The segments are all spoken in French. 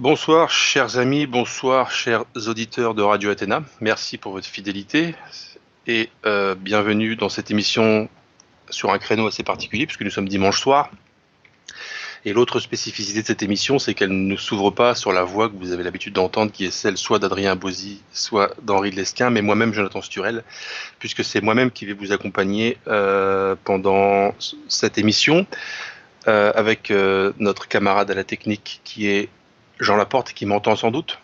Bonsoir chers amis, bonsoir chers auditeurs de Radio Athéna. Merci pour votre fidélité et euh, bienvenue dans cette émission sur un créneau assez particulier puisque nous sommes dimanche soir. Et l'autre spécificité de cette émission, c'est qu'elle ne s'ouvre pas sur la voix que vous avez l'habitude d'entendre, qui est celle soit d'Adrien Bozzi, soit d'Henri Lesquin, mais moi-même Jonathan Sturel, puisque c'est moi-même qui vais vous accompagner euh, pendant cette émission, euh, avec notre camarade à la technique qui est Jean Laporte, qui m'entend sans doute.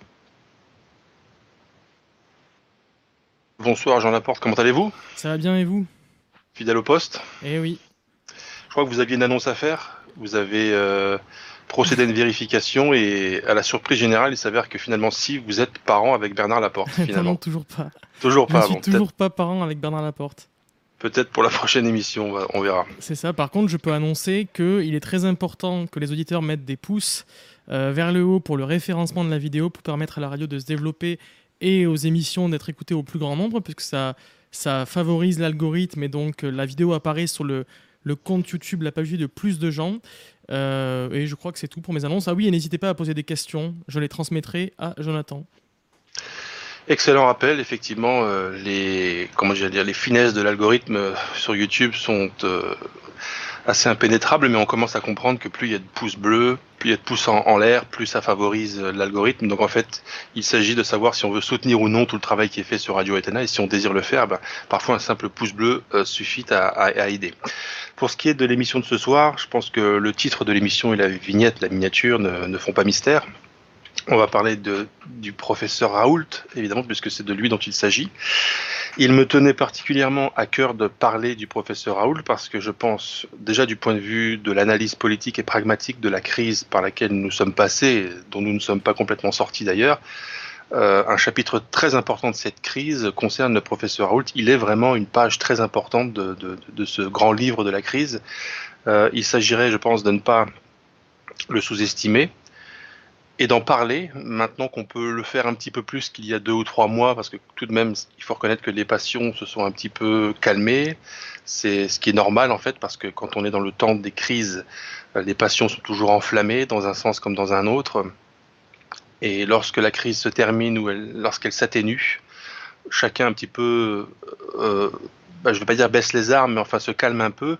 Bonsoir Jean Laporte, comment allez-vous? Ça va bien et vous? Fidèle au poste? Eh oui. Je crois que vous aviez une annonce à faire vous avez euh, procédé à une vérification et à la surprise générale, il s'avère que finalement, si vous êtes parent avec Bernard Laporte, finalement. non, toujours pas. Toujours pas. Je suis toujours pas parent avec Bernard Laporte. Peut-être pour la prochaine émission, on verra. C'est ça. Par contre, je peux annoncer qu'il est très important que les auditeurs mettent des pouces euh, vers le haut pour le référencement de la vidéo, pour permettre à la radio de se développer et aux émissions d'être écoutées au plus grand nombre, puisque ça, ça favorise l'algorithme et donc euh, la vidéo apparaît sur le, compte YouTube l'a vu de plus de gens. Euh, et je crois que c'est tout pour mes annonces. Ah oui, et n'hésitez pas à poser des questions. Je les transmettrai à Jonathan. Excellent rappel, effectivement, euh, les comment dire les finesses de l'algorithme euh, sur YouTube sont assez impénétrable, mais on commence à comprendre que plus il y a de pouces bleus, plus il y a de pouces en, l'air, plus ça favorise euh, l'algorithme. Donc en fait, il s'agit de savoir si on veut soutenir ou non tout le travail qui est fait sur Radio Etana, et si on désire le faire, ben, parfois un simple pouce bleu euh, suffit à, aider. Pour ce qui est de l'émission de ce soir, je pense que le titre de l'émission et la vignette, la miniature ne font pas mystère. On va parler de, du professeur Raoult, évidemment, puisque c'est de lui dont il s'agit. Il me tenait particulièrement à cœur de parler du professeur Raoult parce que je pense, déjà du point de vue de l'analyse politique et pragmatique de la crise par laquelle nous sommes passés, dont nous ne sommes pas complètement sortis d'ailleurs, euh, un chapitre très important de cette crise concerne le professeur Raoult. Il est vraiment une page très importante de, ce grand livre de la crise. Euh, il s'agirait, je pense, de ne pas le sous-estimer et d'en parler maintenant qu'on peut le faire un petit peu plus qu'il y a deux ou trois mois, parce que tout de même, il faut reconnaître que les passions se sont un petit peu calmées. C'est ce qui est normal en fait, parce que quand on est dans le temps des crises, euh, les passions sont toujours enflammées dans un sens comme dans un autre. Et lorsque la crise se termine ou lorsqu'elle s'atténue, chacun un petit peu, euh, bah, je ne vais pas dire baisse les armes, mais enfin se calme un peu,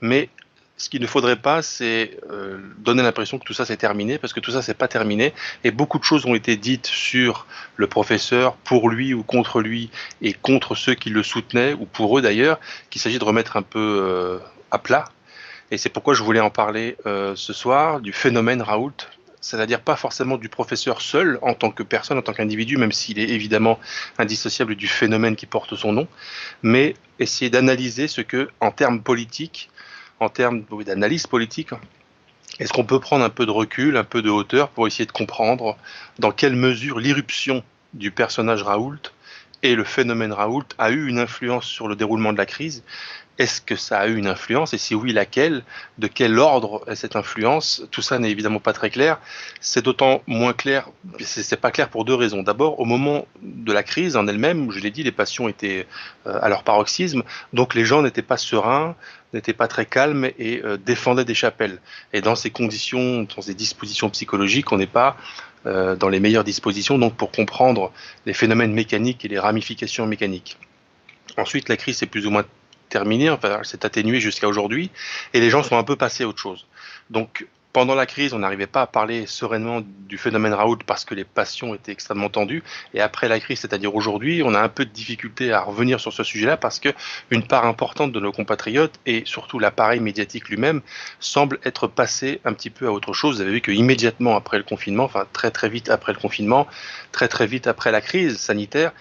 mais ce qu'il ne faudrait pas, c'est euh, donner l'impression que tout ça c'est terminé, parce que tout ça c'est pas terminé, et beaucoup de choses ont été dites sur le professeur, pour lui ou contre lui, et contre ceux qui le soutenaient, ou pour eux d'ailleurs, qu'il s'agit de remettre un peu euh, à plat. Et c'est pourquoi je voulais en parler euh, ce soir, du phénomène Raoult, c'est-à-dire pas forcément du professeur seul en tant que personne, en tant qu'individu, même s'il est évidemment indissociable du phénomène qui porte son nom, mais essayer d'analyser ce que, en termes politiques, en termes d'analyse politique, est-ce qu'on peut prendre un peu de recul, un peu de hauteur pour essayer de comprendre dans quelle mesure l'irruption du personnage Raoult et le phénomène Raoult a eu une influence sur le déroulement de la crise? Est-ce que ça a eu une influence? Et si oui, laquelle? De quel ordre est cette influence? Tout ça n'est évidemment pas très clair. C'est d'autant moins clair, c'est pas clair pour deux raisons. D'abord, au moment de la crise en elle-même, je l'ai dit, les passions étaient euh, à leur paroxysme, donc les gens n'étaient pas sereins, n'étaient pas très calmes et euh, défendaient des chapelles. Et dans ces conditions, dans ces dispositions psychologiques, on n'est pas euh, dans les meilleures dispositions donc pour comprendre les phénomènes mécaniques et les ramifications mécaniques. Ensuite, la crise est plus ou moins terminé, enfin, s'est atténué jusqu'à aujourd'hui, et les gens sont un peu passés à autre chose. Donc, pendant la crise, on n'arrivait pas à parler sereinement du phénomène Raoult parce que les passions étaient extrêmement tendues. Et après la crise, c'est-à-dire aujourd'hui, on a un peu de difficulté à revenir sur ce sujet-là parce que une part importante de nos compatriotes et surtout l'appareil médiatique lui-même semble être passé un petit peu à autre chose. Vous avez vu que immédiatement après le confinement, enfin très très vite après le confinement, très très vite après la crise sanitaire,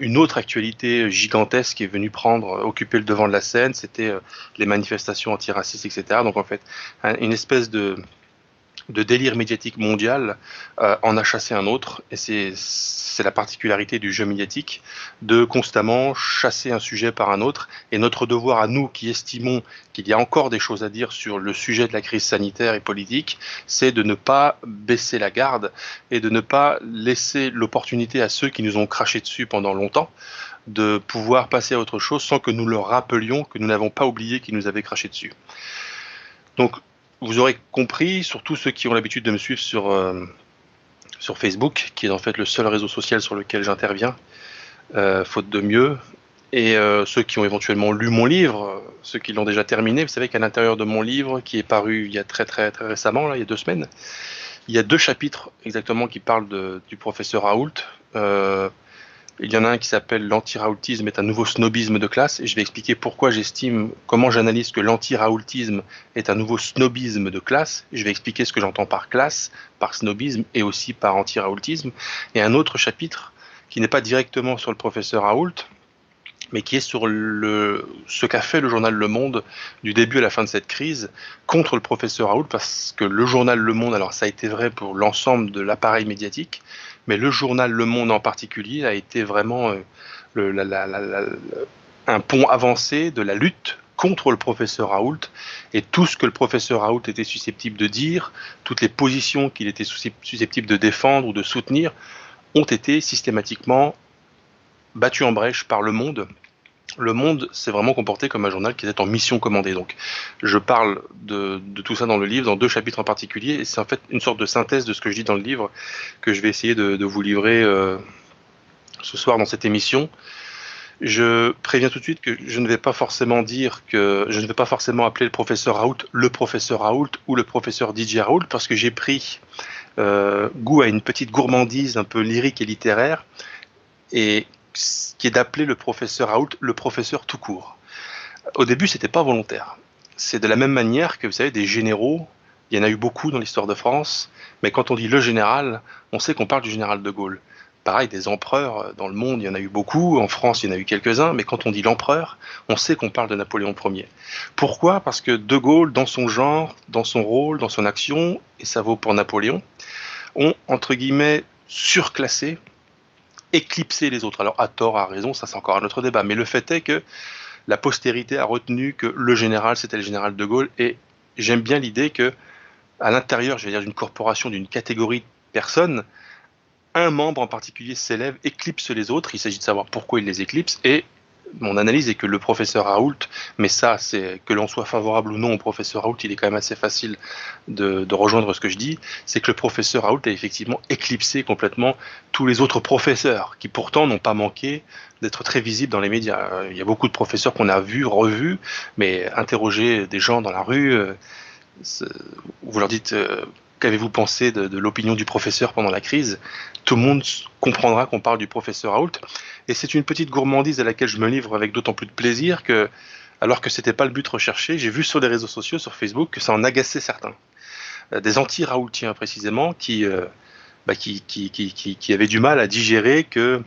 une autre actualité gigantesque qui est venue prendre, euh, occuper le devant de la scène, c'était euh, les manifestations antiracistes, etc. Donc en fait, une espèce de de délire médiatique mondial euh, en a chassé un autre, et c'est la particularité du jeu médiatique, de constamment chasser un sujet par un autre, et notre devoir à nous qui estimons qu'il y a encore des choses à dire sur le sujet de la crise sanitaire et politique, c'est de ne pas baisser la garde et de ne pas laisser l'opportunité à ceux qui nous ont craché dessus pendant longtemps de pouvoir passer à autre chose sans que nous leur rappelions que nous n'avons pas oublié qu'ils nous avaient craché dessus. Donc vous aurez compris, surtout ceux qui ont l'habitude de me suivre sur, euh, sur Facebook, qui est en fait le seul réseau social sur lequel j'interviens, euh, faute de mieux. Et euh, ceux qui ont éventuellement lu mon livre, ceux qui l'ont déjà terminé, vous savez qu'à l'intérieur de mon livre, qui est paru il y a très très très récemment, là, il y a deux semaines, il y a deux chapitres exactement qui parlent du professeur Raoult. Il y en a un qui s'appelle L'anti-raoultisme est un nouveau snobisme de classe, et je vais expliquer pourquoi j'estime, comment j'analyse que l'anti-raoultisme est un nouveau snobisme de classe. Je vais expliquer ce que j'entends par classe, par snobisme et aussi par anti-raoultisme. Et un autre chapitre qui n'est pas directement sur le professeur Raoult, mais qui est sur ce qu'a fait le journal Le Monde du début à la fin de cette crise contre le professeur Raoult, parce que le journal Le Monde, alors ça a été vrai pour l'ensemble de l'appareil médiatique, mais le journal Le Monde en particulier a été vraiment euh, un pont avancé de la lutte contre le professeur Raoult. Et tout ce que le professeur Raoult était susceptible de dire, toutes les positions qu'il était susceptible de défendre ou de soutenir, ont été systématiquement battues en brèche par le monde le Monde s'est vraiment comporté comme un journal qui était en mission commandée. Donc, je parle de, tout ça dans le livre, dans deux chapitres en particulier, et c'est en fait une sorte de synthèse de ce que je dis dans le livre que je vais essayer de, vous livrer euh, ce soir dans cette émission. Je préviens tout de suite que je ne vais pas forcément dire que je ne vais pas forcément appeler le professeur Raoult le professeur Raoult ou le professeur DJ Raoult parce que j'ai pris euh, goût à une petite gourmandise un peu lyrique et littéraire et qui est d'appeler le professeur Raoult le professeur tout court. Au début, c'était pas volontaire. C'est de la même manière que, vous savez, des généraux, il y en a eu beaucoup dans l'histoire de France, mais quand on dit le général, on sait qu'on parle du général de Gaulle. Pareil, des empereurs dans le monde, il y en a eu beaucoup, en France, il y en a eu quelques-uns, mais quand on dit l'empereur, on sait qu'on parle de Napoléon Ier. Pourquoi? Parce que De Gaulle, dans son genre, dans son rôle, dans son action, et ça vaut pour Napoléon, ont, entre guillemets, surclassé éclipser les autres. Alors à tort, à raison, ça c'est encore un autre débat. Mais le fait est que la postérité a retenu que le général c'était le général de Gaulle et j'aime bien l'idée que à l'intérieur, je vais dire d'une corporation, d'une catégorie de personnes, un membre en particulier s'élève, éclipse les autres. Il s'agit de savoir pourquoi il les éclipse et mon analyse est que le professeur Raoult, mais ça, c'est que l'on soit favorable ou non au professeur Raoult, il est quand même assez facile de, rejoindre ce que je dis, c'est que le professeur Raoult a effectivement éclipsé complètement tous les autres professeurs, qui pourtant n'ont pas manqué d'être très visibles dans les médias. Il y a beaucoup de professeurs qu'on a vus, revus, mais interroger des gens dans la rue, euh, vous leur dites euh, qu'avez-vous pensé de, l'opinion du professeur pendant la crise? Tout le monde comprendra qu'on parle du professeur Raoult. Et c'est une petite gourmandise à laquelle je me livre avec d'autant plus de plaisir que, alors que c'était pas le but recherché, j'ai vu sur les réseaux sociaux, sur Facebook, que ça en agaçait certains. Euh, des anti-raoultiens précisément, qui, euh, bah, qui, qui, qui, qui, avaient du mal à digérer que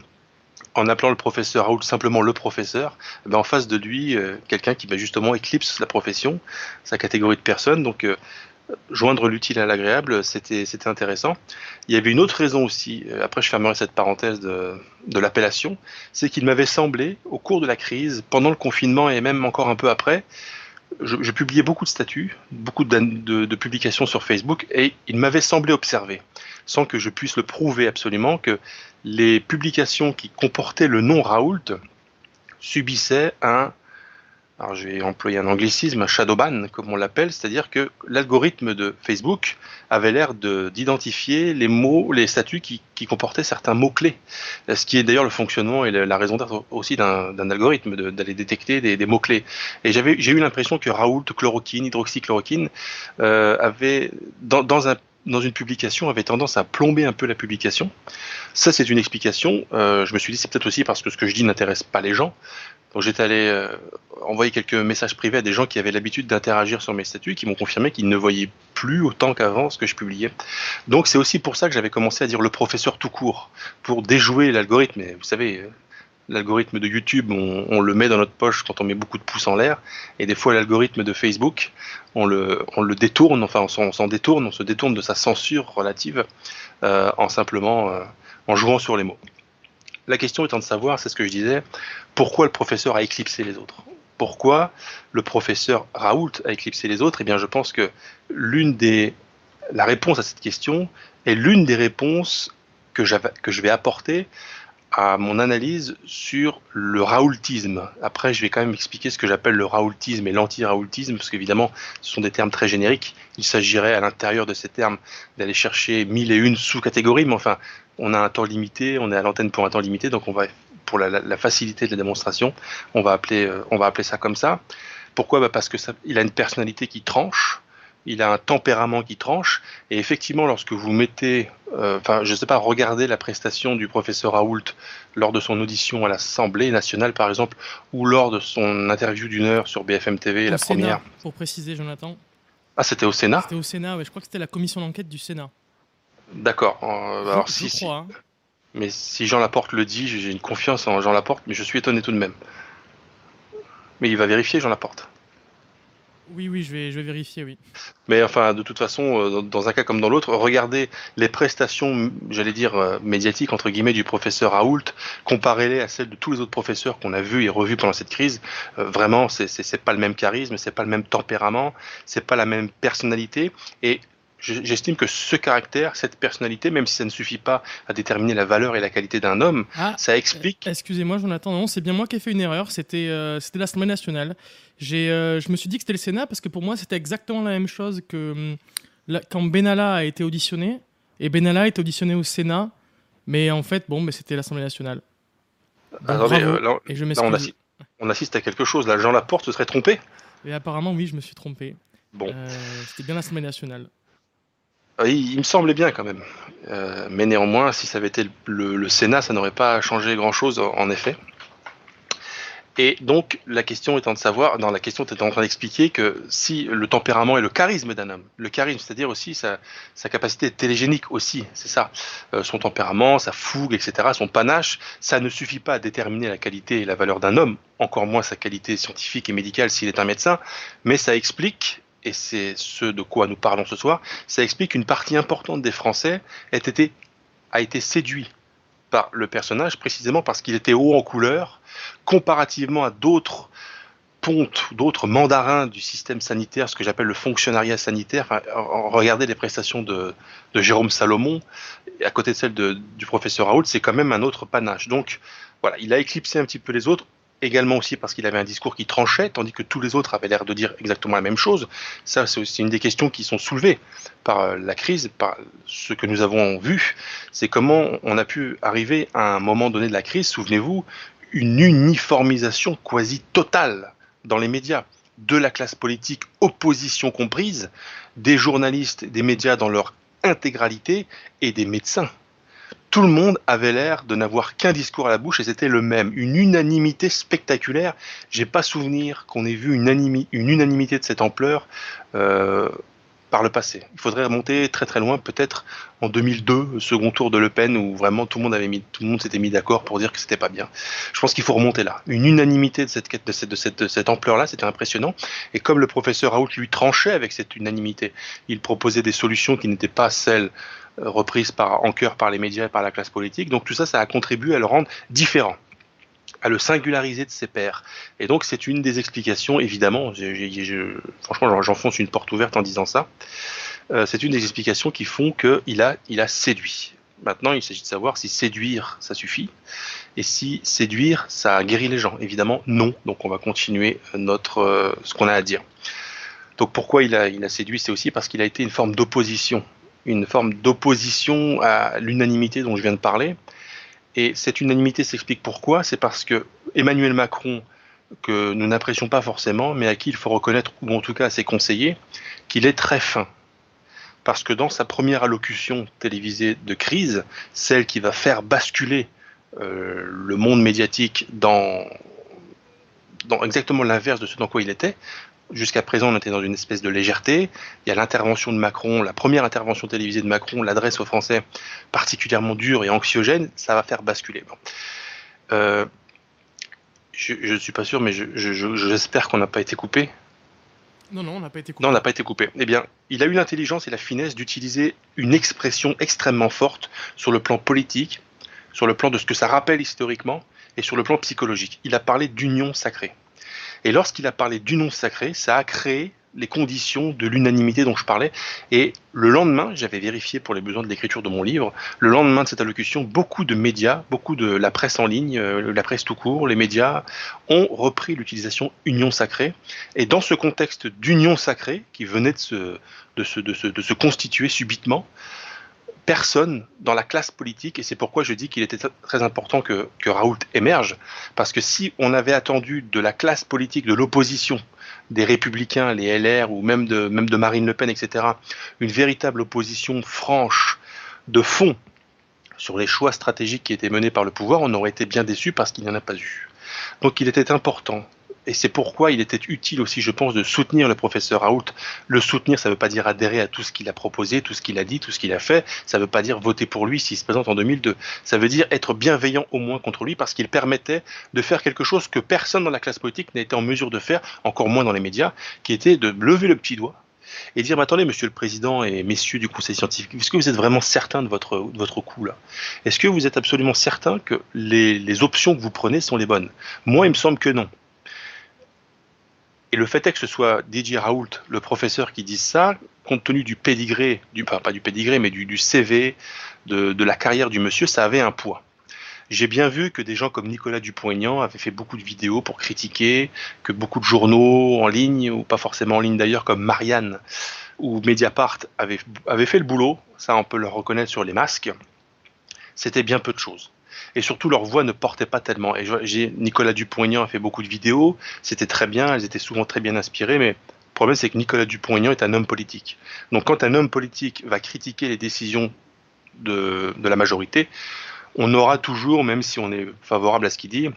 en appelant le professeur Raoult simplement le professeur, ben en face de lui, euh, quelqu'un qui ben justement éclipse la profession, sa catégorie de personnes. Donc joindre l'utile à l'agréable, c'était intéressant. Il y avait une autre raison aussi, euh, après je fermerai cette parenthèse de, de l'appellation, c'est qu'il m'avait semblé, au cours de la crise, pendant le confinement et même encore un peu après, je, je publiais beaucoup de statuts, beaucoup de, de, publications sur Facebook, et il m'avait semblé observer, sans que je puisse le prouver absolument, que les publications qui comportaient le nom Raoult subissaient un alors je vais employer un anglicisme, shadowban comme on l'appelle, c'est-à-dire que l'algorithme de Facebook avait l'air d'identifier les mots, les statuts qui, comportaient certains mots-clés, ce qui est d'ailleurs le fonctionnement et la raison d'être aussi d'un algorithme, d'aller détecter des, mots-clés. Et j'ai eu l'impression que Raoult, chloroquine, hydroxychloroquine, euh, avait, dans, dans un dans une publication avait tendance à plomber un peu la publication. Ça, c'est une explication. Euh, je me suis dit, c'est peut-être aussi parce que ce que je dis n'intéresse pas les gens. Donc j'étais allé euh, envoyer quelques messages privés à des gens qui avaient l'habitude d'interagir sur mes statuts, qui m'ont confirmé qu'ils ne voyaient plus autant qu'avant ce que je publiais. Donc c'est aussi pour ça que j'avais commencé à dire le professeur tout court, pour déjouer l'algorithme. Et vous savez, euh, l'algorithme de YouTube, on, le met dans notre poche quand on met beaucoup de pouces en l'air, et des fois l'algorithme de Facebook, on le, on le détourne, enfin on s'en détourne, on se détourne de sa censure relative euh, en simplement en jouant sur les mots. La question étant de savoir, c'est ce que je disais, pourquoi le professeur a éclipsé les autres? Pourquoi le professeur Raoult a éclipsé les autres? Eh bien, je pense que l'une des la réponse à cette question est l'une des réponses que, que je vais apporter à mon analyse sur le raoultisme. Après, je vais quand même expliquer ce que j'appelle le raoultisme et l'anti-raoultisme, parce qu'évidemment, ce sont des termes très génériques. Il s'agirait à l'intérieur de ces termes d'aller chercher mille et une sous-catégories, mais enfin, on a un temps limité, on est à l'antenne pour un temps limité, donc on va, pour la, facilité de la démonstration, on va appeler, euh, on va appeler ça comme ça. Pourquoi? Bah Parce que ça, il a une personnalité qui tranche, il a un tempérament qui tranche. Et effectivement, lorsque vous mettez, euh, enfin, je ne sais pas, regardez la prestation du professeur Raoult lors de son audition à l'Assemblée nationale, par exemple, ou lors de son interview d'une heure sur BFM TV, la première. Pour préciser, Jonathan. Ah, c'était au Sénat? C'était au Sénat, ouais, je crois que c'était la commission d'enquête du Sénat. D'accord. Euh, alors, si, crois, hein. Mais si Jean Laporte le dit, j'ai une confiance en Jean Laporte, mais je suis étonné tout de même. Mais il va vérifier, Jean Laporte. Oui, oui, je vais, je vais vérifier, oui. Mais enfin, de toute façon, euh, dans un cas comme dans l'autre, regardez les prestations, j'allais dire, euh, médiatiques, entre guillemets, du professeur Raoult, comparez-les à celles de tous les autres professeurs qu'on a vus et revus pendant cette crise. Euh, vraiment, c'est pas le même charisme, c'est pas le même tempérament, c'est pas la même personnalité. Et J'estime que ce caractère, cette personnalité, même si ça ne suffit pas à déterminer la valeur et la qualité d'un homme, ah, ça explique. Excusez-moi, Jonathan, non, c'est bien moi qui ai fait une erreur. C'était euh, c'était l'Assemblée nationale. J'ai, euh, je me suis dit que c'était le Sénat parce que pour moi, c'était exactement la même chose que hum, quand Benalla a été auditionné. Et Benalla a été auditionné au Sénat. Mais en fait, bon, mais c'était l'Assemblée nationale. Attendez, euh, là, et je on, assiste, on, assiste, à quelque chose. Là, Jean Laporte se serait trompé? Et apparemment, oui, je me suis trompé. Bon. c'était bien l'Assemblée nationale. Euh, il, me semblait bien quand même. Euh, mais néanmoins, si ça avait été le, Sénat, ça n'aurait pas changé grand-chose en effet. Et donc, la question étant de savoir, dans la question, tu en train d'expliquer que si le tempérament et le charisme d'un homme, le charisme, c'est-à-dire aussi sa, capacité télégénique aussi, c'est ça, euh, son tempérament, sa fougue, etc., son panache, ça ne suffit pas à déterminer la qualité et la valeur d'un homme, encore moins sa qualité scientifique et médicale s'il est un médecin, mais ça explique et c'est ce de quoi nous parlons ce soir, ça explique qu'une partie importante des Français a été, séduit par le personnage précisément parce qu'il était haut en couleur, comparativement à d'autres pontes, d'autres mandarins du système sanitaire, ce que j'appelle le fonctionnariat sanitaire. Regardez les prestations de, Jérôme Salomon, à côté de celles du professeur Raoult, c'est quand même un autre panache. Donc voilà, il a éclipsé un petit peu les autres également aussi parce qu'il avait un discours qui tranchait, tandis que tous les autres avaient l'air de dire exactement la même chose. Ça, c'est aussi une des questions qui sont soulevées par euh, la crise, par ce que nous avons vu. C'est comment on a pu arriver à un moment donné de la crise, souvenez-vous, une uniformisation quasi totale dans les médias, de la classe politique, opposition comprise, des journalistes, des médias dans leur intégralité et des médecins tout le monde avait l'air de n'avoir qu'un discours à la bouche et c'était le même. Une unanimité spectaculaire. J'ai pas souvenir qu'on ait vu une, unanimité de cette ampleur euh, par le passé. Il faudrait remonter très très loin, peut-être en 2002, second tour de Le Pen, où vraiment tout le monde avait mis, tout le monde s'était mis d'accord pour dire que c'était pas bien. Je pense qu'il faut remonter là. Une unanimité de cette, de cette, de cette, de cette ampleur-là, c'était impressionnant. Et comme le professeur Raoult lui tranchait avec cette unanimité, il proposait des solutions qui n'étaient pas celles euh, reprises par, en cœur par les médias et par la classe politique. Donc tout ça, ça a contribué à le rendre différent à le singulariser de ses pairs. Et donc c'est une des explications, évidemment, franchement j'enfonce une porte ouverte en disant ça, euh, c'est une des explications qui font qu'il a, il a séduit. Maintenant, il s'agit de savoir si séduire, ça suffit, et si séduire, ça guérit les gens. Évidemment, non. Donc on va continuer notre, euh, ce qu'on a à dire. Donc pourquoi il a, il a séduit, c'est aussi parce qu'il a été une forme d'opposition, une forme d'opposition à l'unanimité dont je viens de parler, et cette unanimité s'explique pourquoi? C'est parce que Emmanuel Macron, que nous n'apprécions pas forcément, mais à qui il faut reconnaître, ou en tout cas à ses conseillers, qu'il est très fin. Parce que dans sa première allocution télévisée de crise, celle qui va faire basculer euh, le monde médiatique dans, dans exactement l'inverse de ce dans quoi il était, jusqu'à présent, on était dans une espèce de légèreté. Il y a l'intervention de Macron, la première intervention télévisée de Macron, l'adresse aux Français particulièrement dure et anxiogène, ça va faire basculer. Euh, je ne suis pas sûr, mais j'espère qu'on n'a pas été coupé. Non, non, on n'a pas été coupé. Non, on n'a pas été coupé. Eh bien, il a eu l'intelligence et la finesse d'utiliser une expression extrêmement forte sur le plan politique, sur le plan de ce que ça rappelle historiquement et sur le plan psychologique. Il a parlé d'union sacrée. Et lorsqu'il a parlé du nom sacré, ça a créé les conditions de l'unanimité dont je parlais. Et le lendemain, j'avais vérifié pour les besoins de l'écriture de mon livre, le lendemain de cette allocution, beaucoup de médias, beaucoup de la presse en ligne, euh, la presse tout court, les médias ont repris l'utilisation union sacrée. Et dans ce contexte d'union sacrée qui venait de se, constituer subitement, personne dans la classe politique, et c'est pourquoi je dis qu'il était très important que, que Raoult émerge, parce que si on avait attendu de la classe politique, de l'opposition, des républicains, les LR ou même de, même de Marine Le Pen, etc., une véritable opposition franche, de fond, sur les choix stratégiques qui étaient menés par le pouvoir, on aurait été bien déçu parce qu'il n'y en a pas eu. Donc il était important et c'est pourquoi il était utile aussi, je pense, de soutenir le professeur Raoult. Le soutenir, ça ne veut pas dire adhérer à tout ce qu'il a proposé, tout ce qu'il a dit, tout ce qu'il a fait. Ça ne veut pas dire voter pour lui s'il se présente en 2002. Ça veut dire être bienveillant au moins contre lui parce qu'il permettait de faire quelque chose que personne dans la classe politique n'a été en mesure de faire, encore moins dans les médias, qui était de lever le petit doigt et dire, mais attendez, monsieur le président et messieurs du conseil scientifique, est-ce que vous êtes vraiment certain de votre, de votre coup là? Est-ce que vous êtes absolument certain que les, les options que vous prenez sont les bonnes? Moi, il me semble que non. Et le fait est que ce soit Didier Raoult, le professeur, qui dise ça, compte tenu du pédigré, du, pas, du pédigré, mais du, CV, de, la carrière du monsieur, ça avait un poids. J'ai bien vu que des gens comme Nicolas Dupont-Aignan avaient fait beaucoup de vidéos pour critiquer, que beaucoup de journaux en ligne, ou pas forcément en ligne d'ailleurs, comme Marianne ou Mediapart, avaient fait le boulot, ça on peut le reconnaître sur les masques. C'était bien peu de choses et surtout leur voix ne portait pas tellement. Et Nicolas Dupont-Aignan a fait beaucoup de vidéos, c'était très bien, elles étaient souvent très bien inspirées, mais le problème c'est que Nicolas Dupont-Aignan est un homme politique. Donc quand un homme politique va critiquer les décisions de, de la majorité, on aura toujours, même si on est favorable à ce qu'il dit,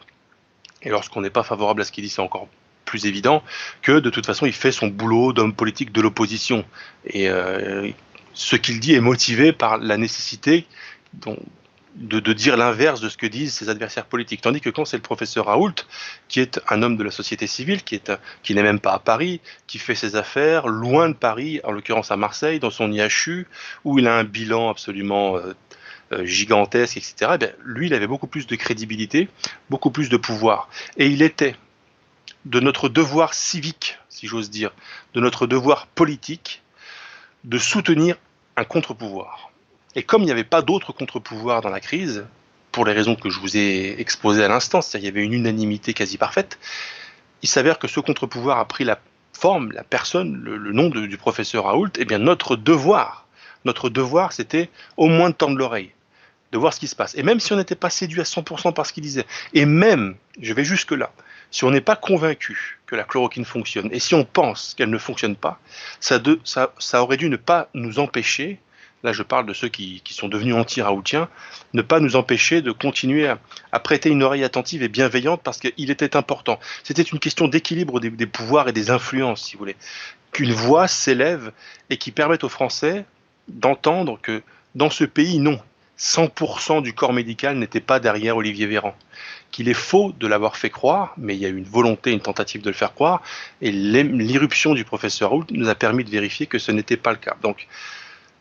et lorsqu'on n'est pas favorable à ce qu'il dit, c'est encore plus évident, que de toute façon il fait son boulot d'homme politique de l'opposition. Et euh, ce qu'il dit est motivé par la nécessité dont, de, dire l'inverse de ce que disent ses adversaires politiques. Tandis que quand c'est le professeur Raoult, qui est un homme de la société civile, qui est qui n'est même pas à Paris, qui fait ses affaires loin de Paris, en l'occurrence à Marseille, dans son IHU, où il a un bilan absolument euh, euh, gigantesque, etc. Eh lui, il avait beaucoup plus de crédibilité, beaucoup plus de pouvoir. Et il était de notre devoir civique, si j'ose dire, de notre devoir politique, de soutenir un contre-pouvoir. Et comme il n'y avait pas d'autres contre-pouvoirs dans la crise, pour les raisons que je vous ai exposées à l'instant, c'est-à-dire qu'il y avait une unanimité quasi parfaite, il s'avère que ce contre-pouvoir a pris la forme, la personne, le, nom du professeur Raoult, et eh bien notre devoir, notre devoir, c'était au moins de tendre l'oreille, de voir ce qui se passe. Et même si on n'était pas séduit à 100% par ce qu'il disait, et même, je vais jusque-là, si on n'est pas convaincu que la chloroquine fonctionne, et si on pense qu'elle ne fonctionne pas, ça aurait dû ne pas nous empêcher là je parle de ceux qui, sont devenus anti-raoutiens, ne pas nous empêcher de continuer à, prêter une oreille attentive et bienveillante parce qu'il était important. C'était une question d'équilibre des, pouvoirs et des influences, si vous voulez. Qu'une voix s'élève et qui permette aux Français d'entendre que dans ce pays, non, 100% du corps médical n'était pas derrière Olivier Véran. Qu'il est faux de l'avoir fait croire, mais il y a eu une volonté, une tentative de le faire croire, et l'irruption du professeur Raoult nous a permis de vérifier que ce n'était pas le cas. Donc,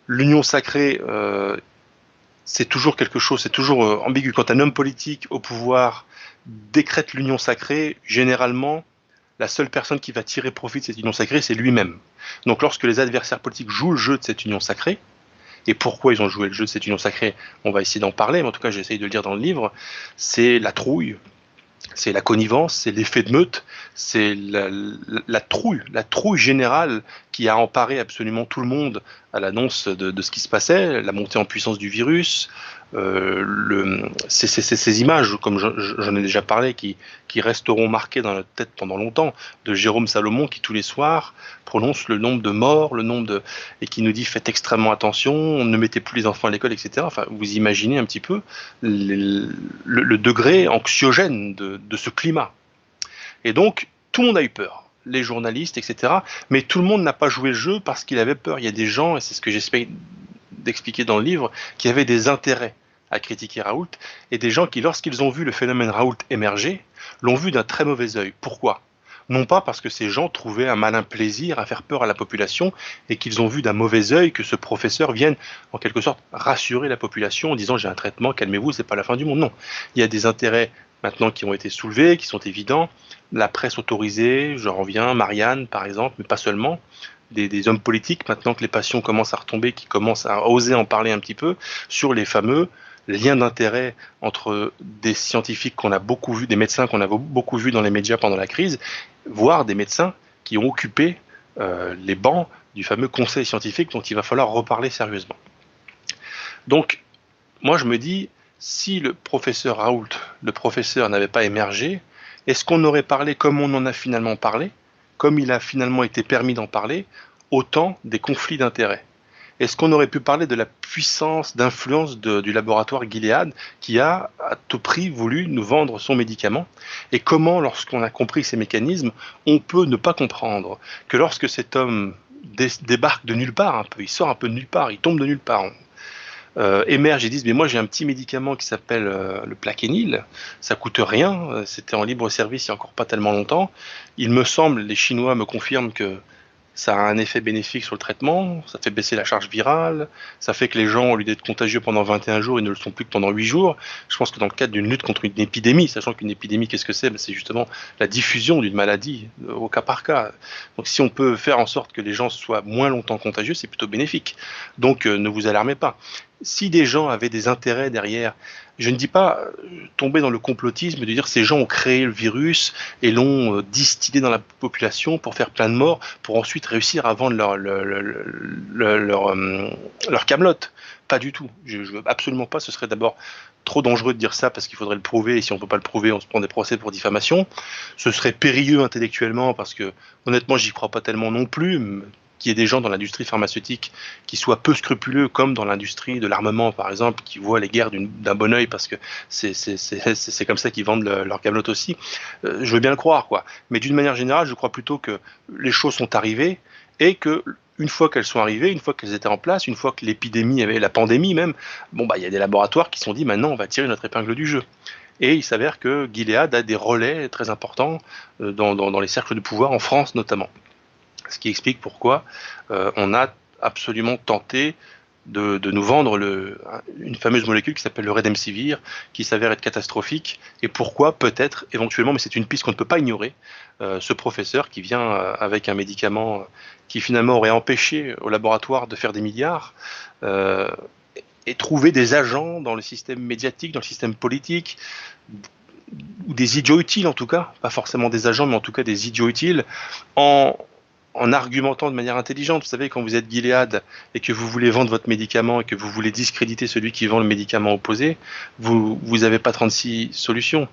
l'union sacrée, euh, c'est toujours quelque chose, c'est toujours euh, ambigu. Quand un homme politique au pouvoir décrète l'union sacrée, généralement, la seule personne qui va tirer profit de cette union sacrée, c'est lui-même. Donc lorsque les adversaires politiques jouent le jeu de cette union sacrée, et pourquoi ils ont joué le jeu de cette union sacrée, on va essayer d'en parler, mais en tout cas j'essaye de le dire dans le livre, c'est la trouille, c'est la connivence, c'est l'effet de meute, c'est la, trouille, la trouille générale qui a emparé absolument tout le monde à l'annonce de, ce qui se passait, la montée en puissance du virus, euh, ces, images, comme j'en ai déjà parlé, qui, resteront marquées dans notre tête pendant longtemps, de Jérôme Salomon qui tous les soirs prononce le nombre de morts, le nombre de et qui nous dit faites extrêmement attention, ne mettez plus les enfants à l'école, etc. Enfin, vous imaginez un petit peu le, degré anxiogène de ce climat. Et donc, tout le monde a eu peur les journalistes, etc. Mais tout le monde n'a pas joué le jeu parce qu'il avait peur. Il y a des gens, et c'est ce que j'espère d'expliquer dans le livre, qui avaient des intérêts à critiquer Raoult, et des gens qui, lorsqu'ils ont vu le phénomène Raoult émerger, l'ont vu d'un très mauvais œil. Pourquoi? Non pas parce que ces gens trouvaient un malin plaisir à faire peur à la population et qu'ils ont vu d'un mauvais œil que ce professeur vienne en quelque sorte rassurer la population en disant j'ai un traitement, calmez-vous, c'est pas la fin du monde. Non, il y a des intérêts maintenant qui ont été soulevés, qui sont évidents. La presse autorisée, je reviens, Marianne par exemple, mais pas seulement. Des, hommes politiques, maintenant que les passions commencent à retomber, qui commencent à oser en parler un petit peu, sur les fameux liens d'intérêt entre des scientifiques qu'on a beaucoup vus, des médecins qu'on a beaucoup vus dans les médias pendant la crise, voire des médecins qui ont occupé euh, les bancs du fameux conseil scientifique dont il va falloir reparler sérieusement. Donc, moi je me dis, si le professeur Raoult, le professeur, n'avait pas émergé, est-ce qu'on aurait parlé comme on en a finalement parlé, comme il a finalement été permis d'en parler, autant des conflits d'intérêts? Est-ce qu'on aurait pu parler de la puissance d'influence du laboratoire Gilead qui a à tout prix voulu nous vendre son médicament? Et comment, lorsqu'on a compris ces mécanismes, on peut ne pas comprendre que lorsque cet homme débarque de nulle part un peu, il sort un peu de nulle part, il tombe de nulle part, euh, émerge et disent mais moi j'ai un petit médicament qui s'appelle euh, le plaquenil, ça coûte rien, euh, c'était en libre service il y a encore pas tellement longtemps. Il me semble, les Chinois me confirment que ça a un effet bénéfique sur le traitement, ça fait baisser la charge virale, ça fait que les gens, au lieu d'être contagieux pendant 21 jours, ils ne le sont plus que pendant 8 jours. Je pense que dans le cadre d'une lutte contre une épidémie, sachant qu'une épidémie, qu'est-ce que c'est? Ben, C'est justement la diffusion d'une maladie au cas par cas. Donc si on peut faire en sorte que les gens soient moins longtemps contagieux, c'est plutôt bénéfique. Donc ne vous alarmez pas. Si des gens avaient des intérêts derrière je ne dis pas euh, tomber dans le complotisme de dire ces gens ont créé le virus et l'ont euh, distillé dans la population pour faire plein de morts, pour ensuite réussir à vendre leur, leur, euh. Pas du tout. Je, veux absolument pas. Ce serait d'abord trop dangereux de dire ça parce qu'il faudrait le prouver et si on peut pas le prouver, on se prend des procès pour diffamation. Ce serait périlleux intellectuellement parce que honnêtement, j'y crois pas tellement non plus qu'il y ait des gens dans l'industrie pharmaceutique qui soient peu scrupuleux, comme dans l'industrie de l'armement, par exemple, qui voient les guerres d'un bon oeil parce que c'est comme ça qu'ils vendent leur gamelote aussi. Euh, je veux bien le croire, quoi. Mais d'une manière générale, je crois plutôt que les choses sont arrivées et que une fois qu'elles sont arrivées, une fois qu'elles étaient en place, une fois que l'épidémie avait la pandémie même, bon bah il y a des laboratoires qui se sont dit maintenant on va tirer notre épingle du jeu. Et il s'avère que Gilead a des relais très importants euh, dans, dans les cercles de pouvoir en France notamment ce qui explique pourquoi euh, on a absolument tenté de, nous vendre une fameuse molécule qui s'appelle le Redemsivir, qui s'avère être catastrophique, et pourquoi peut-être éventuellement, mais c'est une piste qu'on ne peut pas ignorer, euh, ce professeur qui vient euh, avec un médicament qui finalement aurait empêché au laboratoire de faire des milliards, et trouver des agents dans le système médiatique, dans le système politique, ou des idiots utiles en tout cas, pas forcément des agents, mais en tout cas des idiots utiles, en, en argumentant de manière intelligente. Vous savez, quand vous êtes Gilead et que vous voulez vendre votre médicament et que vous voulez discréditer celui qui vend le médicament opposé, vous n'avez pas 36 solutions.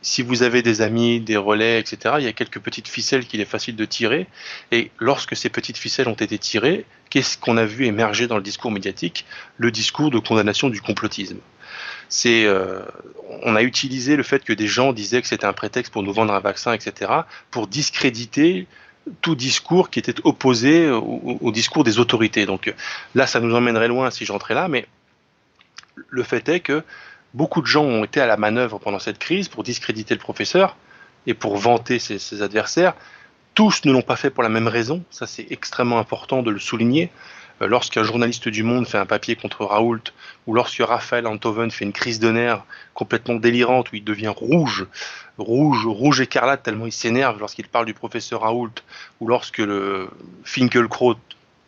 Si vous avez des amis, des relais, etc., il y a quelques petites ficelles qu'il est facile de tirer. Et lorsque ces petites ficelles ont été tirées, qu'est-ce qu'on a vu émerger dans le discours médiatique? Le discours de condamnation du complotisme. Euh, on a utilisé le fait que des gens disaient que c'était un prétexte pour nous vendre un vaccin, etc., pour discréditer tout discours qui était opposé au, discours des autorités. Donc là, ça nous emmènerait loin si j'entrais là, mais le fait est que beaucoup de gens ont été à la manœuvre pendant cette crise pour discréditer le professeur et pour vanter ses adversaires. Tous ne l'ont pas fait pour la même raison, ça c'est extrêmement important de le souligner. Euh, lorsqu'un journaliste du Monde fait un papier contre Raoult, ou lorsque Raphaël Antoven fait une crise de nerfs complètement délirante où il devient rouge, rouge, rouge écarlate tellement il s'énerve lorsqu'il parle du professeur Raoult, ou lorsque le Finkelkraut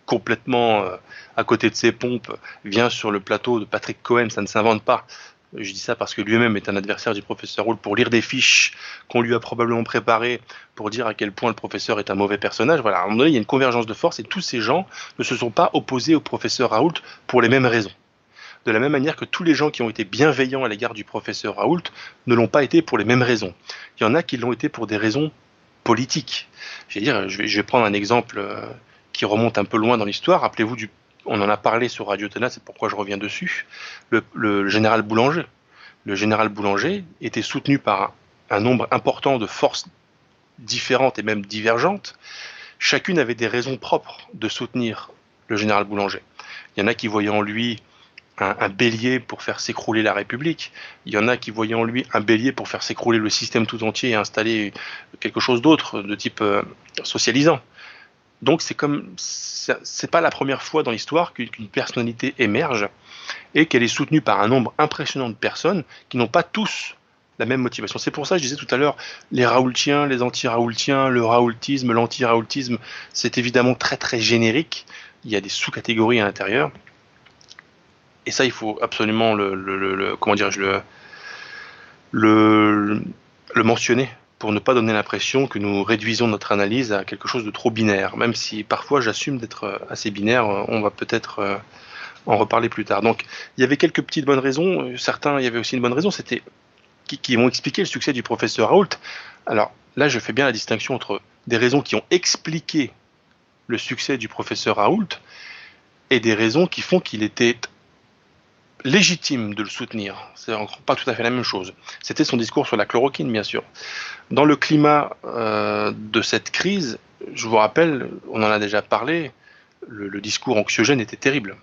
complètement euh, à côté de ses pompes vient sur le plateau de Patrick Cohen, ça ne s'invente pas, je dis ça parce que lui-même est un adversaire du professeur Raoult pour lire des fiches qu'on lui a probablement préparées pour dire à quel point le professeur est un mauvais personnage. Voilà, à un moment donné, il y a une convergence de force et tous ces gens ne se sont pas opposés au professeur Raoult pour les mêmes raisons. De la même manière que tous les gens qui ont été bienveillants à l'égard du professeur Raoult ne l'ont pas été pour les mêmes raisons. Il y en a qui l'ont été pour des raisons politiques. Je vais, dire, je vais prendre un exemple euh, qui remonte un peu loin dans l'histoire. Rappelez-vous du on en a parlé sur Radio Tena, c'est pourquoi je reviens dessus, le, général Boulanger. Le général Boulanger était soutenu par un, nombre important de forces différentes et même divergentes. Chacune avait des raisons propres de soutenir le général Boulanger. Il y en a qui voyaient en lui un, bélier pour faire s'écrouler la République. Il y en a qui voyaient en lui un bélier pour faire s'écrouler le système tout entier et installer quelque chose d'autre, de type euh, socialisant. Donc c'est comme c'est pas la première fois dans l'histoire qu'une personnalité émerge et qu'elle est soutenue par un nombre impressionnant de personnes qui n'ont pas tous la même motivation. C'est pour ça que je disais tout à l'heure, les Raoultiens, les anti-Raoultiens, le Raoultisme, l'anti-Raoultisme, c'est évidemment très très générique. Il y a des sous-catégories à l'intérieur. Et ça, il faut absolument le, comment dire, le, le, le mentionner pour ne pas donner l'impression que nous réduisons notre analyse à quelque chose de trop binaire, même si parfois j'assume d'être assez binaire, on va peut-être euh, en reparler plus tard. Donc il y avait quelques petites bonnes raisons, certains, il y avait aussi une bonne raison, c'était qui, qui m'ont expliqué le succès du professeur Raoult. Alors là, je fais bien la distinction entre des raisons qui ont expliqué le succès du professeur Raoult et des raisons qui font qu'il était légitime de le soutenir. C'est encore pas tout à fait la même chose. C'était son discours sur la chloroquine, bien sûr. Dans le climat euh, de cette crise, je vous rappelle, on en a déjà parlé, le, discours anxiogène était terrible.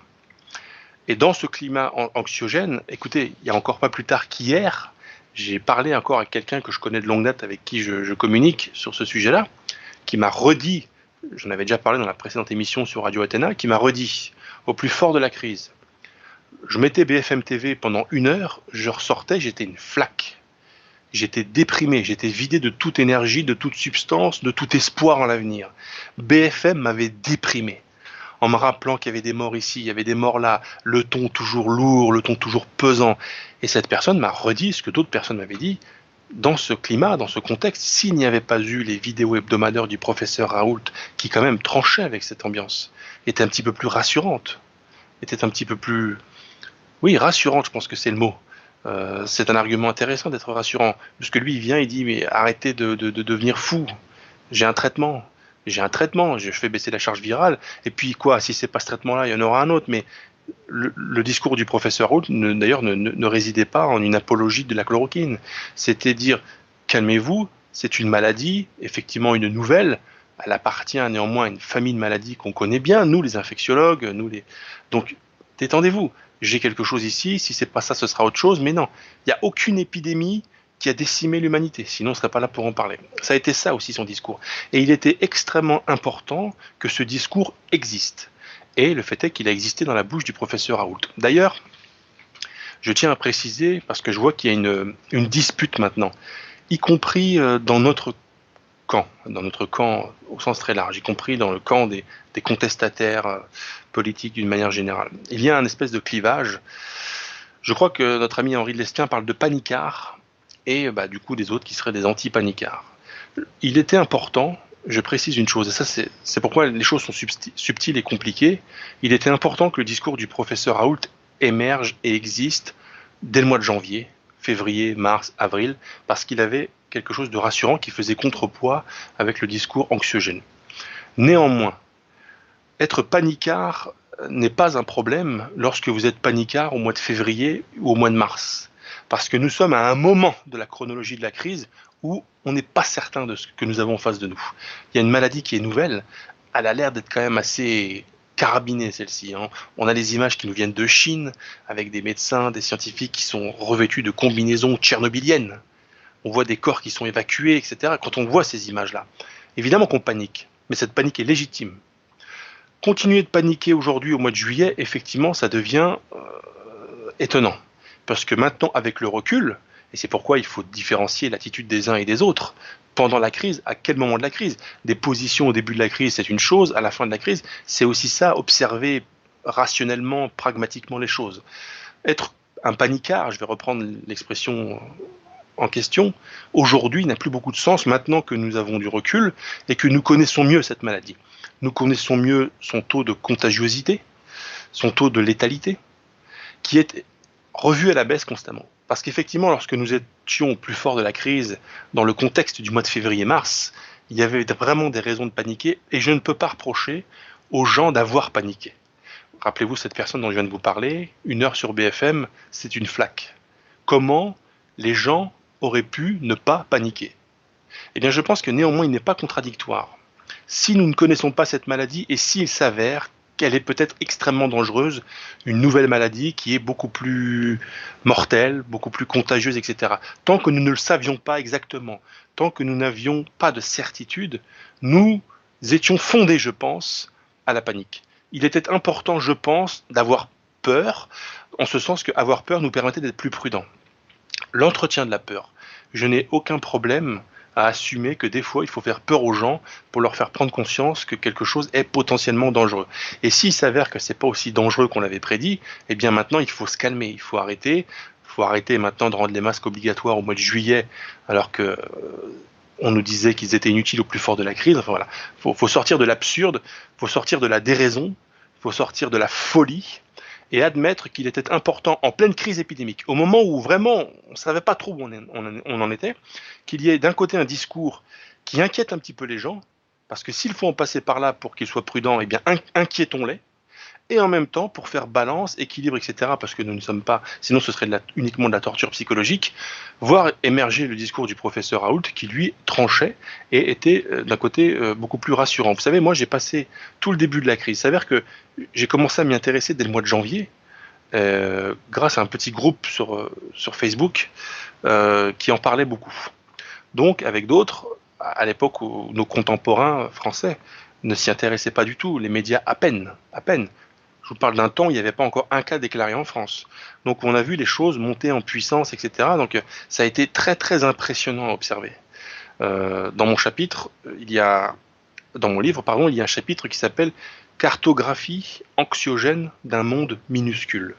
Et dans ce climat anxiogène, écoutez, il y a encore pas plus tard qu'hier, j'ai parlé encore avec quelqu'un que je connais de longue date, avec qui je, je communique sur ce sujet-là, qui m'a redit, j'en avais déjà parlé dans la précédente émission sur Radio Athéna, qui m'a redit, au plus fort de la crise, je mettais BFM TV pendant une heure, je ressortais, j'étais une flaque. J'étais déprimé, j'étais vidé de toute énergie, de toute substance, de tout espoir en l'avenir. BFM m'avait déprimé. En me rappelant qu'il y avait des morts ici, il y avait des morts là, le ton toujours lourd, le ton toujours pesant. Et cette personne m'a redit ce que d'autres personnes m'avaient dit. Dans ce climat, dans ce contexte, s'il n'y avait pas eu les vidéos hebdomadaires du professeur Raoult, qui quand même tranchait avec cette ambiance, était un petit peu plus rassurante, était un petit peu plus, oui, rassurant, je pense que c'est le mot. Euh, c'est un argument intéressant d'être rassurant. Parce que lui, il vient, il dit, mais arrêtez de, devenir fou. J'ai un traitement. J'ai un traitement. Je fais baisser la charge virale. Et puis quoi, si c'est pas ce traitement-là, il y en aura un autre. Mais le, discours du professeur Hoult, d'ailleurs, ne, résidait pas en une apologie de la chloroquine. C'était dire, calmez-vous, c'est une maladie, effectivement une nouvelle. Elle appartient néanmoins à une famille de maladies qu'on connaît bien, nous les infectiologues, nous les. Donc, détendez-vous j'ai quelque chose ici, si c'est pas ça, ce sera autre chose. Mais non, il n'y a aucune épidémie qui a décimé l'humanité, sinon on ne serait pas là pour en parler. Ça a été ça aussi son discours. Et il était extrêmement important que ce discours existe. Et le fait est qu'il a existé dans la bouche du professeur Raoult. D'ailleurs, je tiens à préciser, parce que je vois qu'il y a une, dispute maintenant, y compris euh, dans notre camp, dans notre camp au sens très large, y compris dans le camp des, des contestataires politiques d'une manière générale. Il y a un espèce de clivage. Je crois que notre ami Henri de Lesquin parle de panicards et bah, du coup des autres qui seraient des anti-panicards. Il était important, je précise une chose, et ça c'est pourquoi les choses sont subtiles et compliquées, il était important que le discours du professeur Raoult émerge et existe dès le mois de janvier, février, mars, avril, parce qu'il avait quelque chose de rassurant qui faisait contrepoids avec le discours anxiogène. Néanmoins, être panicard n'est pas un problème lorsque vous êtes panicard au mois de février ou au mois de mars. Parce que nous sommes à un moment de la chronologie de la crise où on n'est pas certain de ce que nous avons en face de nous. Il y a une maladie qui est nouvelle, elle a l'air d'être quand même assez carabinée celle-ci. Hein. On a des images qui nous viennent de Chine, avec des médecins, des scientifiques qui sont revêtus de combinaisons tchernobyliennes. On voit des corps qui sont évacués, etc. Quand on voit ces images-là, évidemment qu'on panique, mais cette panique est légitime continuer de paniquer aujourd'hui au mois de juillet, effectivement, ça devient euh, étonnant. Parce que maintenant, avec le recul, et c'est pourquoi il faut différencier l'attitude des uns et des autres, pendant la crise, à quel moment de la crise? Des positions au début de la crise, c'est une chose, à la fin de la crise, c'est aussi ça, observer rationnellement, pragmatiquement les choses. Être un panicard, je vais reprendre l'expression en question, aujourd'hui n'a plus beaucoup de sens maintenant que nous avons du recul et que nous connaissons mieux cette maladie. Nous connaissons mieux son taux de contagiosité, son taux de létalité, qui est revu à la baisse constamment. Parce qu'effectivement, lorsque nous étions au plus fort de la crise, dans le contexte du mois de février-mars, il y avait vraiment des raisons de paniquer, et je ne peux pas reprocher aux gens d'avoir paniqué. Rappelez-vous cette personne dont je viens de vous parler, une heure sur BFM, c'est une flaque. Comment les gens auraient pu ne pas paniquer Eh bien, je pense que néanmoins, il n'est pas contradictoire si nous ne connaissons pas cette maladie et s'il s'avère qu'elle est peut-être extrêmement dangereuse, une nouvelle maladie qui est beaucoup plus mortelle, beaucoup plus contagieuse, etc. Tant que nous ne le savions pas exactement, tant que nous n'avions pas de certitude, nous étions fondés, je pense, à la panique. Il était important, je pense, d'avoir peur, en ce sens que avoir peur nous permettait d'être plus prudents. L'entretien de la peur, je n'ai aucun problème à assumer que des fois, il faut faire peur aux gens pour leur faire prendre conscience que quelque chose est potentiellement dangereux. Et s'il s'avère que c'est pas aussi dangereux qu'on l'avait prédit, eh bien maintenant, il faut se calmer, il faut arrêter. Il faut arrêter maintenant de rendre les masques obligatoires au mois de juillet, alors que euh, on nous disait qu'ils étaient inutiles au plus fort de la crise. Enfin voilà, faut, faut sortir de l'absurde, faut sortir de la déraison, faut sortir de la folie et admettre qu'il était important en pleine crise épidémique, au moment où vraiment on ne savait pas trop où on, en était, qu'il y ait d'un côté un discours qui inquiète un petit peu les gens, parce que s'il faut en passer par là pour qu'ils soient prudents, eh bien inquiétons-les, et en même temps pour faire balance, équilibre, etc., parce que nous ne sommes pas, sinon ce serait uniquement de la torture psychologique, voir émerger le discours du professeur Raoult qui lui tranchait et était euh, d'un côté euh, beaucoup plus rassurant. Vous savez, moi j'ai passé tout le début de la crise. Il s'avère que j'ai commencé à m'y intéresser dès le mois de janvier, euh, grâce à un petit groupe sur, sur Facebook qui en parlait beaucoup. Donc avec d'autres, à l'époque où nos contemporains français ne s'y intéressaient pas du tout, les médias à peine, à peine. Je vous parle d'un temps où il n'y avait pas encore un cas déclaré en France. Donc on a vu les choses monter en puissance, etc. Donc euh, ça a été très très impressionnant à observer. Euh, dans mon chapitre, il y a, dans mon livre, pardon, il y a un chapitre qui s'appelle Cartographie anxiogène d'un monde minuscule.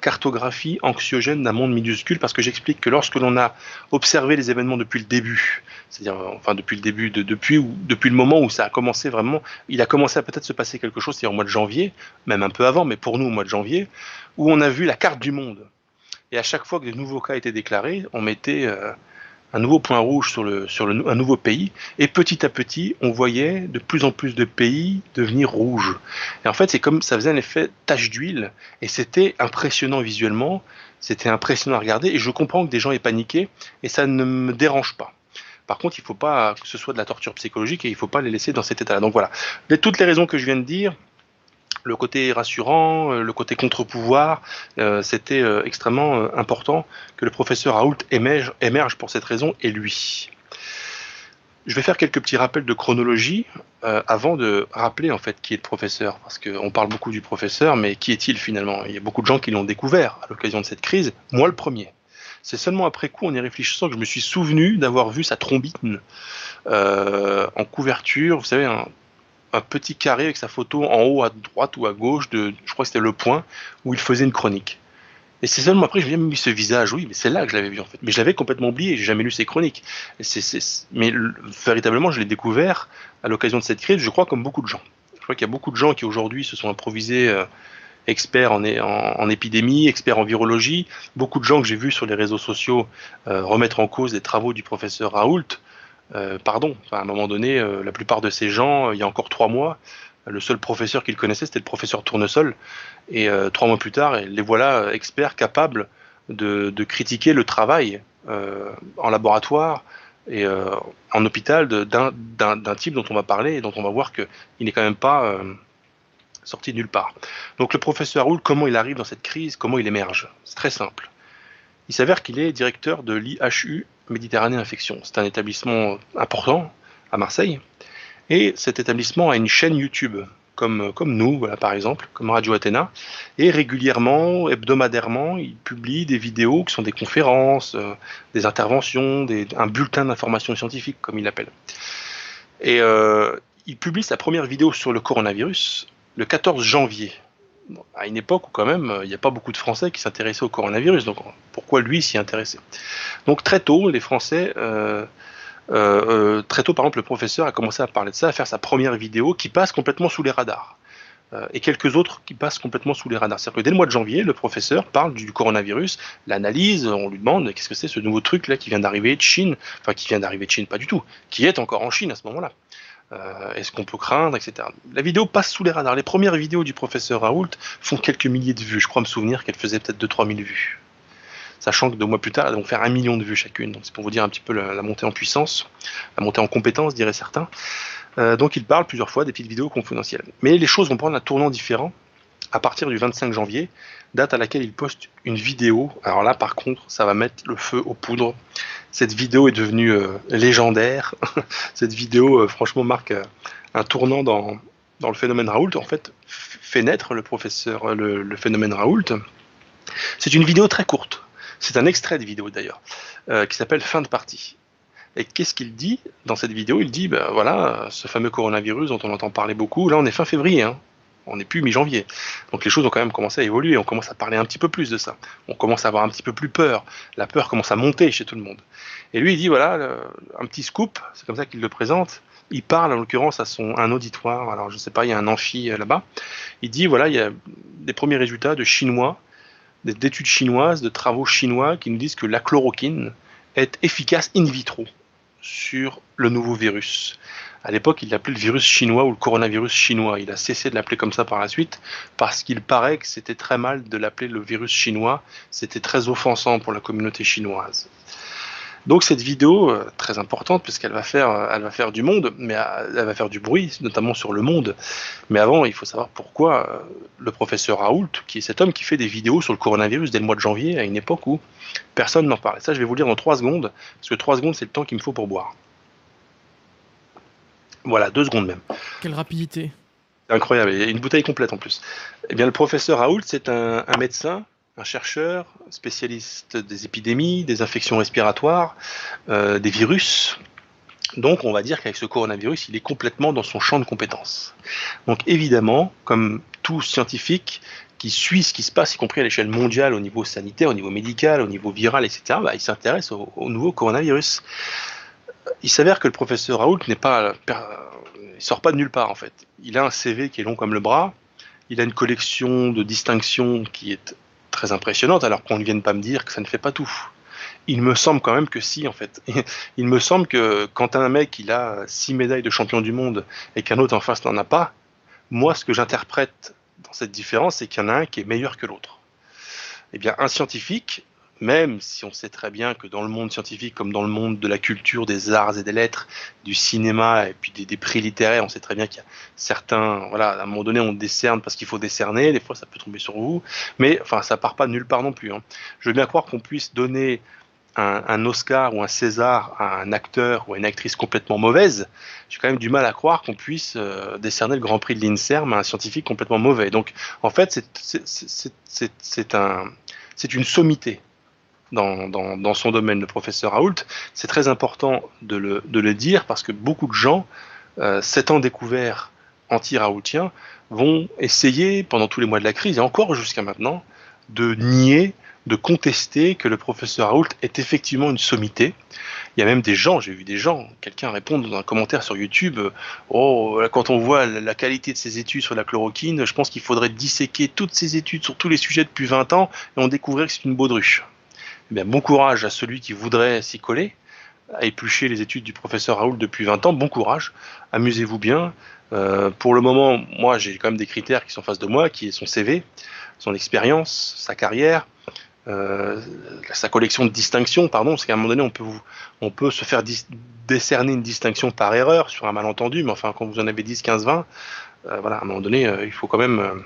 Cartographie anxiogène d'un monde minuscule parce que j'explique que lorsque l'on a observé les événements depuis le début, c'est-à-dire enfin depuis le début, de, depuis, le moment où ça a commencé vraiment, il a commencé à peut-être se passer quelque chose, c'est au mois de janvier, même un peu avant, mais pour nous au mois de janvier, où on a vu la carte du monde. Et à chaque fois que de nouveaux cas étaient déclarés, on mettait euh, un nouveau point rouge sur, le, sur le, un nouveau pays, et petit à petit, on voyait de plus en plus de pays devenir rouges. Et en fait, c'est comme ça faisait un effet tache d'huile, et c'était impressionnant visuellement, c'était impressionnant à regarder, et je comprends que des gens aient paniqué, et ça ne me dérange pas. Par contre, il ne faut pas que ce soit de la torture psychologique et il ne faut pas les laisser dans cet état-là. Donc voilà, toutes les raisons que je viens de dire, le côté rassurant, euh, le côté contre-pouvoir, euh, c'était euh, extrêmement important que le professeur Raoult émerge, pour cette raison et lui. Je vais faire quelques petits rappels de chronologie avant de rappeler en fait qui est le professeur, parce qu'on parle beaucoup du professeur, mais qui est-il finalement? Il y a beaucoup de gens qui l'ont découvert à l'occasion de cette crise, moi le premier. C'est seulement après coup, en y réfléchissant, que je me suis souvenu d'avoir vu sa trombine en couverture, vous savez, un, un petit carré avec sa photo en haut à droite ou à gauche de, je crois que c'était le point, où il faisait une chronique. Et c'est seulement après que me mis ce visage, oui, mais c'est là que je l'avais vu en fait. Mais je l'avais complètement oublié, j'ai jamais lu ses chroniques. mais véritablement, je l'ai découvert à l'occasion de cette crise, je crois comme beaucoup de gens. Je crois qu'il y a beaucoup de gens qui aujourd'hui se sont improvisés euh, experts en, en, épidémie, experts en virologie. Beaucoup de gens que j'ai vus sur les réseaux sociaux euh, remettre en cause les travaux du professeur Raoult. Euh, pardon, à un moment donné, euh, la plupart de ces gens, il y a encore trois mois, le seul professeur qu'ils connaissaient, c'était le professeur Tournesol. Et euh, trois mois plus tard, les voilà experts capables de, critiquer le travail en laboratoire et en hôpital d'un type dont on va parler et dont on va voir qu'il n'est quand même pas sorti de nulle part. Donc le professeur Raoul, comment il arrive dans cette crise, comment il émerge? C'est très simple. Il s'avère qu'il est directeur de l'IHU Méditerranée Infection. C'est un établissement important à Marseille. Et cet établissement a une chaîne YouTube, comme, nous, par exemple, comme Radio Athéna. Et régulièrement, hebdomadairement, il publie des vidéos qui sont des conférences, euh, des interventions, un bulletin d'information scientifique, comme il l'appelle. Et euh, il publie sa première vidéo sur le coronavirus le 14 janvier à une époque où quand même il n'y a pas beaucoup de Français qui s'intéressaient au coronavirus, donc pourquoi lui s'y intéresser? Donc très tôt, les Français, euh, euh, euh, très tôt par exemple, le professeur a commencé à parler de ça, à faire sa première vidéo qui passe complètement sous les radars. et quelques autres qui passent complètement sous les radars. C'est-à-dire que dès le mois de janvier, le professeur parle du coronavirus, l'analyse, on lui demande qu'est-ce que c'est ce nouveau truc là qui vient d'arriver de Chine, enfin qui vient d'arriver de Chine, pas du tout, qui est encore en Chine à ce moment-là. Euh, est-ce qu'on peut craindre, etc. La vidéo passe sous les radars. Les premières vidéos du professeur Raoult font quelques milliers de vues. Je crois me souvenir qu'elles faisaient peut-être 2-3 000 vues. Sachant que deux mois plus tard, elles vont faire un million de vues chacune. Donc c'est pour vous dire un petit peu la, montée en puissance, la montée en compétence, diraient certains. Euh, donc il parle plusieurs fois des petites vidéos confidentielles. Mais les choses vont prendre un tournant différent à partir du 25 janvier, date à laquelle il poste une vidéo. Alors là, par contre, ça va mettre le feu aux poudres. Cette vidéo est devenue euh, légendaire. Cette vidéo, euh, franchement, marque euh, un tournant dans, dans le phénomène Raoult. En fait, fait naître le professeur, le, phénomène Raoult. C'est une vidéo très courte. C'est un extrait de vidéo d'ailleurs, qui s'appelle Fin de partie. Et qu'est-ce qu'il dit dans cette vidéo? Il dit, ben voilà, ce fameux coronavirus dont on entend parler beaucoup, là on est fin février, hein. On n'est plus mi-janvier. Donc les choses ont quand même commencé à évoluer, on commence à parler un petit peu plus de ça. On commence à avoir un petit peu plus peur, la peur commence à monter chez tout le monde. Et lui il dit, voilà, un petit scoop, c'est comme ça qu'il le présente, il parle en l'occurrence à son un auditoire. Alors je sais pas, il y a un amphi là-bas. Il dit voilà, il y a des premiers résultats de chinois, d'études chinoises, de travaux chinois qui nous disent que la chloroquine est efficace in vitro sur le nouveau virus. À l'époque, il l'appelait le virus chinois ou le coronavirus chinois. Il a cessé de l'appeler comme ça par la suite parce qu'il paraît que c'était très mal de l'appeler le virus chinois. C'était très offensant pour la communauté chinoise. Donc cette vidéo euh, très importante puisqu'elle va faire, euh, elle va faire du monde, mais euh, elle va faire du bruit, notamment sur le monde. Mais avant, il faut savoir pourquoi le professeur Raoult, qui est cet homme qui fait des vidéos sur le coronavirus dès le mois de janvier, à une époque où personne n'en parlait. Ça, je vais vous le dire dans trois secondes, parce que trois secondes, c'est le temps qu'il me faut pour boire. Voilà, deux secondes même. Quelle rapidité. C'est incroyable, il y a une bouteille complète en plus. Eh bien, le professeur Raoult, c'est un médecin un chercheur spécialiste des épidémies, des infections respiratoires, euh, des virus. Donc on va dire qu'avec ce coronavirus, il est complètement dans son champ de compétences. Donc évidemment, comme tout scientifique qui suit ce qui se passe, y compris à l'échelle mondiale, au niveau sanitaire, au niveau médical, au niveau viral, etc., bah, il s'intéresse au, nouveau coronavirus. Il s'avère que le professeur Raoult n'est pas, il sort pas de nulle part en fait. Il a un CV qui est long comme le bras. Il a une collection de distinctions qui est très impressionnante, alors qu'on ne vienne pas me dire que ça ne fait pas tout. Il me semble quand même que si, en fait. Il me semble que quand un mec il a six médailles de champion du monde et qu'un autre en face n'en a pas, moi, ce que j'interprète dans cette différence, c'est qu'il y en a un qui est meilleur que l'autre. Eh bien, un scientifique, même si on sait très bien que dans le monde scientifique, comme dans le monde de la culture, des arts et des lettres, du cinéma et puis des, prix littéraires, on sait très bien qu'il y a certains, voilà, à un moment donné, on décerne parce qu'il faut décerner, des fois ça peut tomber sur vous, mais enfin, ça part pas nulle part non plus. Hein. Je veux bien croire qu'on puisse donner un, Oscar ou un César à un acteur ou à une actrice complètement mauvaise, j'ai quand même du mal à croire qu'on puisse euh, décerner le Grand Prix de l'INSERM à un scientifique complètement mauvais. Donc, en fait, c'est un, une sommité dans, son domaine, le professeur Raoult. C'est très important de le, dire parce que beaucoup de gens, euh, s'étant découverts anti-raoultiens, vont essayer, pendant tous les mois de la crise, et encore jusqu'à maintenant, de nier, de contester que le professeur Raoult est effectivement une sommité. Il y a même des gens, j'ai vu des gens, quelqu'un répondre dans un commentaire sur YouTube, oh, quand on voit la qualité de ses études sur la chloroquine, je pense qu'il faudrait disséquer toutes ces études sur tous les sujets depuis 20 ans et on découvrirait que c'est une baudruche. Eh bon courage à celui qui voudrait s'y coller, à éplucher les études du professeur Raoul depuis 20 ans. Bon courage, amusez-vous bien. Euh, pour le moment, moi, j'ai quand même des critères qui sont face de moi, qui est son CV, son expérience, sa carrière, euh, sa collection de distinctions, pardon, parce qu'à un moment donné, on peut, on peut se faire décerner une distinction par erreur sur un malentendu, mais enfin, quand vous en avez 10, 15, 20, voilà, à un moment donné, euh, il faut quand même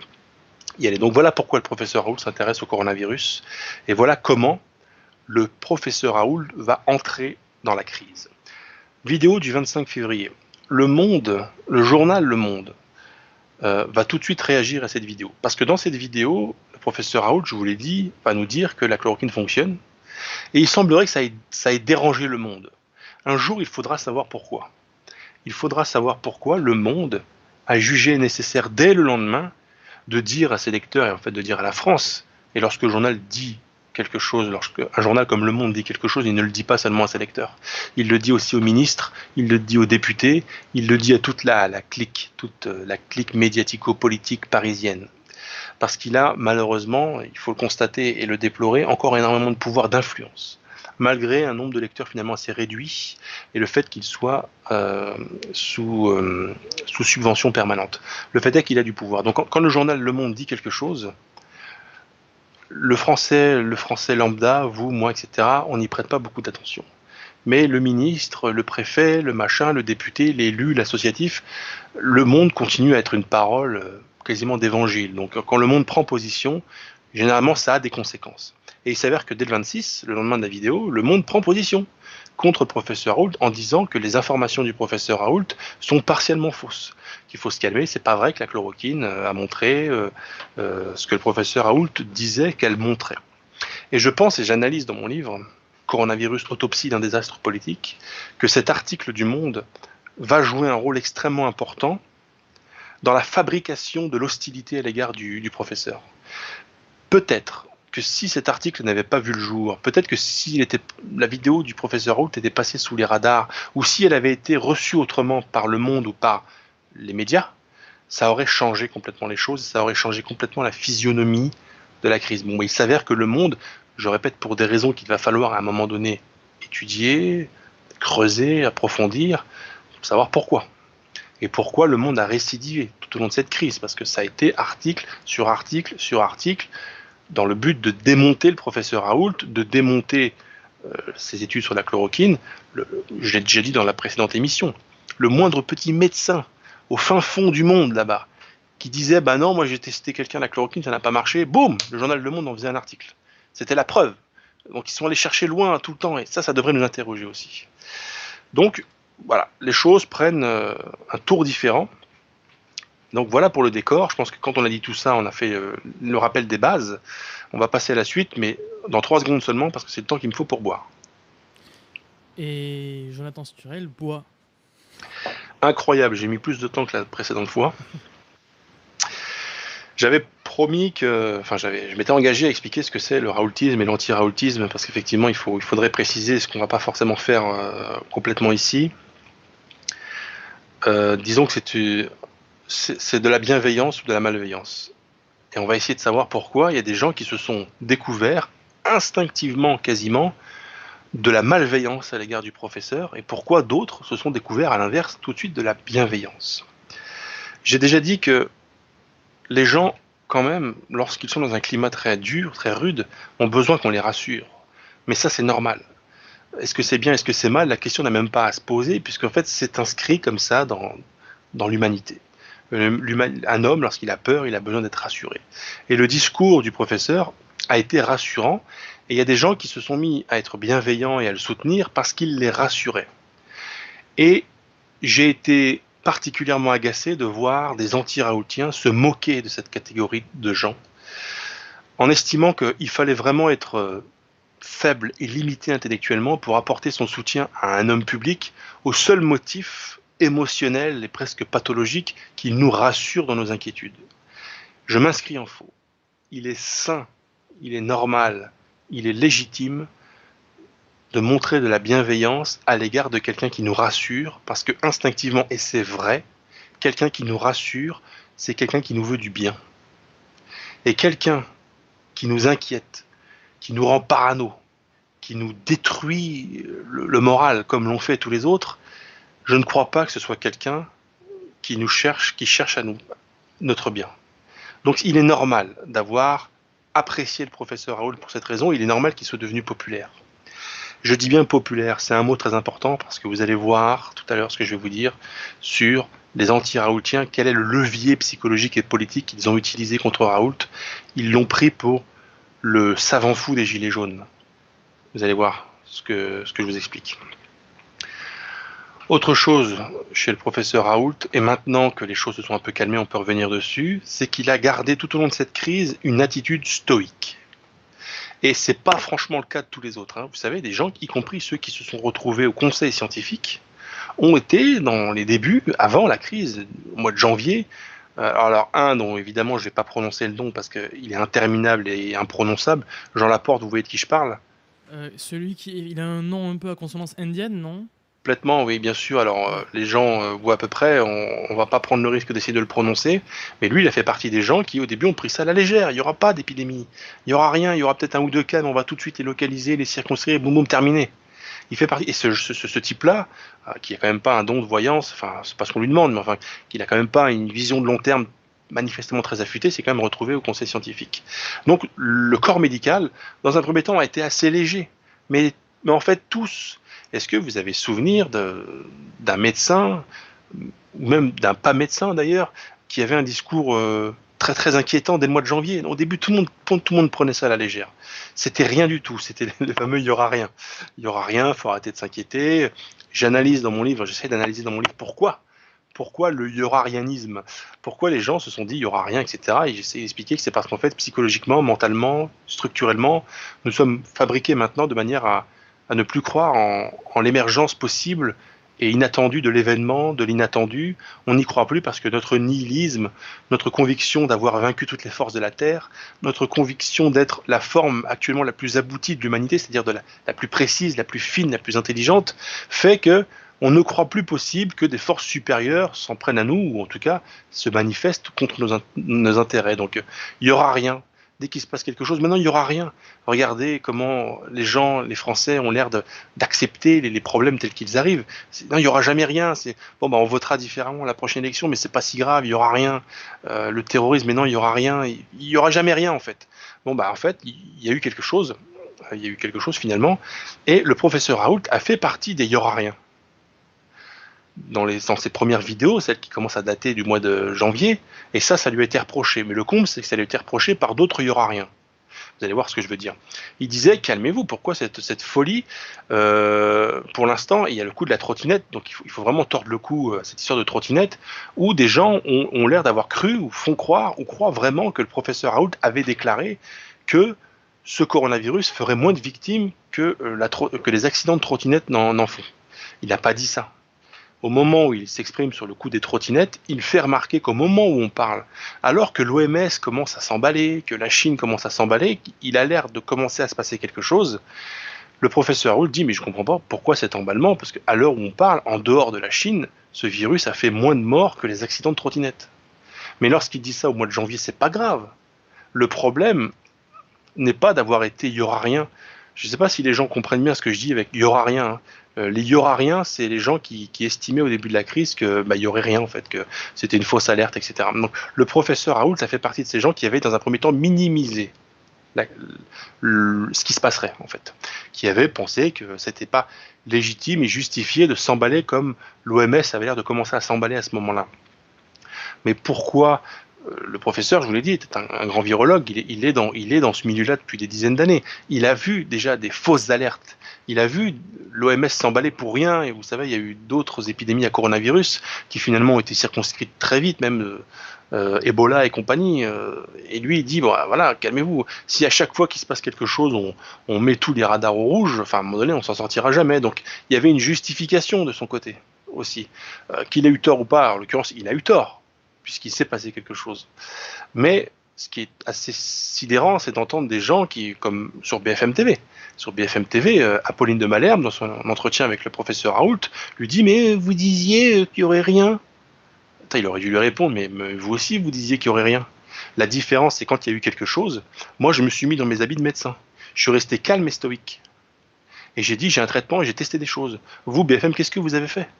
y aller. Donc voilà pourquoi le professeur Raoul s'intéresse au coronavirus, et voilà comment le professeur Raoul va entrer dans la crise. Vidéo du 25 février. Le Monde, le journal Le Monde, euh, va tout de suite réagir à cette vidéo. Parce que dans cette vidéo, le professeur Raoul, je vous l'ai dit, va nous dire que la chloroquine fonctionne. Et il semblerait que ça ait, ça ait dérangé le monde. Un jour, il faudra savoir pourquoi. Il faudra savoir pourquoi le monde a jugé nécessaire dès le lendemain de dire à ses lecteurs et en fait de dire à la France, et lorsque le journal dit quelque chose, lorsque un journal comme Le Monde dit quelque chose, il ne le dit pas seulement à ses lecteurs. Il le dit aussi aux ministres, il le dit aux députés, il le dit à toute la, clique, toute euh, la clique médiatico-politique parisienne. Parce qu'il a malheureusement, il faut le constater et le déplorer, encore énormément de pouvoir d'influence malgré un nombre de lecteurs finalement assez réduit et le fait qu'il soit euh, sous, euh, sous subvention permanente. Le fait est qu'il a du pouvoir. Donc quand, le journal Le Monde dit quelque chose, le français, le français lambda, vous, moi, etc., on n'y prête pas beaucoup d'attention. Mais le ministre, le préfet, le machin, le député, l'élu, l'associatif, le monde continue à être une parole euh, quasiment d'évangile. Donc quand le monde prend position, généralement ça a des conséquences. Et il s'avère que dès le 26, le lendemain de la vidéo, le monde prend position contre le professeur Raoult en disant que les informations du professeur Raoult sont partiellement fausses qu'il faut se calmer. C'est pas vrai que la chloroquine euh, a montré euh, euh, ce que le professeur Raoult disait qu'elle montrait. Et je pense, et j'analyse dans mon livre, Coronavirus, autopsie d'un désastre politique, que cet article du Monde va jouer un rôle extrêmement important dans la fabrication de l'hostilité à l'égard du, professeur. Peut-être que si cet article n'avait pas vu le jour, peut-être que si était, la vidéo du professeur Holt était passée sous les radars, ou si elle avait été reçue autrement par le monde ou par les médias, ça aurait changé complètement les choses, ça aurait changé complètement la physionomie de la crise. Bon, il s'avère que le monde, je répète, pour des raisons qu'il va falloir à un moment donné étudier, creuser, approfondir, pour savoir pourquoi. Et pourquoi le monde a récidivé tout au long de cette crise, parce que ça a été article sur article sur article, dans le but de démonter le professeur Raoult, de démonter euh, ses études sur la chloroquine. je l'ai déjà dit dans la précédente émission. Le moindre petit médecin au fin fond du monde là-bas, qui disait bah non, moi j'ai testé quelqu'un la chloroquine, ça n'a pas marché, boum, le journal Le Monde en faisait un article. C'était la preuve. Donc ils sont allés chercher loin tout le temps, et ça, ça devrait nous interroger aussi. Donc voilà, les choses prennent euh, un tour différent. Donc voilà pour le décor. Je pense que quand on a dit tout ça, on a fait euh, le rappel des bases. On va passer à la suite, mais dans trois secondes seulement, parce que c'est le temps qu'il me faut pour boire. Et Jonathan Sturel boit incroyable. J'ai mis plus de temps que la précédente fois. J'avais promis que, enfin, j'avais, je m'étais engagé à expliquer ce que c'est le raoultisme et l'anti-raoultisme, parce qu'effectivement, il faut, il faudrait préciser ce qu'on va pas forcément faire euh, complètement ici. Euh, disons que c'est, c'est de la bienveillance ou de la malveillance. Et on va essayer de savoir pourquoi il y a des gens qui se sont découverts instinctivement, quasiment, de la malveillance à l'égard du professeur et pourquoi d'autres se sont découverts à l'inverse tout de suite de la bienveillance. J'ai déjà dit que les gens, quand même, lorsqu'ils sont dans un climat très dur, très rude, ont besoin qu'on les rassure. Mais ça, c'est normal. Est-ce que c'est bien, est-ce que c'est mal? La question n'a même pas à se poser, puisqu'en fait, c'est inscrit comme ça dans, dans l'humanité. Un homme, lorsqu'il a peur, il a besoin d'être rassuré. Et le discours du professeur a été rassurant, et il y a des gens qui se sont mis à être bienveillants et à le soutenir parce qu'il les rassurait. Et j'ai été particulièrement agacé de voir des anti-raoultiens se moquer de cette catégorie de gens, en estimant qu'il fallait vraiment être euh, faible et limité intellectuellement pour apporter son soutien à un homme public au seul motif émotionnel et presque pathologique qui nous rassure dans nos inquiétudes. Je m'inscris en faux. Il est sain, il est normal il est légitime de montrer de la bienveillance à l'égard de quelqu'un qui nous rassure, parce que instinctivement, et c'est vrai, quelqu'un qui nous rassure, c'est quelqu'un qui nous veut du bien. Et quelqu'un qui nous inquiète, qui nous rend parano, qui nous détruit le, moral comme l'ont fait tous les autres, je ne crois pas que ce soit quelqu'un qui nous cherche, qui cherche à nous notre bien. Donc il est normal d'avoir apprécier le professeur Raoul pour cette raison, il est normal qu'il soit devenu populaire. Je dis bien populaire, c'est un mot très important parce que vous allez voir tout à l'heure ce que je vais vous dire sur les anti-raoultiens, quel est le levier psychologique et politique qu'ils ont utilisé contre Raoult? Ils l'ont pris pour le savant fou des Gilets jaunes. Vous allez voir ce que je vous explique. Autre chose chez le professeur Raoult, et maintenant que les choses se sont un peu calmées, on peut revenir dessus, c'est qu'il a gardé tout au long de cette crise une attitude stoïque. Et c'est pas franchement le cas de tous les autres. Hein. Vous savez, des gens, y compris ceux qui se sont retrouvés au conseil scientifique, ont été dans les débuts, avant la crise, au mois de janvier. Euh, alors, un dont évidemment je ne vais pas prononcer le nom parce qu'il est interminable et imprononçable, Jean Laporte, vous voyez de qui je parle? Euh, Celui qui. Il a un nom un peu à consonance indienne, non? Complètement, oui, bien sûr. Alors, euh, les gens euh, voient à peu près, on, ne va pas prendre le risque d'essayer de le prononcer, mais lui, il a fait partie des gens qui, au début, ont pris ça à la légère. Il n'y aura pas d'épidémie, il n'y aura rien, il y aura peut-être un ou deux cas, mais on va tout de suite les localiser, les circonscrire, boum boum, terminé. Il fait partie, et ce, type-là, euh, qui a quand même pas un don de voyance, enfin, c'est pas ce qu'on lui demande, mais enfin, qu'il a quand même pas une vision de long terme manifestement très affûtée, c'est quand même retrouvé au conseil scientifique. Donc, le corps médical, dans un premier temps, a été assez léger, mais, mais en fait, tous, est-ce que vous avez souvenir d'un médecin, ou même d'un pas médecin d'ailleurs, qui avait un discours euh, très très inquiétant dès le mois de janvier? Au début, tout le monde, tout le monde prenait ça à la légère. C'était rien du tout. C'était le fameux il y aura rien. Il y aura rien, il faut arrêter de s'inquiéter. J'analyse dans mon livre, j'essaie d'analyser dans mon livre pourquoi pourquoi le yorarianisme Pourquoi les gens se sont dit il y aura rien, etc. Et j'essaie d'expliquer que c'est parce qu'en fait, psychologiquement, mentalement, structurellement, nous sommes fabriqués maintenant de manière à, ne plus croire en l'émergence possible et inattendu de l'événement, de l'inattendu. On n'y croit plus parce que notre nihilisme, notre conviction d'avoir vaincu toutes les forces de la Terre, notre conviction d'être la forme actuellement la plus aboutie de l'humanité, c'est-à-dire la, plus précise, la plus fine, la plus intelligente, fait que on ne croit plus possible que des forces supérieures s'en prennent à nous, ou en tout cas se manifestent contre nos intérêts. Donc il n'y aura rien dès qu'il se passe quelque chose. Maintenant, il n'y aura rien. Regardez comment les gens, les Français, ont l'air d'accepter les, problèmes tels qu'ils arrivent. Il n'y aura jamais rien. Bon, bah, on votera différemment la prochaine élection, mais c'est pas si grave. Il n'y aura rien. Euh, le terrorisme, mais non, il n'y aura rien. Il n'y aura jamais rien en fait. Bon, bah en fait, il y a eu quelque chose. Il y a eu quelque chose finalement. Et le professeur Raoult a fait partie des il n'y aura rien dans, ses premières vidéos, celles qui commencent à dater du mois de janvier, et ça, ça lui a été reproché. Mais le comble, c'est que ça lui a été reproché par d'autres, il. Vous allez voir ce que je veux dire. Il disait, calmez-vous, pourquoi cette, folie euh, Pour l'instant, il y a le coup de la trottinette, donc il faut, vraiment tordre le cou à cette histoire de trottinette, où des gens ont, l'air d'avoir cru, ou font croire, ou croient vraiment que le professeur Raoult avait déclaré que ce coronavirus ferait moins de victimes que, euh, les accidents de trottinette n'en font. Il n'a pas dit ça au moment où il s'exprime sur le coup des trottinettes, il fait remarquer qu'au moment où on parle, alors que l'OMS commence à s'emballer, que la Chine commence à s'emballer, il a l'air de commencer à se passer quelque chose. Le professeur Raoult dit mais je comprends pas pourquoi cet emballement parce qu'à l'heure où on parle, en dehors de la Chine, ce virus a fait moins de morts que les accidents de trottinettes. Mais lorsqu'il dit ça au mois de janvier, c'est pas grave. Le problème n'est pas d'avoir été il aura rien. Je ne sais pas si les gens comprennent bien ce que je dis avec il aura rien. Hein. Euh, les y aura rien, c'est les gens qui, estimaient au début de la crise que bah, aurait rien en fait, que c'était une fausse alerte, etc. Donc le professeur Raoult, ça fait partie de ces gens qui avaient dans un premier temps minimisé ce qui se passerait en fait, qui avaient pensé que c'était pas légitime et justifié de s'emballer comme l'OMS avait l'air de commencer à s'emballer à ce moment-là. Mais pourquoi le professeur, je vous l'ai dit, était un, grand virologue. Il est, dans, il est dans ce milieu-là depuis des dizaines d'années. Il a vu déjà des fausses alertes il a vu l'OMS s'emballer pour rien, et vous savez, il y a eu d'autres épidémies à coronavirus qui finalement ont été circonscrites très vite, même euh, euh, Ebola et compagnie. Euh, et lui, il dit, bon, voilà, calmez-vous, si à chaque fois qu'il se passe quelque chose, on, met tous les radars au rouge, enfin, à un moment donné, on s'en sortira jamais. Donc, il y avait une justification de son côté aussi. Qu'il ait eu tort ou pas, en l'occurrence, il a eu tort, puisqu'il s'est passé quelque chose. Mais ce qui est assez sidérant, c'est d'entendre des gens qui, comme sur BFM TV, sur BFM TV, euh, Apolline de Malherbe, dans son entretien avec le professeur Raoult, lui dit Mais vous disiez qu'il n'y aurait rien Il aurait dû lui répondre Mais, vous aussi, vous disiez qu'il n'y aurait rien. La différence, c'est quand il y a eu quelque chose, moi, je me suis mis dans mes habits de médecin. Je suis resté calme et stoïque. Et j'ai dit J'ai un traitement et j'ai testé des choses. Vous, BFM, qu'est-ce que vous avez fait?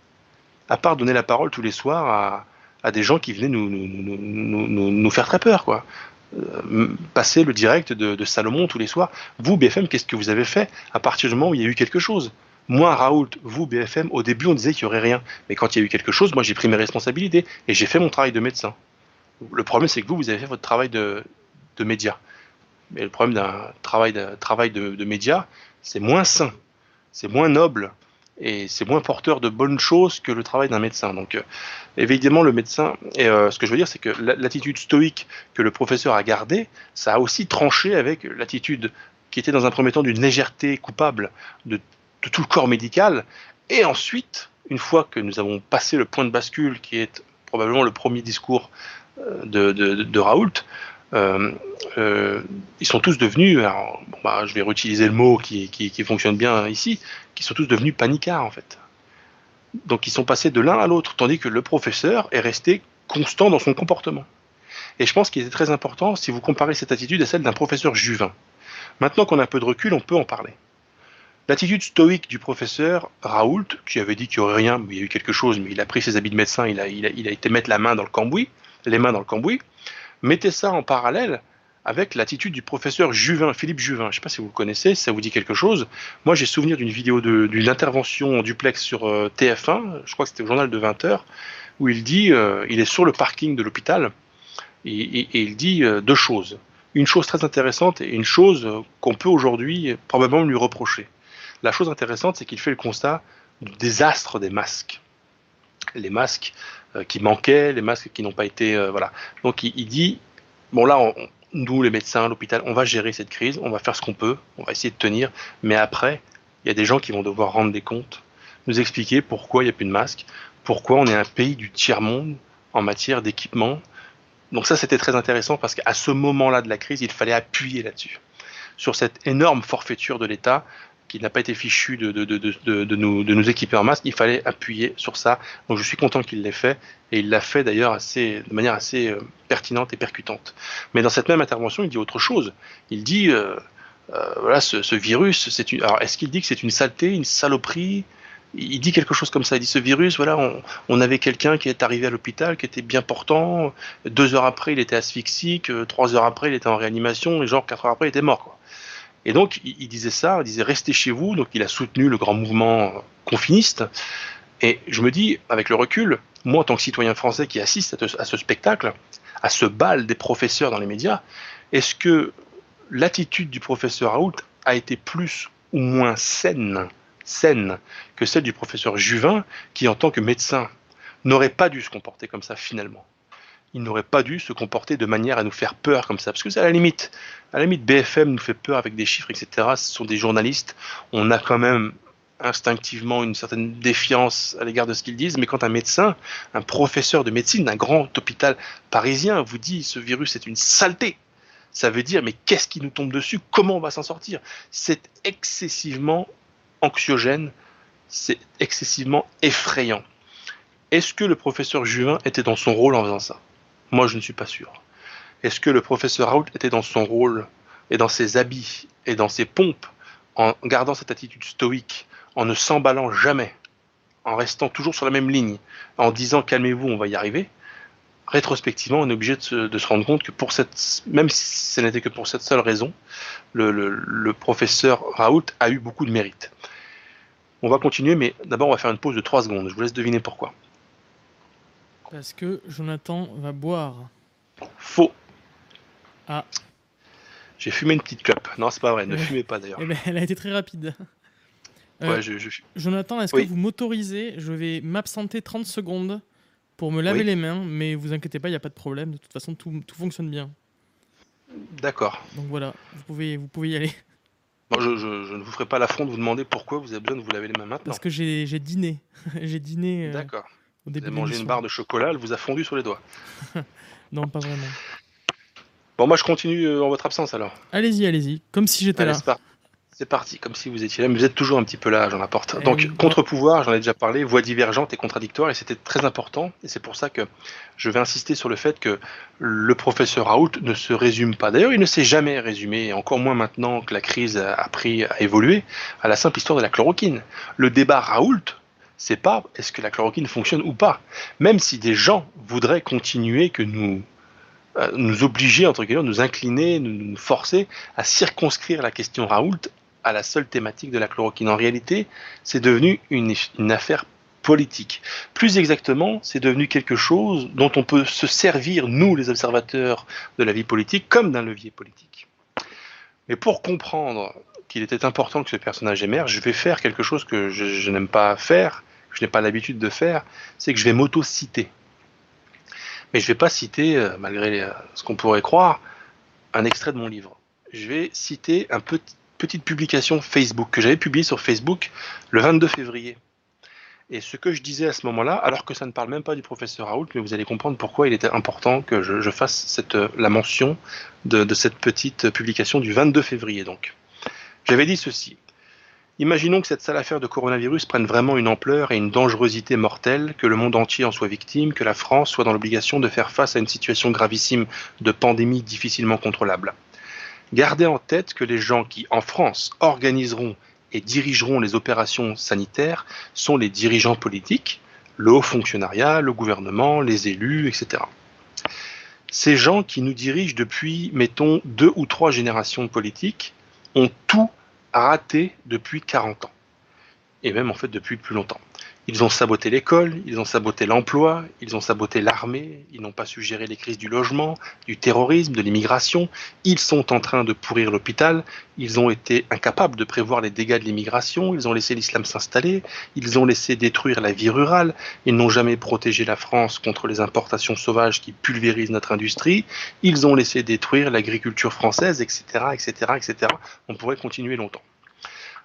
À part donner la parole tous les soirs à, à des gens qui venaient nous, nous, nous, faire très peur, quoi. Euh, passer le direct de, Salomon tous les soirs. Vous, BFM, qu'est-ce que vous avez fait à partir du moment où il y a eu quelque chose? Moi, Raoult, vous, BFM, au début, on disait qu'il n'y aurait rien. Mais quand il y a eu quelque chose, moi, j'ai pris mes responsabilités et j'ai fait mon travail de médecin. Le problème, c'est que vous, vous avez fait votre travail de, de média. Mais le problème d'un travail de, travail de, de média, c'est moins sain, c'est moins noble, et c'est moins porteur de bonnes choses que le travail d'un médecin. Donc, euh, évidemment, le médecin, et euh, ce que je veux dire, c'est que l'attitude stoïque que le professeur a gardée, ça a aussi tranché avec l'attitude qui était dans un premier temps d'une légèreté coupable de, tout le corps médical, et ensuite, une fois que nous avons passé le point de bascule, qui est probablement le premier discours euh, de, de Raoult, euh, euh, ils sont tous devenus, bah, je vais réutiliser le mot qui, fonctionne bien ici, qui sont tous devenus panicards en fait. Donc ils sont passés de l'un à l'autre, tandis que le professeur est resté constant dans son comportement. Et je pense qu'il est très important si vous comparez cette attitude à celle d'un professeur juvin. Maintenant qu'on a un peu de recul, on peut en parler. L'attitude stoïque du professeur Raoult, qui avait dit qu'il n'y aurait rien, mais il y a eu quelque chose, mais il a pris ses habits de médecin, il a, il a été mettre la main dans le cambouis, les mains dans le cambouis, Mettez ça en parallèle avec l'attitude du professeur Juvin, Philippe Juvin. Je ne sais pas si vous le connaissez, si ça vous dit quelque chose. Moi, j'ai souvenir d'une vidéo d'une intervention en duplex sur euh, TF1, je crois que c'était au journal de 20 h où il dit, euh, il est sur le parking de l'hôpital, et, il dit euh, deux choses. Une chose très intéressante et une chose qu'on peut aujourd'hui probablement lui reprocher. La chose intéressante, c'est qu'il fait le constat du désastre des masques. Les masques qui manquaient, les masques qui n'ont pas été, voilà. Donc il, dit, bon là, nous les médecins, l'hôpital, on va gérer cette crise, on va faire ce qu'on peut, on va essayer de tenir, mais après, il y a des gens qui vont devoir rendre des comptes, nous expliquer pourquoi il n'y a plus de masques, pourquoi on est un pays du tiers-monde en matière d'équipement. Donc ça, c'était très intéressant parce qu'à ce moment-là de la crise, il fallait appuyer là-dessus. Sur cette énorme forfaiture de l'État qui n'a pas été fichu de, de, de, de, nous, de nous équiper en masque, il fallait appuyer sur ça. Donc je suis content qu'il l'ait fait, et il l'a fait d'ailleurs assez, de manière assez euh, pertinente et percutante. Mais dans cette même intervention, il dit autre chose. Il dit, euh, euh, voilà, ce, virus, c'est une... Alors est-ce qu'il dit que c'est une saleté, une saloperie? Il dit quelque chose comme ça. Il dit ce virus, voilà, on, avait quelqu'un qui est arrivé à l'hôpital, qui était bien portant. Deux heures après, il était asphyxique. Trois heures après, il était en réanimation. Et genre quatre heures après, il était mort. Quoi. Et donc, il, disait ça. Il disait restez chez vous. Donc, il a soutenu le grand mouvement confiniste. Et je me dis, avec le recul, moi, en tant que citoyen français qui assiste à, ce spectacle, à ce bal des professeurs dans les médias, est-ce que l'attitude du professeur Raoult a été plus ou moins saine saine que celle du professeur Juvin, qui en tant que médecin n'aurait pas dû se comporter comme ça finalement? Il n'aurait pas dû se comporter de manière à nous faire peur comme ça, parce que c'est à la limite. À la limite, BFM nous fait peur avec des chiffres, etc. Ce sont des journalistes. On a quand même instinctivement une certaine défiance à l'égard de ce qu'ils disent, mais quand un médecin, un professeur de médecine d'un grand hôpital parisien vous dit ce virus est une saleté, ça veut dire mais qu'est-ce qui nous tombe dessus? Comment on va s'en sortir? C'est excessivement anxiogène, c'est excessivement effrayant. Est-ce que le professeur Juvin était dans son rôle en faisant ça? Moi, je ne suis pas sûr. Est-ce que le professeur Raoult était dans son rôle et dans ses habits et dans ses pompes en gardant cette attitude stoïque, en ne s'emballant jamais, en restant toujours sur la même ligne, en disant calmez-vous, on va y arriver? Rétrospectivement, on est obligé de se, rendre compte que pour cette, même si ce n'était que pour cette seule raison, le, le professeur Raoult a eu beaucoup de mérite. On va continuer, mais d'abord on va faire une pause de 3 secondes. Je vous laisse deviner pourquoi. Parce que Jonathan va boire. Faux. Ah. J'ai fumé une petite clope. Non, c'est pas vrai. Ne fumez pas d'ailleurs. Eh ben, elle a été très rapide. ouais, euh, je, Jonathan, est-ce que vous m'autorisez Je vais m'absenter 30 secondes pour me laver les mains, mais vous inquiétez pas, il n'y a pas de problème. De toute façon, tout, tout fonctionne bien. D'accord. Donc voilà, vous pouvez, vous pouvez y aller je, ne vous ferai pas l'affront de vous demander pourquoi vous avez besoin de vous laver les mains maintenant. Parce que j'ai dîné. j'ai dîné. Euh, D'accord. Vous avez mangé une barre de chocolat, elle vous a fondu sur les doigts. non, pas vraiment. Bon, moi je continue euh, en votre absence alors. Allez-y, allez-y, comme si j'étais là. C'est parti, comme si vous étiez là, mais vous êtes toujours un petit peu là, j'en apporte. Eh Donc, contre-pouvoir, j'en ai déjà parlé, voix divergente et contradictoire, et c'était très important, et c'est pour ça que je vais insister sur le fait que le professeur Raoult ne se résume pas. D'ailleurs, il ne s'est jamais résumé, et encore moins maintenant que la crise a pris à évoluer, à la simple histoire de la chloroquine. Le débat Raoult, c'est pas est-ce que la chloroquine fonctionne ou pas. Même si des gens voudraient continuer que nous euh, nous obliger, entre guillemets, nous incliner, nous forcer à circonscrire la question Raoult à la seule thématique de la chloroquine. En réalité, c'est devenu une, affaire politique. Plus exactement, c'est devenu quelque chose dont on peut se servir, nous les observateurs de la vie politique, comme d'un levier politique. Mais pour comprendre qu'il était important que ce personnage émerge, je vais faire quelque chose que je, n'aime pas faire, je n'ai pas l'habitude de faire, c'est que je vais m'auto-citer. Mais je ne vais pas citer, euh, malgré euh, ce qu'on pourrait croire, un extrait de mon livre. Je vais citer un petit, petite publication Facebook que j'avais publiée sur Facebook le 22 février. Et ce que je disais à ce moment-là, alors que ça ne parle même pas du professeur Raoult, mais vous allez comprendre pourquoi il était important que je, fasse cette, la mention de, de, cette petite publication du 22 février. Donc, j'avais dit ceci. Imaginons que cette sale affaire de coronavirus prenne vraiment une ampleur et une dangerosité mortelle, que le monde entier en soit victime, que la France soit dans l'obligation de faire face à une situation gravissime de pandémie difficilement contrôlable. Gardez en tête que les gens qui, en France, organiseront et dirigeront les opérations sanitaires sont les dirigeants politiques, le haut fonctionnariat, le gouvernement, les élus, etc. Ces gens qui nous dirigent depuis, mettons, deux ou trois générations politiques, ont tout raté depuis 40 ans. Et même en fait depuis plus longtemps. Ils ont saboté l'école, ils ont saboté l'emploi, ils ont saboté l'armée, ils n'ont pas su gérer les crises du logement, du terrorisme, de l'immigration, ils sont en train de pourrir l'hôpital, ils ont été incapables de prévoir les dégâts de l'immigration, ils ont laissé l'islam s'installer, ils ont laissé détruire la vie rurale, ils n'ont jamais protégé la France contre les importations sauvages qui pulvérisent notre industrie, ils ont laissé détruire l'agriculture française, etc., etc., etc. On pourrait continuer longtemps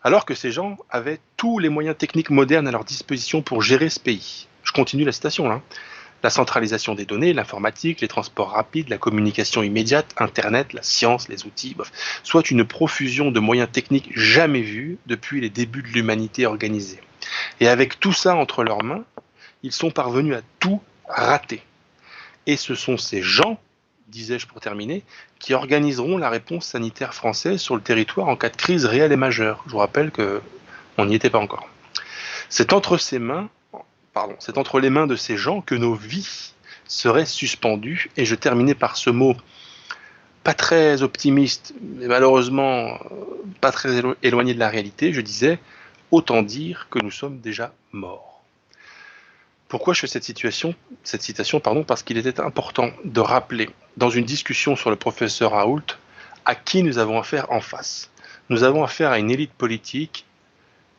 alors que ces gens avaient tous les moyens techniques modernes à leur disposition pour gérer ce pays. Je continue la citation là. La centralisation des données, l'informatique, les transports rapides, la communication immédiate, Internet, la science, les outils, soit une profusion de moyens techniques jamais vus depuis les débuts de l'humanité organisée. Et avec tout ça entre leurs mains, ils sont parvenus à tout rater. Et ce sont ces gens disais-je pour terminer, qui organiseront la réponse sanitaire française sur le territoire en cas de crise réelle et majeure. Je vous rappelle que on n'y était pas encore. C'est entre ses mains, pardon, c'est entre les mains de ces gens que nos vies seraient suspendues. Et je terminais par ce mot pas très optimiste, mais malheureusement pas très éloigné de la réalité. Je disais, autant dire que nous sommes déjà morts. Pourquoi je fais cette, situation, cette citation pardon, Parce qu'il était important de rappeler, dans une discussion sur le professeur Raoult, à qui nous avons affaire en face. Nous avons affaire à une élite politique,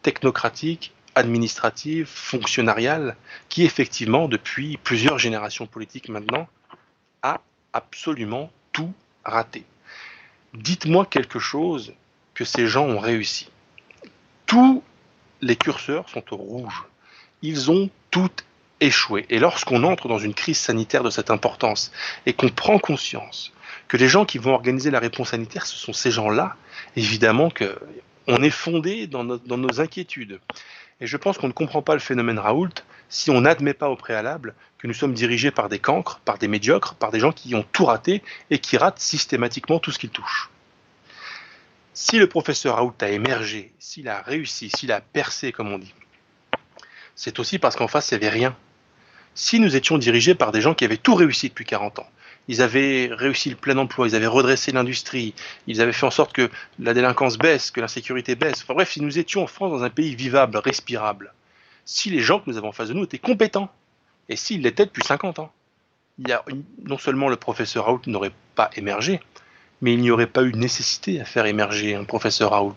technocratique, administrative, fonctionnariale, qui effectivement, depuis plusieurs générations politiques maintenant, a absolument tout raté. Dites-moi quelque chose que ces gens ont réussi. Tous les curseurs sont au rouge. Ils ont tout échoué. Et lorsqu'on entre dans une crise sanitaire de cette importance et qu'on prend conscience que les gens qui vont organiser la réponse sanitaire, ce sont ces gens-là, évidemment que on est fondé dans, dans nos inquiétudes. Et je pense qu'on ne comprend pas le phénomène Raoult si on n'admet pas au préalable que nous sommes dirigés par des cancres, par des médiocres, par des gens qui ont tout raté et qui ratent systématiquement tout ce qu'ils touchent. Si le professeur Raoult a émergé, s'il a réussi, s'il a percé, comme on dit, c'est aussi parce qu'en face, il n'y avait rien si nous étions dirigés par des gens qui avaient tout réussi depuis 40 ans. Ils avaient réussi le plein emploi, ils avaient redressé l'industrie, ils avaient fait en sorte que la délinquance baisse, que l'insécurité baisse. Enfin bref, si nous étions en France dans un pays vivable, respirable, si les gens que nous avons en face de nous étaient compétents, et s'ils l'étaient depuis 50 ans, non seulement le professeur Raoult n'aurait pas émergé, mais il n'y aurait pas eu nécessité à faire émerger un professeur Raoult.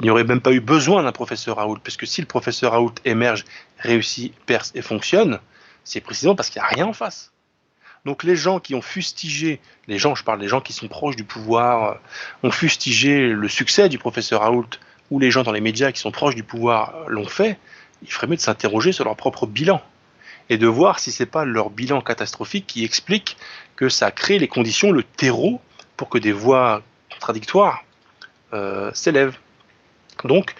Il n'y aurait même pas eu besoin d'un professeur Raoult, parce que si le professeur Raoult émerge, réussit, perce et fonctionne, c'est précisément parce qu'il n'y a rien en face. Donc les gens qui ont fustigé, les gens, je parle des gens qui sont proches du pouvoir, euh, ont fustigé le succès du professeur Raoult, ou les gens dans les médias qui sont proches du pouvoir l'ont fait, il ferait mieux de s'interroger sur leur propre bilan et de voir si c'est pas leur bilan catastrophique qui explique que ça crée les conditions, le terreau pour que des voix contradictoires euh, s'élèvent. Donc,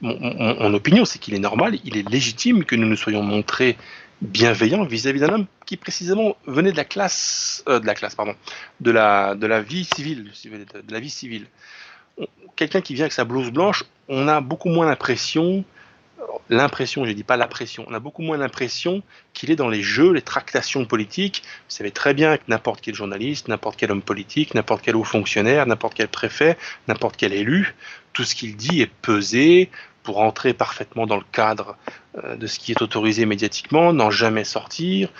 mon opinion, c'est qu'il est normal, il est légitime que nous nous soyons montrés bienveillant vis-à-vis d'un homme qui précisément venait de la classe, euh, de la classe, pardon, de la, de la vie civile, de la vie civile. Quelqu'un qui vient avec sa blouse blanche, on a beaucoup moins l'impression, l'impression, je dis pas la pression, on a beaucoup moins l'impression qu'il est dans les jeux, les tractations politiques. Vous savez très bien que n'importe quel journaliste, n'importe quel homme politique, n'importe quel haut fonctionnaire, n'importe quel préfet, n'importe quel élu, tout ce qu'il dit est pesé, pour entrer parfaitement dans le cadre euh, de ce qui est autorisé médiatiquement, n'en jamais sortir.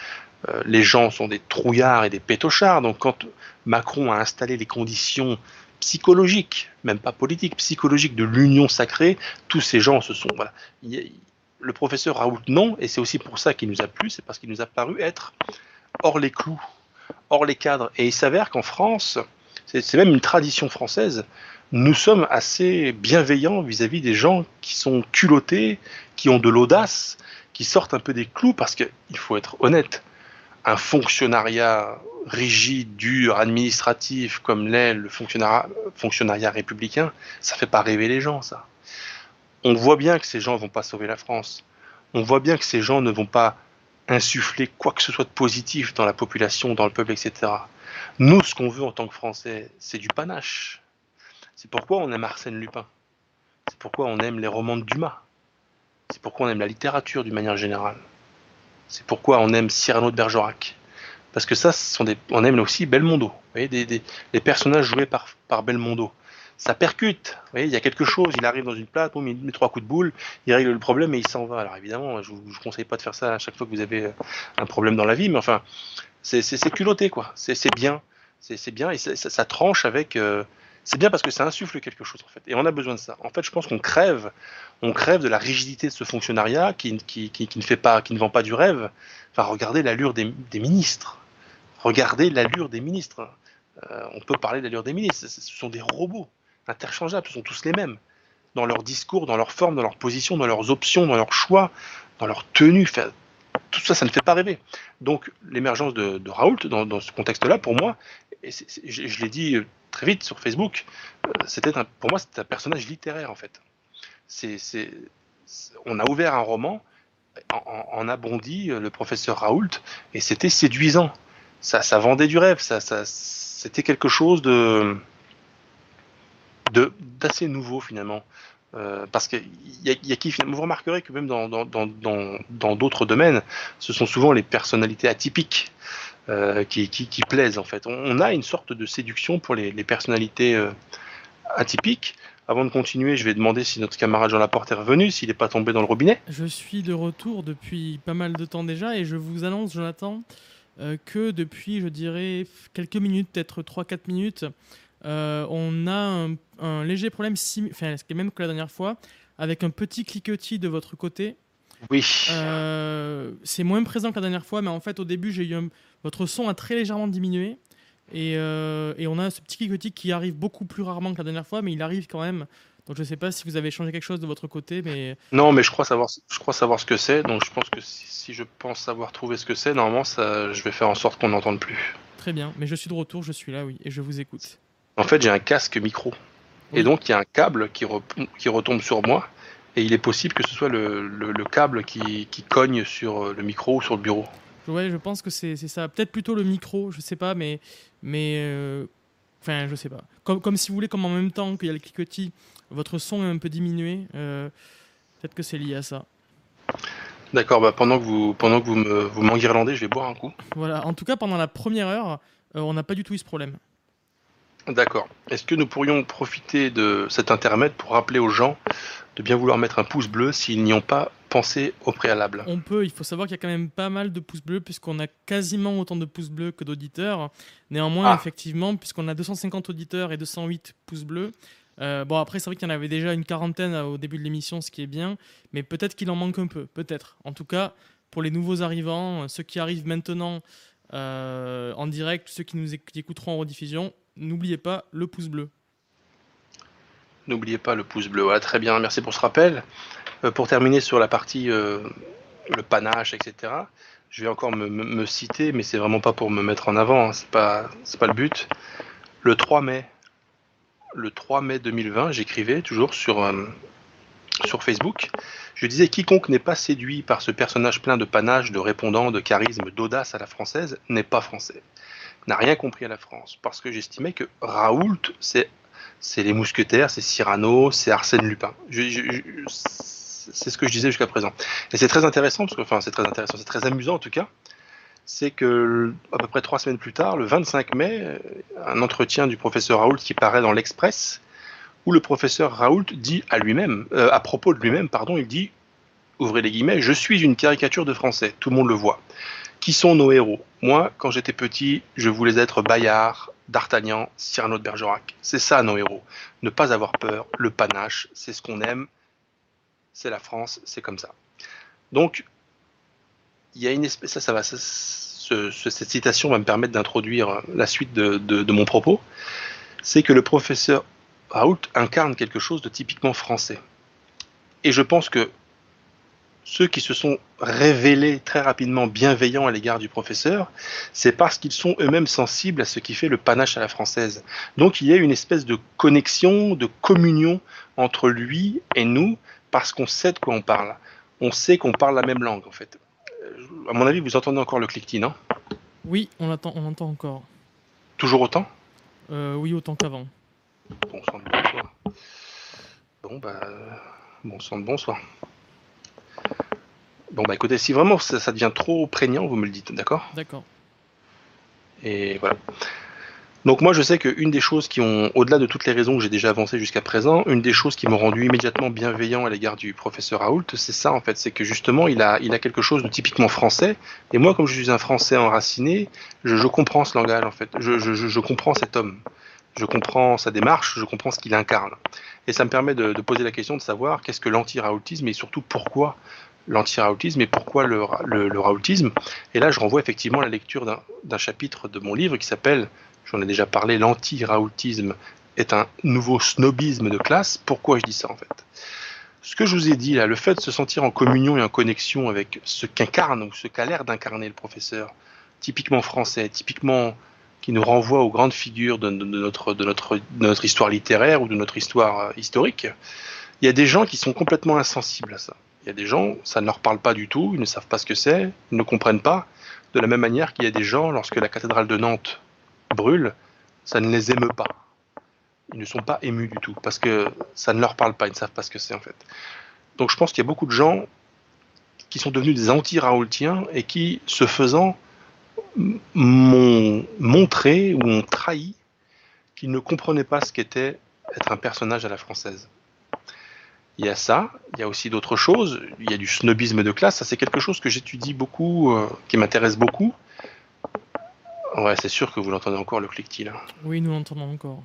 Euh, les gens sont des trouillards et des pétochards. Donc quand Macron a installé les conditions psychologiques, même pas politiques, psychologiques de l'union sacrée, tous ces gens se sont... Le professeur Raoult, non, et c'est aussi pour ça qu'il nous a plu, c'est parce qu'il nous a paru être hors les clous, hors les cadres. Et il s'avère qu'en France, c'est même une tradition française, nous sommes assez bienveillants vis-à-vis des gens qui sont culottés, qui ont de l'audace, qui sortent un peu des clous, parce qu'il faut être honnête, un fonctionnariat rigide, dur, administratif, comme l'est le fonctionnariat, républicain, ça fait pas rêver les gens, ça. On voit bien que ces gens ne vont pas sauver la France. On voit bien que ces gens ne vont pas insuffler quoi que ce soit de positif dans la population, dans le peuple, etc. Nous, ce qu'on veut en tant que Français, c'est du panache. C'est pourquoi on aime Arsène Lupin. C'est pourquoi on aime les romans de Dumas. C'est pourquoi on aime la littérature d'une manière générale. C'est pourquoi on aime Cyrano de Bergerac. Parce que ça, des, on aime aussi Belmondo. Vous voyez, des, les personnages joués par, Belmondo. ça percute. Il y a quelque chose, il arrive dans une plate, il met trois coups de boule, il règle le problème et il s'en va. Alors évidemment, je ne vous conseille pas de faire ça à chaque fois que vous avez un problème dans la vie, mais enfin, c'est culotté, quoi. C'est bien. C'est bien et ça, ça, tranche avec. Euh, c'est bien parce que ça insuffle quelque chose, en fait. Et on a besoin de ça. En fait, je pense qu'on crève, on crève de la rigidité de ce fonctionnariat qui, qui, qui, ne fait pas, qui ne vend pas du rêve. Enfin, regardez l'allure des, ministres. Regardez l'allure des ministres. Euh, on peut parler d'allure des ministres. Ce sont des robots interchangeables, ce sont tous les mêmes. Dans leur discours, dans leur forme, dans leur position, dans leurs options, dans leurs choix, dans leur tenue. tout ça, ça ne fait pas rêver. Donc l'émergence de, Raoult dans, ce contexte-là, pour moi, je, l'ai dit euh, très vite sur Facebook, euh, c'était pour moi c'était un personnage littéraire en fait. on a ouvert un roman, en, a bondi le professeur Raoult, et c'était séduisant. Ça, ça vendait du rêve, ça, c'était quelque chose de d'assez nouveau finalement. Euh, parce qu'il y, y, a qui finalement, vous remarquerez que même dans dans d'autres domaines, ce sont souvent les personnalités atypiques euh, qui, qui, qui, plaisent en fait. On, a une sorte de séduction pour les, les personnalités euh, atypiques. Avant de continuer, je vais demander si notre camarade Jean Laporte est revenu, s'il n'est pas tombé dans le robinet. Je suis de retour depuis pas mal de temps déjà et je vous annonce, Jonathan, que depuis, je dirais, quelques minutes, peut-être 3-4 minutes, euh, on a un, léger problème, enfin, ce qui est même que la dernière fois, avec un petit cliquetis de votre côté. Oui. Euh, c'est moins présent que la dernière fois, mais en fait, au début, j'ai eu votre son a très légèrement diminué. Et, euh, et, on a ce petit cliquetis qui arrive beaucoup plus rarement que la dernière fois, mais il arrive quand même. Donc je ne sais pas si vous avez changé quelque chose de votre côté, mais non, mais je crois savoir, je crois savoir ce que c'est. Donc je pense que si, je pense savoir trouver ce que c'est, normalement, ça, je vais faire en sorte qu'on n'entende plus. Très bien, mais je suis de retour, je suis là, oui, et je vous écoute. En fait, j'ai un casque micro. Et donc, il y a un câble qui, qui, retombe sur moi. Et il est possible que ce soit le, le, câble qui, qui, cogne sur euh, le micro ou sur le bureau. Ouais, je pense que c'est ça. Peut-être plutôt le micro, je sais pas, mais. mais euh, Enfin, je sais pas. Comme, comme si vous voulez, comme en même temps qu'il y a le cliquetis, votre son est un peu diminué. Euh, peut-être que c'est lié à ça. D'accord, bah pendant que vous, pendant que vous me, vous m'enguirlandez, je vais boire un coup. Voilà, en tout cas, pendant la première heure, on n'a pas du tout eu ce problème. D'accord. Est-ce que nous pourrions profiter de cet intermède pour rappeler aux gens de bien vouloir mettre un pouce bleu s'ils n'y ont pas pensé au préalable On peut, il faut savoir qu'il y a quand même pas mal de pouces bleus puisqu'on a quasiment autant de pouces bleus que d'auditeurs. Néanmoins, ah. effectivement, puisqu'on a 250 auditeurs et 208 pouces bleus, euh, bon, après, c'est vrai qu'il y en avait déjà une quarantaine au début de l'émission, ce qui est bien, mais peut-être qu'il en manque un peu, peut-être. En tout cas, pour les nouveaux arrivants, ceux qui arrivent maintenant euh, en direct, ceux qui nous écouteront en rediffusion, n'oubliez pas le pouce bleu. N'oubliez pas le pouce bleu. Voilà, très bien, merci pour ce rappel. Euh, pour terminer sur la partie euh, le panache, etc., je vais encore me, citer, mais c'est vraiment pas pour me mettre en avant, hein, c'est pas, pas le but. Le 3 mai, le 3 mai 2020, j'écrivais toujours sur, euh, sur Facebook, je disais quiconque n'est pas séduit par ce personnage plein de panache, de répondant, de charisme, d'audace à la française n'est pas français n'a rien compris à la France, parce que j'estimais que Raoult, c'est c'est les mousquetaires, c'est Cyrano, c'est Arsène Lupin. C'est ce que je disais jusqu'à présent. Et c'est très intéressant, parce que, enfin, c'est très intéressant, c'est très amusant en tout cas. C'est que, à peu près trois semaines plus tard, le 25 mai, un entretien du professeur Raoult qui paraît dans l'Express, où le professeur Raoult dit à lui-même, euh, à propos de lui-même, pardon, il dit, ouvrez les guillemets, je suis une caricature de français, tout le monde le voit. Qui sont nos héros? Moi, quand j'étais petit, je voulais être Bayard, D'Artagnan, Cyrano de Bergerac. C'est ça nos héros. Ne pas avoir peur, le panache, c'est ce qu'on aime, c'est la France, c'est comme ça. Donc, il y a une espèce, ça, ça va, cette citation va me permettre d'introduire la suite de, de mon propos. C'est que le professeur Raoult incarne quelque chose de typiquement français. Et je pense que ceux qui se sont révélés très rapidement bienveillants à l'égard du professeur, c'est parce qu'ils sont eux-mêmes sensibles à ce qui fait le panache à la française. Donc il y a une espèce de connexion, de communion entre lui et nous, parce qu'on sait de quoi on parle. On sait qu'on parle la même langue, en fait. À mon avis, vous entendez encore le cliquetis, non? Oui, on l'entend, on entend encore. Toujours autant? Euh, Oui, autant qu'avant. Bon sang de bonsoir. Bon, bah, bon sang de bonsoir. Bon, bah écoutez, si vraiment ça, devient trop prégnant, vous me le dites, d'accord? D'accord. Et voilà. Donc moi je sais qu'une des choses qui ont, au-delà de toutes les raisons que j'ai déjà avancées jusqu'à présent, une des choses qui m'ont rendu immédiatement bienveillant à l'égard du professeur Raoult, c'est ça en fait, c'est que justement il a, il a quelque chose de typiquement français, et moi comme je suis un français enraciné, je, je comprends ce langage en fait, je, je, je, comprends cet homme, je comprends sa démarche, je comprends ce qu'il incarne. Et ça me permet de, poser la question de savoir qu'est-ce que l'anti-raoultisme et surtout pourquoi l'anti-raoultisme et pourquoi le, le, le, raoultisme. Et là je renvoie effectivement à la lecture d'un chapitre de mon livre qui s'appelle j'en ai déjà parlé, l'anti-raoutisme est un nouveau snobisme de classe. Pourquoi je dis ça en fait? Ce que je vous ai dit là, le fait de se sentir en communion et en connexion avec ce qu'incarne ou ce qu'a l'air d'incarner le professeur, typiquement français, typiquement qui nous renvoie aux grandes figures de, de, notre, de, notre, notre histoire littéraire ou de notre histoire euh, historique, il y a des gens qui sont complètement insensibles à ça. Il y a des gens, ça ne leur parle pas du tout, ils ne savent pas ce que c'est, ils ne comprennent pas. De la même manière qu'il y a des gens, lorsque la cathédrale de Nantes brûlent, ça ne les émeut pas. Ils ne sont pas émus du tout parce que ça ne leur parle pas, ils ne savent pas ce que c'est en fait. Donc je pense qu'il y a beaucoup de gens qui sont devenus des anti-raoultiens et qui, se faisant, m'ont montré ou ont trahi qu'ils ne comprenaient pas ce qu'était être un personnage à la française. Il y a ça, il y a aussi d'autres choses, il y a du snobisme de classe, ça c'est quelque chose que j'étudie beaucoup, euh, qui m'intéresse beaucoup, Ouais, c'est sûr que vous l'entendez encore le cliquetis là. Oui, nous l'entendons encore.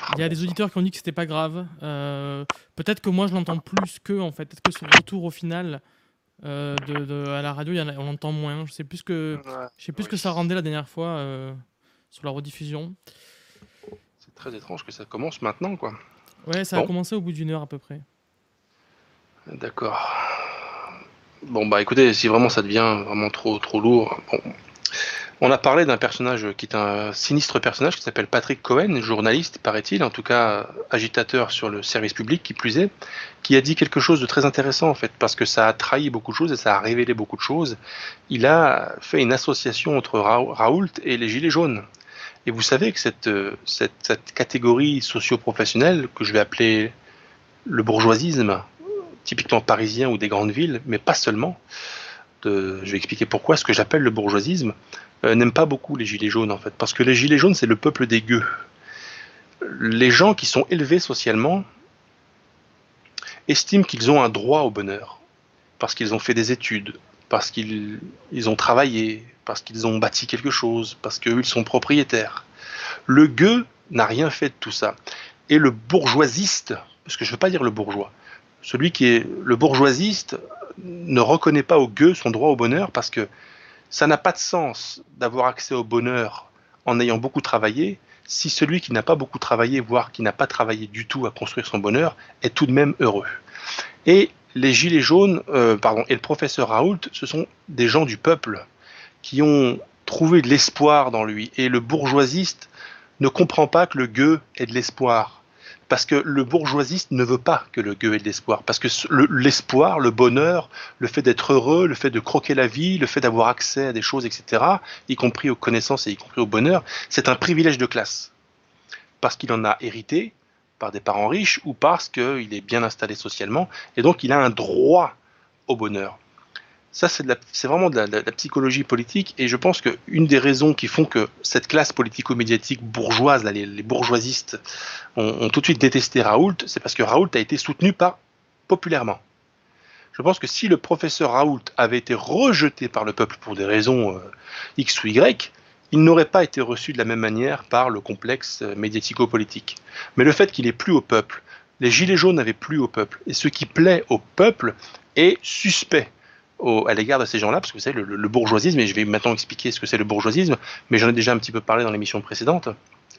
Ah il y a des auditeurs qui ont dit que c'était pas grave. Euh, peut-être que moi je l'entends plus que en fait. Peut-être que ce retour au final euh, de, de, à la radio, y en a, on l'entend moins. Je sais plus que je sais plus ce que ça rendait la dernière fois euh, sur la rediffusion. C'est très étrange que ça commence maintenant quoi. Ouais, ça bon. a commencé au bout d'une heure à peu près. D'accord. Bon bah écoutez, si vraiment ça devient vraiment trop trop lourd, bon, on a parlé d'un personnage qui est un sinistre personnage qui s'appelle Patrick Cohen, journaliste, paraît-il, en tout cas agitateur sur le service public, qui plus est, qui a dit quelque chose de très intéressant en fait, parce que ça a trahi beaucoup de choses et ça a révélé beaucoup de choses. Il a fait une association entre Raoult et les Gilets jaunes. Et vous savez que cette, cette, catégorie socio-professionnelle, que je vais appeler le bourgeoisisme, typiquement parisien ou des grandes villes, mais pas seulement, je vais expliquer pourquoi, ce que j'appelle le bourgeoisisme, n'aiment pas beaucoup les gilets jaunes en fait, parce que les gilets jaunes c'est le peuple des gueux. Les gens qui sont élevés socialement estiment qu'ils ont un droit au bonheur, parce qu'ils ont fait des études, parce qu'ils ils ont travaillé, parce qu'ils ont bâti quelque chose, parce qu'eux ils sont propriétaires. Le gueux n'a rien fait de tout ça. Et le bourgeoisiste, parce que je ne veux pas dire le bourgeois, celui qui est le bourgeoisiste ne reconnaît pas au gueux son droit au bonheur parce que ça n'a pas de sens d'avoir accès au bonheur en ayant beaucoup travaillé si celui qui n'a pas beaucoup travaillé, voire qui n'a pas travaillé du tout à construire son bonheur, est tout de même heureux. Et les gilets jaunes, euh, pardon, et le professeur Raoult, ce sont des gens du peuple qui ont trouvé de l'espoir dans lui. Et le bourgeoisiste ne comprend pas que le gueux ait de l'espoir parce que le bourgeoisiste ne veut pas que le gueux ait de l'espoir, parce que l'espoir, le, bonheur, le fait d'être heureux, le fait de croquer la vie, le fait d'avoir accès à des choses, etc., y compris aux connaissances et y compris au bonheur, c'est un privilège de classe, parce qu'il en a hérité par des parents riches ou parce qu'il est bien installé socialement, et donc il a un droit au bonheur. Ça, c'est vraiment de la, psychologie politique, et je pense qu'une des raisons qui font que cette classe politico-médiatique bourgeoise, les, bourgeoisistes, ont, tout de suite détesté Raoult, c'est parce que Raoult a été soutenu par populairement. Je pense que si le professeur Raoult avait été rejeté par le peuple pour des raisons euh, X ou Y, il n'aurait pas été reçu de la même manière par le complexe euh, médiatico-politique. Mais le fait qu'il ait plu au peuple, les gilets jaunes n'avaient plu au peuple, et ce qui plaît au peuple est suspect à l'égard de ces gens-là, parce que vous savez, le, bourgeoisisme, et je vais maintenant expliquer ce que c'est le bourgeoisisme, mais j'en ai déjà un petit peu parlé dans l'émission précédente,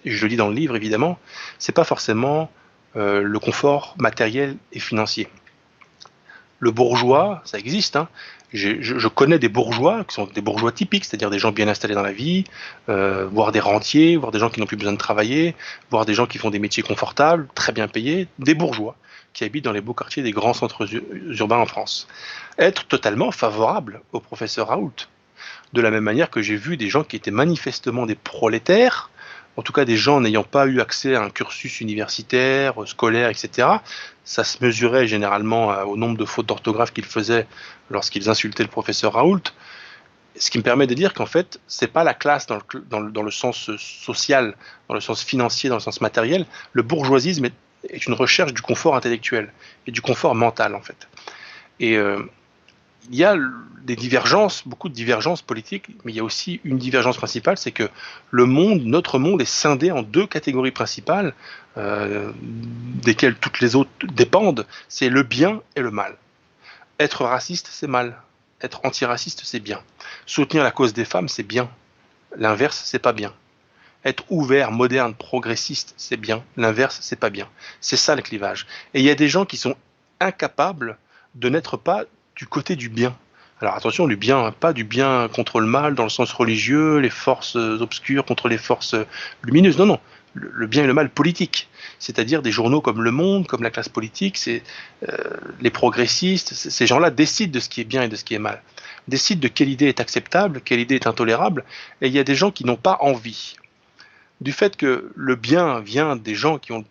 et je le dis dans le livre évidemment, c'est pas forcément euh, le confort matériel et financier. Le bourgeois, ça existe, hein. je, je, connais des bourgeois qui sont des bourgeois typiques, c'est-à-dire des gens bien installés dans la vie, euh, voire des rentiers, voire des gens qui n'ont plus besoin de travailler, voire des gens qui font des métiers confortables, très bien payés, des bourgeois qui habitent dans les beaux quartiers des grands centres urbains en France. Être totalement favorable au professeur Raoult. De la même manière que j'ai vu des gens qui étaient manifestement des prolétaires, en tout cas des gens n'ayant pas eu accès à un cursus universitaire, scolaire, etc. Ça se mesurait généralement au nombre de fautes d'orthographe qu'ils faisaient lorsqu'ils insultaient le professeur Raoult. ce qui me permet de dire qu'en fait, c'est pas la classe dans le, dans, le, dans le, sens social, dans le sens financier, dans le sens matériel. Le bourgeoisisme est, est une recherche du confort intellectuel et du confort mental, en fait. Et euh, il y a des divergences, beaucoup de divergences politiques, mais il y a aussi une divergence principale, c'est que le monde, notre monde, est scindé en deux catégories principales, euh, desquelles toutes les autres dépendent. C'est le bien et le mal. Être raciste, c'est mal. Être antiraciste, c'est bien. Soutenir la cause des femmes, c'est bien. L'inverse, c'est pas bien. Être ouvert, moderne, progressiste, c'est bien. L'inverse, c'est pas bien. C'est ça le clivage. Et il y a des gens qui sont incapables de n'être pas du côté du bien. Alors attention, du bien, pas du bien contre le mal dans le sens religieux, les forces obscures contre les forces lumineuses. Non, non, le bien et le mal politique. C'est-à-dire des journaux comme Le Monde, comme la classe politique, euh, les progressistes. Ces gens-là décident de ce qui est bien et de ce qui est mal, décident de quelle idée est acceptable, quelle idée est intolérable. Et il y a des gens qui n'ont pas envie du fait que le bien vient des gens qui ont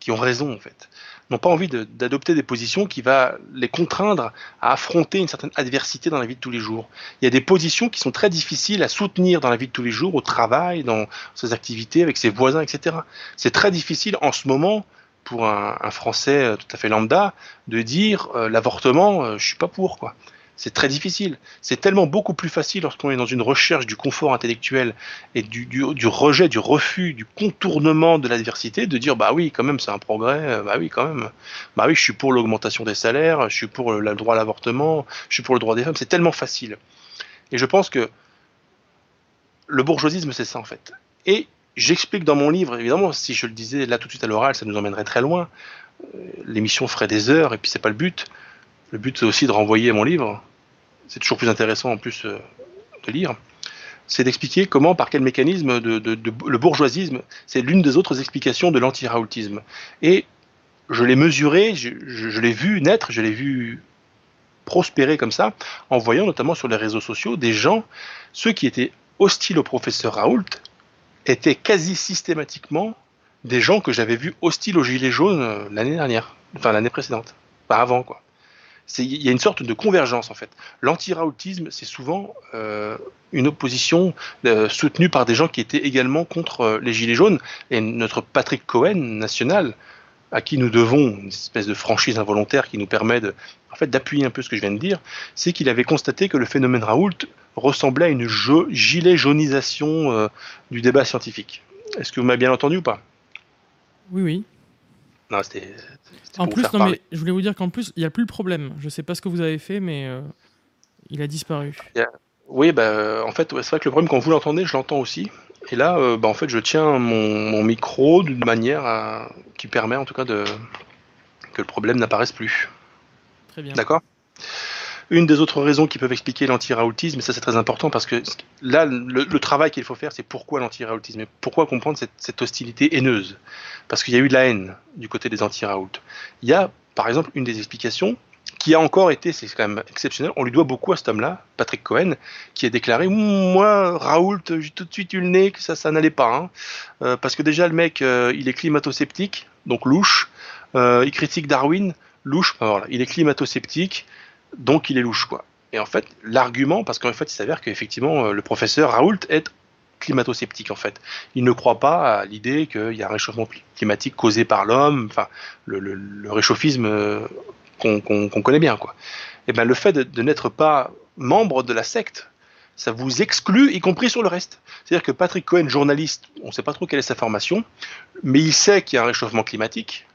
qui ont raison en fait n'ont pas envie d'adopter des positions qui va les contraindre à affronter une certaine adversité dans la vie de tous les jours. Il y a des positions qui sont très difficiles à soutenir dans la vie de tous les jours, au travail, dans ses activités, avec ses voisins, etc. C'est très difficile en ce moment pour un, Français tout à fait lambda de dire euh, l'avortement, euh, je suis pas pour quoi. C'est très difficile. C'est tellement beaucoup plus facile lorsqu'on est dans une recherche du confort intellectuel et du, du, rejet, du refus, du contournement de l'adversité, de dire bah oui, quand même, c'est un progrès, euh, bah oui, quand même, bah oui, je suis pour l'augmentation des salaires, je suis pour le, droit à l'avortement, je suis pour le droit des femmes. C'est tellement facile. Et je pense que le bourgeoisisme, c'est ça en fait. Et j'explique dans mon livre, évidemment, si je le disais là tout de suite à l'oral, ça nous emmènerait très loin. Euh, l'émission ferait des heures et puis c'est pas le but. Le but, c'est aussi de renvoyer mon livre. C'est toujours plus intéressant en plus euh, de lire. C'est d'expliquer comment, par quel mécanisme, de, de, de le bourgeoisisme, c'est l'une des autres explications de l'anti-raoultisme. Et je l'ai mesuré, je, je, je l'ai vu naître, je l'ai vu prospérer comme ça, en voyant notamment sur les réseaux sociaux des gens, ceux qui étaient hostiles au professeur Raoult, étaient quasi systématiquement des gens que j'avais vus hostiles aux Gilets jaunes euh, l'année dernière, enfin l'année précédente, pas avant quoi il y a une sorte de convergence en fait. L'anti-raoutisme, c'est souvent euh, une opposition euh, soutenue par des gens qui étaient également contre euh, les Gilets jaunes. Et notre Patrick Cohen national, à qui nous devons une espèce de franchise involontaire qui nous permet de, en fait, d'appuyer un peu ce que je viens de dire, c'est qu'il avait constaté que le phénomène Raoult ressemblait à une gilet jaunisation du débat scientifique. Est-ce que vous m'avez bien entendu ou pas? Oui, oui. Non, c'était. En plus, non, mais je voulais vous dire qu'en plus, il n'y a plus le problème. Je ne sais pas ce que vous avez fait, mais euh, il a disparu. Yeah. Oui, bah, en fait, c'est vrai que le problème, quand vous l'entendez, je l'entends aussi. Et là, euh, bah, en fait, je tiens mon, mon micro d'une manière à... qui permet, en tout cas, de... que le problème n'apparaisse plus. Très bien. D'accord? Une des autres raisons qui peuvent expliquer l'anti-raoutisme, et ça c'est très important parce que là, le, travail qu'il faut faire, c'est pourquoi l'anti-raoutisme et pourquoi comprendre cette, hostilité haineuse. Parce qu'il y a eu de la haine du côté des anti-raoult. Il y a, par exemple, une des explications qui a encore été, c'est quand même exceptionnel, on lui doit beaucoup à cet homme-là, Patrick Cohen, qui a déclaré Moi, Raoult, j'ai tout de suite eu le nez que ça, ça n'allait pas. Hein. Euh, parce que déjà, le mec, euh, il est climato-sceptique, donc louche. Euh, il critique Darwin, louche. Enfin, il est climato-sceptique donc il est louche quoi. Et en fait, l'argument, parce qu'en fait, il s'avère qu'effectivement, euh, le professeur Raoult est climato-sceptique en fait. Il ne croit pas à l'idée qu'il y a un réchauffement climatique causé par l'homme, enfin le, réchauffisme euh, qu'on qu qu connaît bien quoi. Et ben le fait de, de n'être pas membre de la secte, ça vous exclut, y compris sur le reste. C'est-à-dire que Patrick Cohen, journaliste, on ne sait pas trop quelle est sa formation, mais il sait qu'il y a un réchauffement climatique,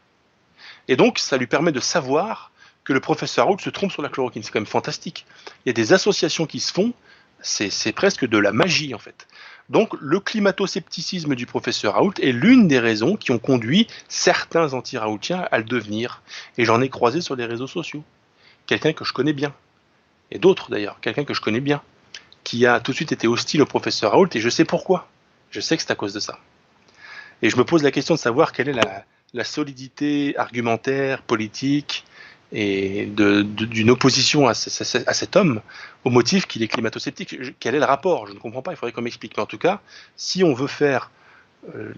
et donc ça lui permet de savoir que le professeur Raoult se trompe sur la chloroquine. C'est quand même fantastique. Il y a des associations qui se font, c'est presque de la magie en fait. Donc le climato-scepticisme du professeur Raoult est l'une des raisons qui ont conduit certains anti-raoultiens à le devenir. Et j'en ai croisé sur les réseaux sociaux. Quelqu'un que je connais bien. Et d'autres d'ailleurs, quelqu'un que je connais bien. Qui a tout de suite été hostile au professeur Raoult et je sais pourquoi. Je sais que c'est à cause de ça. Et je me pose la question de savoir quelle est la, la solidité argumentaire, politique, et d'une opposition à, ce, à, cet homme au motif qu'il est climato-sceptique. Quel est le rapport? Je ne comprends pas, il faudrait qu'on m'explique. Mais en tout cas, si on veut faire euh,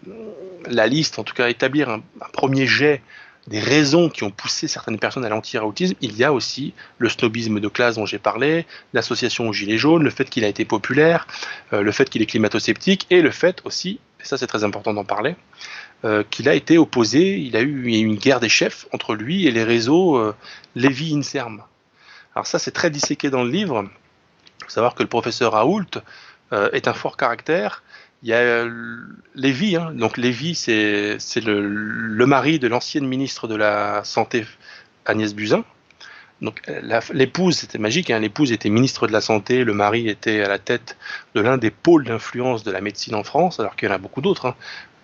la liste, en tout cas établir un, un premier jet des raisons qui ont poussé certaines personnes à l'anti-raoutisme, il y a aussi le snobisme de classe dont j'ai parlé, l'association aux Gilets jaunes, le fait qu'il a été populaire, euh, le fait qu'il est climato-sceptique et le fait aussi, et ça c'est très important d'en parler, euh, qu'il a été opposé, il a eu, une guerre des chefs entre lui et les réseaux euh, Lévy-Inserm. Alors ça c'est très disséqué dans le livre. Il faut savoir que le professeur Raoult est un fort caractère, il y a euh, Lévy, hein. donc Lévy, c'est le, mari de l'ancienne ministre de la Santé, Agnès Buzyn. Donc l'épouse, c'était magique, hein. l'épouse était ministre de la Santé, le mari était à la tête de l'un des pôles d'influence de la médecine en France, alors qu'il y en a beaucoup d'autres. Hein.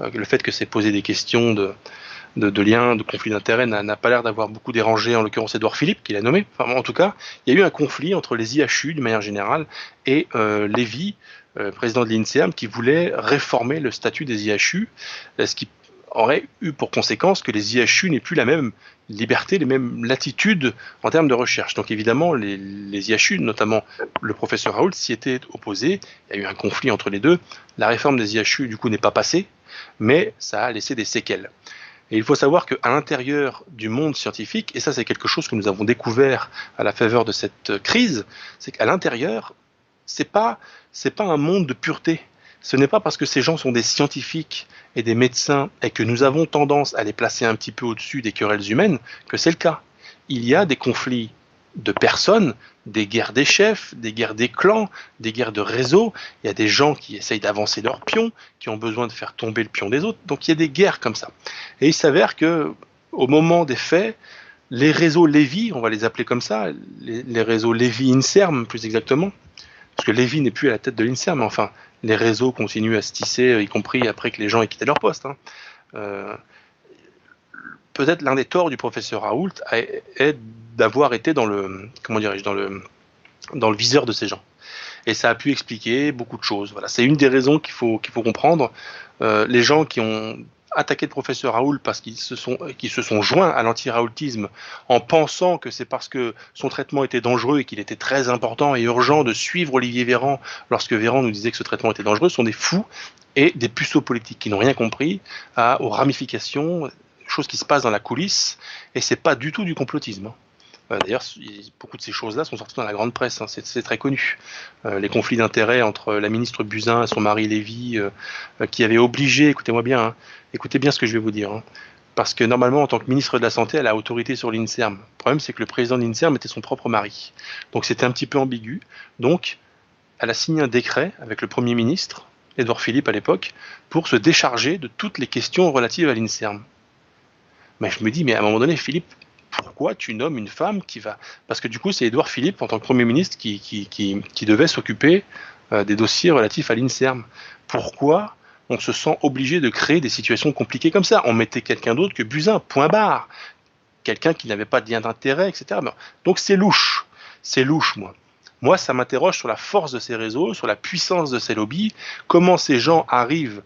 Euh, le fait que c'est posé des questions de, liens, de conflits d'intérêts n'a pas l'air d'avoir beaucoup dérangé, en l'occurrence Édouard Philippe, qui l'a nommé. En tout cas, il y a eu un conflit entre les IHU, de manière générale, et euh, Lévy, euh, président de l'INSEAM, qui voulait réformer le statut des IHU, euh, ce qui aurait eu pour conséquence que les IHU n'aient plus la même liberté, les mêmes latitudes en termes de recherche. Donc évidemment, les, les IHU, notamment le professeur Raoult, s'y étaient opposés. Il y a eu un conflit entre les deux. La réforme des IHU, du coup, n'est pas passée, mais ça a laissé des séquelles. Et il faut savoir qu'à l'intérieur du monde scientifique, et ça c'est quelque chose que nous avons découvert à la faveur de cette crise, c'est qu'à l'intérieur, c'est pas c'est pas un monde de pureté. Ce n'est pas parce que ces gens sont des scientifiques et des médecins et que nous avons tendance à les placer un petit peu au-dessus des querelles humaines que c'est le cas. Il y a des conflits de personnes, des guerres des chefs, des guerres des clans, des guerres de réseaux. Il y a des gens qui essayent d'avancer leur pion, qui ont besoin de faire tomber le pion des autres. Donc il y a des guerres comme ça. Et il s'avère que au moment des faits, les réseaux Lévy, on va les appeler comme ça, les, réseaux Lévy-Inserm plus exactement, parce que Lévy n'est plus à la tête de l'INSERM, mais enfin, les réseaux continuent à se tisser, y compris après que les gens aient quitté leur poste. Hein. Euh, peut-être l'un des torts du professeur Raoult est d'avoir été dans le, comment dans le, dans le viseur de ces gens. Et ça a pu expliquer beaucoup de choses. Voilà, c'est une des raisons qu'il faut, qu'il faut comprendre. Euh, les gens qui ont attaqué le professeur Raoult parce qu'ils se sont, se sont joints à l'anti-raoultisme en pensant que c'est parce que son traitement était dangereux et qu'il était très important et urgent de suivre Olivier Véran lorsque Véran nous disait que ce traitement était dangereux, sont des fous et des puceaux politiques qui n'ont rien compris aux ramifications, choses qui se passent dans la coulisse, et c'est pas du tout du complotisme. Hein. Euh, d'ailleurs, beaucoup de ces choses-là sont sorties dans la grande presse, hein, c'est très connu. Euh, les conflits d'intérêts entre la ministre Buzyn et son mari Lévy, euh, qui avait obligé, écoutez-moi bien, hein, écoutez bien ce que je vais vous dire, hein, parce que normalement, en tant que ministre de la Santé, elle a autorité sur l'INSERM. Le problème, c'est que le président de l'INSERM était son propre mari. Donc c'était un petit peu ambigu. Donc, elle a signé un décret avec le Premier ministre, Édouard Philippe à l'époque, pour se décharger de toutes les questions relatives à l'INSERM. Mais je me dis, mais à un moment donné, Philippe, pourquoi tu nommes une femme qui va... Parce que du coup, c'est Édouard Philippe, en tant que Premier ministre, qui, devait s'occuper euh, des dossiers relatifs à l'INSERM. Pourquoi on se sent obligé de créer des situations compliquées comme ça On mettait quelqu'un d'autre que Buzyn, point barre. Quelqu'un qui n'avait pas de lien d'intérêt, etc. Donc c'est louche. C'est louche, moi. Moi, ça m'interroge sur la force de ces réseaux, sur la puissance de ces lobbies, comment ces gens arrivent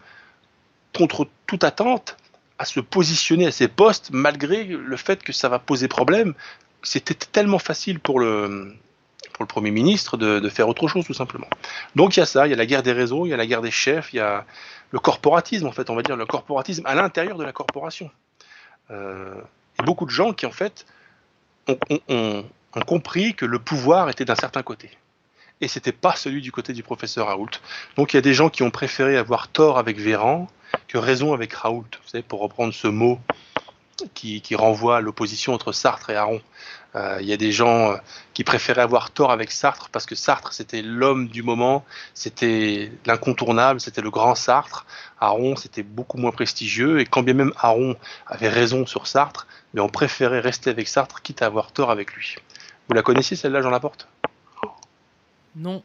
contre toute attente à se positionner à ces postes malgré le fait que ça va poser problème. C'était tellement facile pour le, pour le Premier ministre de, faire autre chose tout simplement. Donc il y a ça, il y a la guerre des réseaux, il y a la guerre des chefs, il y a le corporatisme en fait, on va dire le corporatisme à l'intérieur de la corporation. Euh, et beaucoup de gens qui en fait ont, compris que le pouvoir était d'un certain côté et c'était pas celui du côté du professeur Raoult. Donc il y a des gens qui ont préféré avoir tort avec Véran que raison avec Raoult, vous savez, pour reprendre ce mot qui, renvoie à l'opposition entre Sartre et Aron. Euh, il y a des gens euh, qui préféraient avoir tort avec Sartre parce que Sartre c'était l'homme du moment, c'était l'incontournable, c'était le grand Sartre. Aron c'était beaucoup moins prestigieux et quand bien même Aron avait raison sur Sartre, mais on préférait rester avec Sartre quitte à avoir tort avec lui. Vous la connaissez celle-là, Jean Laporte? Non.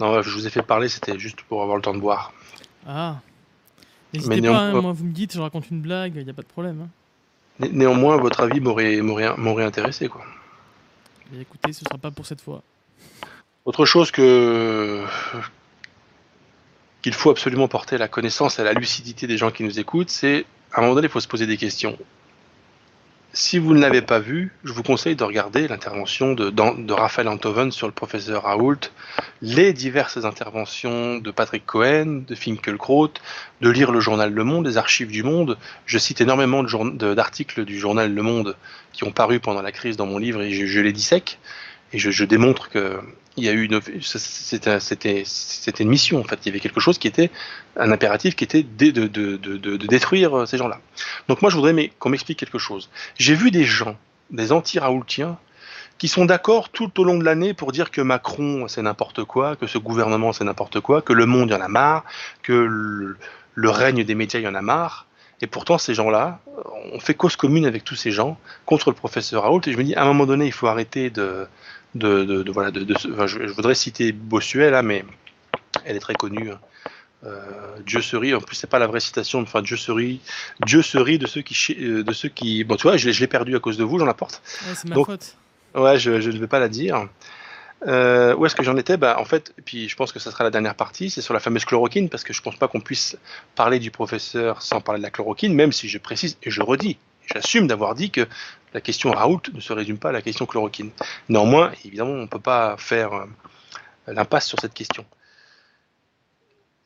Non, je vous ai fait parler, c'était juste pour avoir le temps de boire. Ah. N'hésitez pas, hein, moi vous me dites, je raconte une blague, il n'y a pas de problème. Hein. Néanmoins, votre avis m'aurait intéressé, quoi. Mais écoutez, ce sera pas pour cette fois. Autre chose que qu'il faut absolument porter la connaissance et la lucidité des gens qui nous écoutent, c'est à un moment donné, il faut se poser des questions. Si vous ne l'avez pas vu, je vous conseille de regarder l'intervention de, Raphaël Antoven sur le professeur Raoult, les diverses interventions de Patrick Cohen, de Finkelkraut, de lire le journal Le Monde, les archives du Monde. Je cite énormément d'articles du journal Le Monde qui ont paru pendant la crise dans mon livre et je, je les dissèque. Et je, démontre que il y a eu une, c'était, une mission en fait. Il y avait quelque chose qui était un impératif qui était de, de, de, de, détruire euh, ces gens-là. Donc moi je voudrais qu'on m'explique quelque chose. J'ai vu des gens, des anti-raoultiens, qui sont d'accord tout au long de l'année pour dire que Macron c'est n'importe quoi, que ce gouvernement c'est n'importe quoi, que le monde y en a marre, que le, règne des médias y en a marre. Et pourtant, ces gens-là, on fait cause commune avec tous ces gens contre le professeur Raoult. Et je me dis, à un moment donné, il faut arrêter de, de, de, voilà, de, je, voudrais citer Bossuet là, mais elle est très connue. Hein. Euh, Dieu serait, en plus c'est pas la vraie citation, enfin Dieu serait, Dieu serait de ceux qui, euh, de ceux qui, bon tu vois, je, l'ai perdu à cause de vous, j'en apporte. Ouais, c'est ma faute. Ouais, je, je, ne vais pas la dire. Euh, où est-ce que j'en étais? Bah, En fait, et puis je pense que ça sera la dernière partie, c'est sur la fameuse chloroquine, parce que je pense pas qu'on puisse parler du professeur sans parler de la chloroquine, même si je précise et je redis, j'assume d'avoir dit que la question Raoult ne se résume pas à la question chloroquine. Néanmoins, évidemment, on ne peut pas faire euh, l'impasse sur cette question.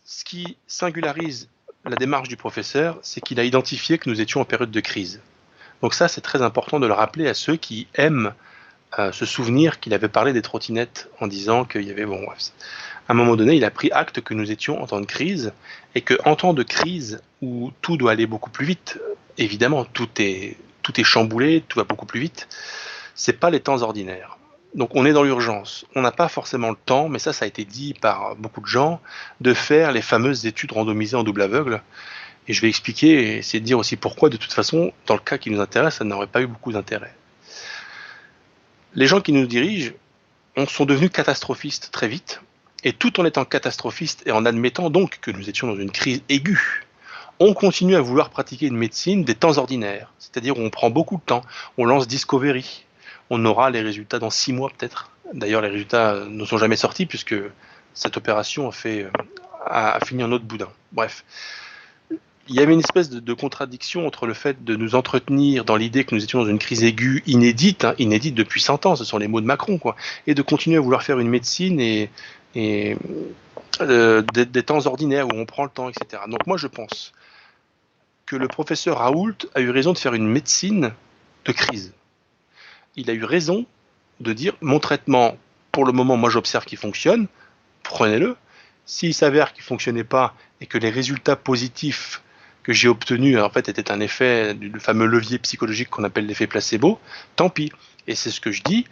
Ce qui singularise la démarche du professeur, c'est qu'il a identifié que nous étions en période de crise. Donc ça, c'est très important de le rappeler à ceux qui aiment euh, se souvenir qu'il avait parlé des trottinettes en disant qu'il y avait... Bon, à un moment donné, il a pris acte que nous étions en temps de crise et qu'en temps de crise où tout doit aller beaucoup plus vite, évidemment, tout est, tout est chamboulé, tout va beaucoup plus vite. C'est pas les temps ordinaires. Donc on est dans l'urgence. On n'a pas forcément le temps, mais ça, ça a été dit par beaucoup de gens, de faire les fameuses études randomisées en double aveugle. Et je vais expliquer et essayer de dire aussi pourquoi, de toute façon, dans le cas qui nous intéresse, ça n'aurait pas eu beaucoup d'intérêt. Les gens qui nous dirigent sont devenus catastrophistes très vite, et tout en étant catastrophistes et en admettant donc que nous étions dans une crise aiguë, on continue à vouloir pratiquer une médecine des temps ordinaires, c'est-à-dire on prend beaucoup de temps, on lance Discovery, on aura les résultats dans six mois peut-être. D'ailleurs, les résultats ne sont jamais sortis puisque cette opération a, a fini en autre boudin. Bref, il y avait une espèce de, contradiction entre le fait de nous entretenir dans l'idée que nous étions dans une crise aiguë inédite, hein, inédite depuis 100 ans, ce sont les mots de Macron, quoi, et de continuer à vouloir faire une médecine euh, des, temps ordinaires où on prend le temps, etc. Donc moi je pense le professeur Raoult a eu raison de faire une médecine de crise. Il a eu raison de dire mon traitement, pour le moment, moi j'observe qu'il fonctionne, prenez-le. S'il s'avère qu'il ne fonctionnait pas et que les résultats positifs que j'ai obtenus en fait étaient un effet du fameux levier psychologique qu'on appelle l'effet placebo, tant pis. Et c'est ce que je dis.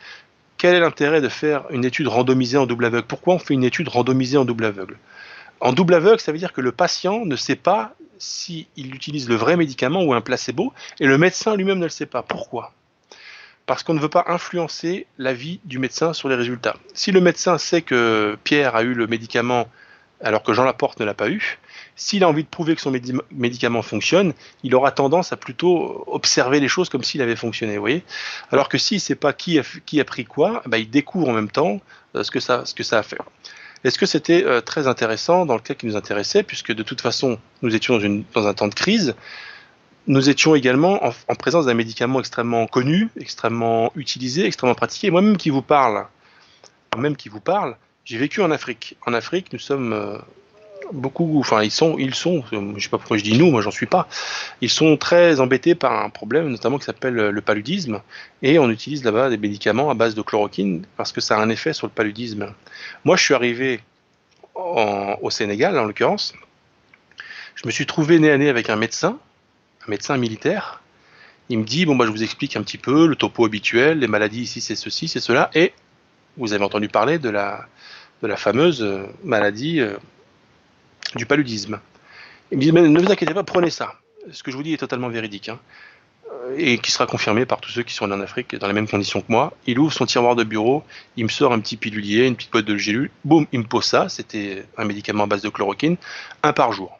Quel est l'intérêt de faire une étude randomisée en double aveugle? Pourquoi on fait une étude randomisée en double aveugle? En double aveugle, ça veut dire que le patient ne sait pas s'il utilise le vrai médicament ou un placebo, et le médecin lui-même ne le sait pas. Pourquoi? Parce qu'on ne veut pas influencer l'avis du médecin sur les résultats. Si le médecin sait que Pierre a eu le médicament alors que Jean Laporte ne l'a pas eu, s'il a envie de prouver que son médicament fonctionne, il aura tendance à plutôt observer les choses comme s'il avait fonctionné, vous voyez? Alors que s'il ne sait pas qui a, pris quoi, bah, il découvre en même temps euh, ce que ça a fait. Est-ce que c'était euh, très intéressant dans le cas qui nous intéressait, puisque de toute façon, nous étions dans, un temps de crise, nous étions également en, présence d'un médicament extrêmement connu, extrêmement utilisé, extrêmement pratiqué. Moi-même qui vous parle, moi-même qui vous parle, j'ai vécu en Afrique. En Afrique, nous sommes euh, beaucoup, enfin ils sont, ils sont, je sais pas pourquoi je dis nous, moi j'en suis pas. Ils sont très embêtés par un problème, notamment qui s'appelle le paludisme, et on utilise là-bas des médicaments à base de chloroquine parce que ça a un effet sur le paludisme. Moi, je suis arrivé au Sénégal, en l'occurrence. Je me suis trouvé nez à nez avec un médecin, un médecin militaire. Il me dit bon bah je vous explique un petit peu le topo habituel, les maladies ici c'est ceci, c'est cela, et vous avez entendu parler de la fameuse maladie euh, du paludisme. Il me dit, mais ne vous inquiétez pas, prenez ça. Ce que je vous dis est totalement véridique. Hein. Euh, et qui sera confirmé par tous ceux qui sont en Afrique dans les mêmes conditions que moi. Il ouvre son tiroir de bureau, il me sort un petit pilulier, une petite boîte de gélule, boum, il me pose ça, c'était un médicament à base de chloroquine, un par jour.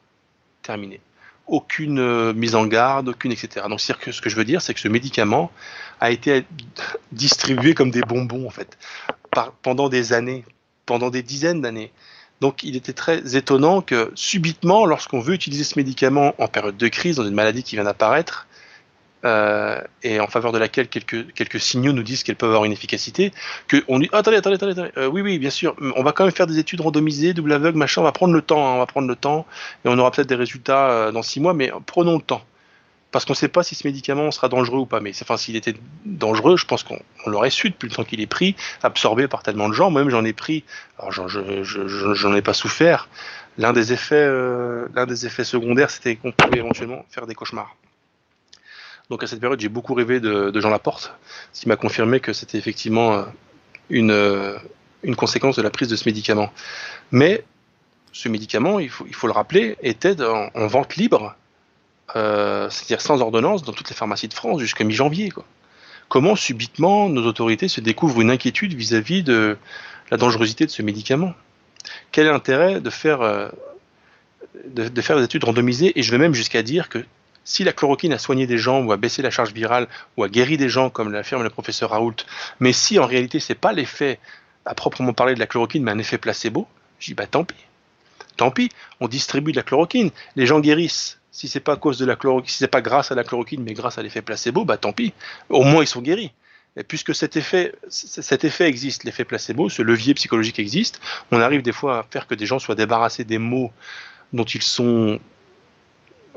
Terminé. Aucune euh, mise en garde, aucune etc. Donc ce que je veux dire, c'est que ce médicament a été distribué comme des bonbons en fait, pendant des années, pendant des dizaines d'années. Donc il était très étonnant que subitement, lorsqu'on veut utiliser ce médicament en période de crise, dans une maladie qui vient d'apparaître, euh, et en faveur de laquelle quelques, signaux nous disent qu'elle peut avoir une efficacité, que on dit attendez, attendez, attendez, euh, oui, oui, bien sûr, on va quand même faire des études randomisées, double aveugle, machin, on va prendre le temps, hein, on va prendre le temps, et on aura peut-être des résultats euh, dans six mois, mais prenons le temps. Parce qu'on ne sait pas si ce médicament sera dangereux ou pas. Mais enfin, s'il était dangereux, je pense qu'on l'aurait su depuis le temps qu'il est pris, absorbé par tellement de gens. Moi-même, j'en ai pris. Alors, j'en ai pas souffert. L'un des effets, l'un des effets secondaires, c'était qu'on pouvait éventuellement faire des cauchemars. Donc à cette période, j'ai beaucoup rêvé de, Jean Laporte, ce qui m'a confirmé que c'était effectivement euh, une, euh, une conséquence de la prise de ce médicament. Mais ce médicament, il faut le rappeler, était en, vente libre, euh, c'est-à-dire sans ordonnance, dans toutes les pharmacies de France jusqu'à mi-janvier. Comment subitement nos autorités se découvrent une inquiétude vis-à-vis de la dangerosité de ce médicament? Quel est l'intérêt de faire, de, faire des études randomisées? Et je vais même jusqu'à dire que si la chloroquine a soigné des gens ou a baissé la charge virale ou a guéri des gens, comme l'affirme le professeur Raoult, mais si en réalité c'est pas l'effet à proprement parler de la chloroquine, mais un effet placebo, je dis bah tant pis. Tant pis, on distribue de la chloroquine, les gens guérissent. Si c'est pas à cause de la chloroquine, si c'est pas grâce à la chloroquine, mais grâce à l'effet placebo, bah tant pis. Au moins ils sont guéris. Et puisque cet effet, cet effet existe, l'effet placebo, ce levier psychologique existe, on arrive des fois à faire que des gens soient débarrassés des maux dont ils sont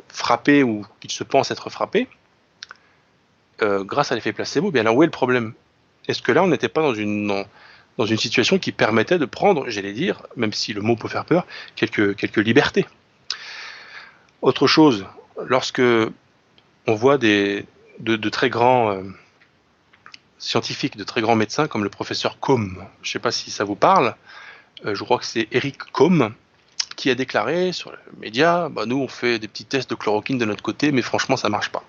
frappés ou qu'ils se pensent être frappés, euh, grâce à l'effet placebo, bien là où est le problème? Est-ce que là on n'était pas dans une, dans une situation qui permettait de prendre, j'allais dire, même si le mot peut faire peur, quelques, quelques libertés? Autre chose, lorsque on voit des, de, très grands euh, scientifiques, de très grands médecins comme le professeur Combe, je ne sais pas si ça vous parle, euh, je crois que c'est Eric Combe, qui a déclaré sur les médias bah, nous, on fait des petits tests de chloroquine de notre côté, mais franchement, ça marche pas.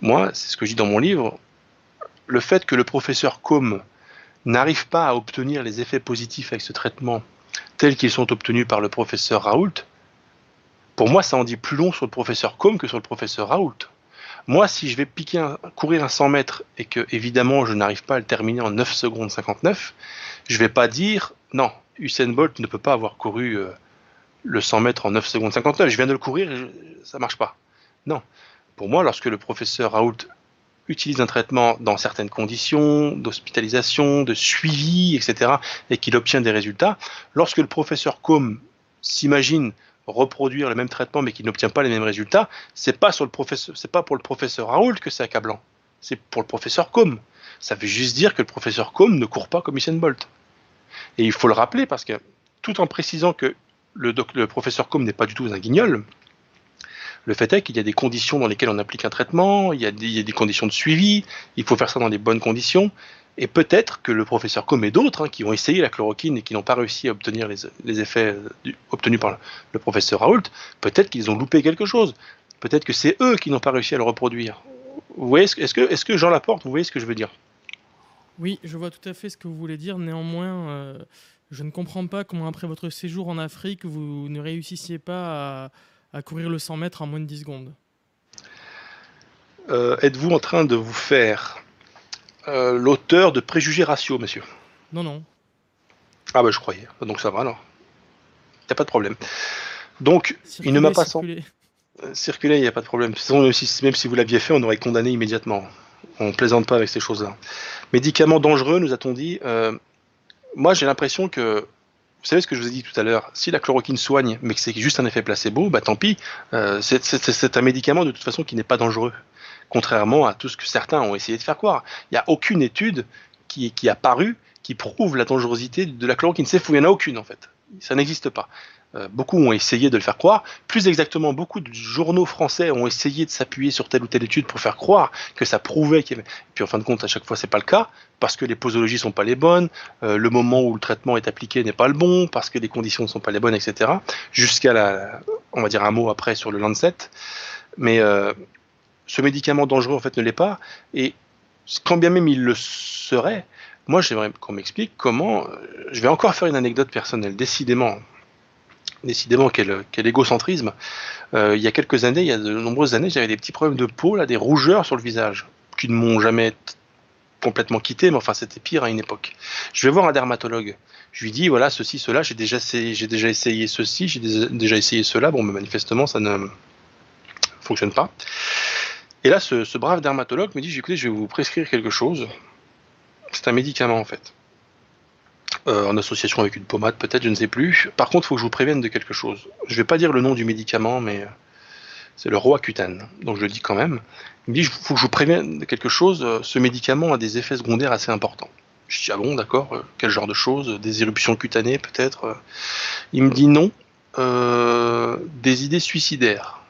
Moi, c'est ce que je dis dans mon livre. Le fait que le professeur Combe n'arrive pas à obtenir les effets positifs avec ce traitement tels qu'ils sont obtenus par le professeur Raoult, pour moi, ça en dit plus long sur le professeur Combe que sur le professeur Raoult. Moi, si je vais piquer courir un 100 mètres et que, évidemment, je n'arrive pas à le terminer en 9 secondes 59, je vais pas dire non, Usain Bolt ne peut pas avoir couru euh, le 100 mètres en 9 secondes 59, je viens de le courir, et ça marche pas. Non. Pour moi, lorsque le professeur Raoult utilise un traitement dans certaines conditions d'hospitalisation, de suivi, etc., et qu'il obtient des résultats, lorsque le professeur Combe s'imagine reproduire le même traitement mais qu'il n'obtient pas les mêmes résultats, c'est pas pas pour le professeur Raoult que c'est accablant, c'est pour le professeur Combe. Ça veut juste dire que le professeur Combe ne court pas comme Usain Bolt. Et il faut le rappeler parce que tout en précisant que le, professeur Combe n'est pas du tout un guignol. Le fait est qu'il y a des conditions dans lesquelles on applique un traitement, il y, a des, conditions de suivi, il faut faire ça dans des bonnes conditions. Et peut-être que le professeur Combe et d'autres hein, qui ont essayé la chloroquine et qui n'ont pas réussi à obtenir les, effets obtenus par le professeur Raoult, peut-être qu'ils ont loupé quelque chose. Peut-être que c'est eux qui n'ont pas réussi à le reproduire. Vous voyez, est-ce que, est que Jean Laporte, vous voyez ce que je veux dire? Oui, je vois tout à fait ce que vous voulez dire. Néanmoins, euh, je ne comprends pas comment, après votre séjour en Afrique, vous ne réussissiez pas à, courir le 100 mètres en moins de 10 secondes. Euh, êtes-vous en train de vous faire euh, l'auteur de préjugés raciaux, monsieur Non, non. Ah, bah je croyais. Donc ça va alors. Il n'y a pas de problème. Donc, il ne m'a pas senti. Circuler, il n'y a pas de problème. Même si, même si vous l'aviez fait, on aurait condamné immédiatement. On ne plaisante pas avec ces choses-là. Médicaments dangereux, nous a-t-on dit. Euh, moi, j'ai l'impression que vous savez ce que je vous ai dit tout à l'heure, si la chloroquine soigne, mais que c'est juste un effet placebo, bah tant pis. Euh, c'est un médicament de toute façon qui n'est pas dangereux, contrairement à tout ce que certains ont essayé de faire croire. Il n'y a aucune étude qui, a paru qui prouve la dangerosité de la chloroquine. C'est fou, il n'y en a aucune en fait. Ça n'existe pas. Euh, beaucoup ont essayé de le faire croire. Plus exactement, beaucoup de journaux français ont essayé de s'appuyer sur telle ou telle étude pour faire croire que ça prouvait qu'il y avait. Puis en fin de compte, à chaque fois, c'est pas le cas parce que les posologies sont pas les bonnes, euh, le moment où le traitement est appliqué n'est pas le bon, parce que les conditions ne sont pas les bonnes, etc. Jusqu'à la, on va dire un mot après sur le Lancet. Mais euh, ce médicament dangereux en fait ne l'est pas. Et quand bien même il le serait, moi j'aimerais qu'on m'explique comment. Je vais encore faire une anecdote personnelle, décidément décidément quel, quel égocentrisme. Euh, il y a quelques années, il y a de nombreuses années, j'avais des petits problèmes de peau, là, des rougeurs sur le visage, qui ne m'ont jamais complètement quitté, mais enfin c'était pire à une époque. Je vais voir un dermatologue. Je lui dis voilà ceci, cela, j'ai déjà j'ai déjà essayé ceci, j'ai déjà essayé cela. Bon, mais manifestement ça ne fonctionne pas. Et là, ce, brave dermatologue me dit, écoutez, je vais vous prescrire quelque chose. C'est un médicament en fait. Euh, en association avec une pommade peut-être, je ne sais plus. Par contre, il faut que je vous prévienne de quelque chose. Je ne vais pas dire le nom du médicament, mais euh, c'est le Roaccutane, donc je le dis quand même. Il me dit, il faut que je vous prévienne de quelque chose, euh, ce médicament a des effets secondaires assez importants. Je dis, ah bon, d'accord, quel genre de choses? Des éruptions cutanées peut-être Il me dit non, des idées suicidaires.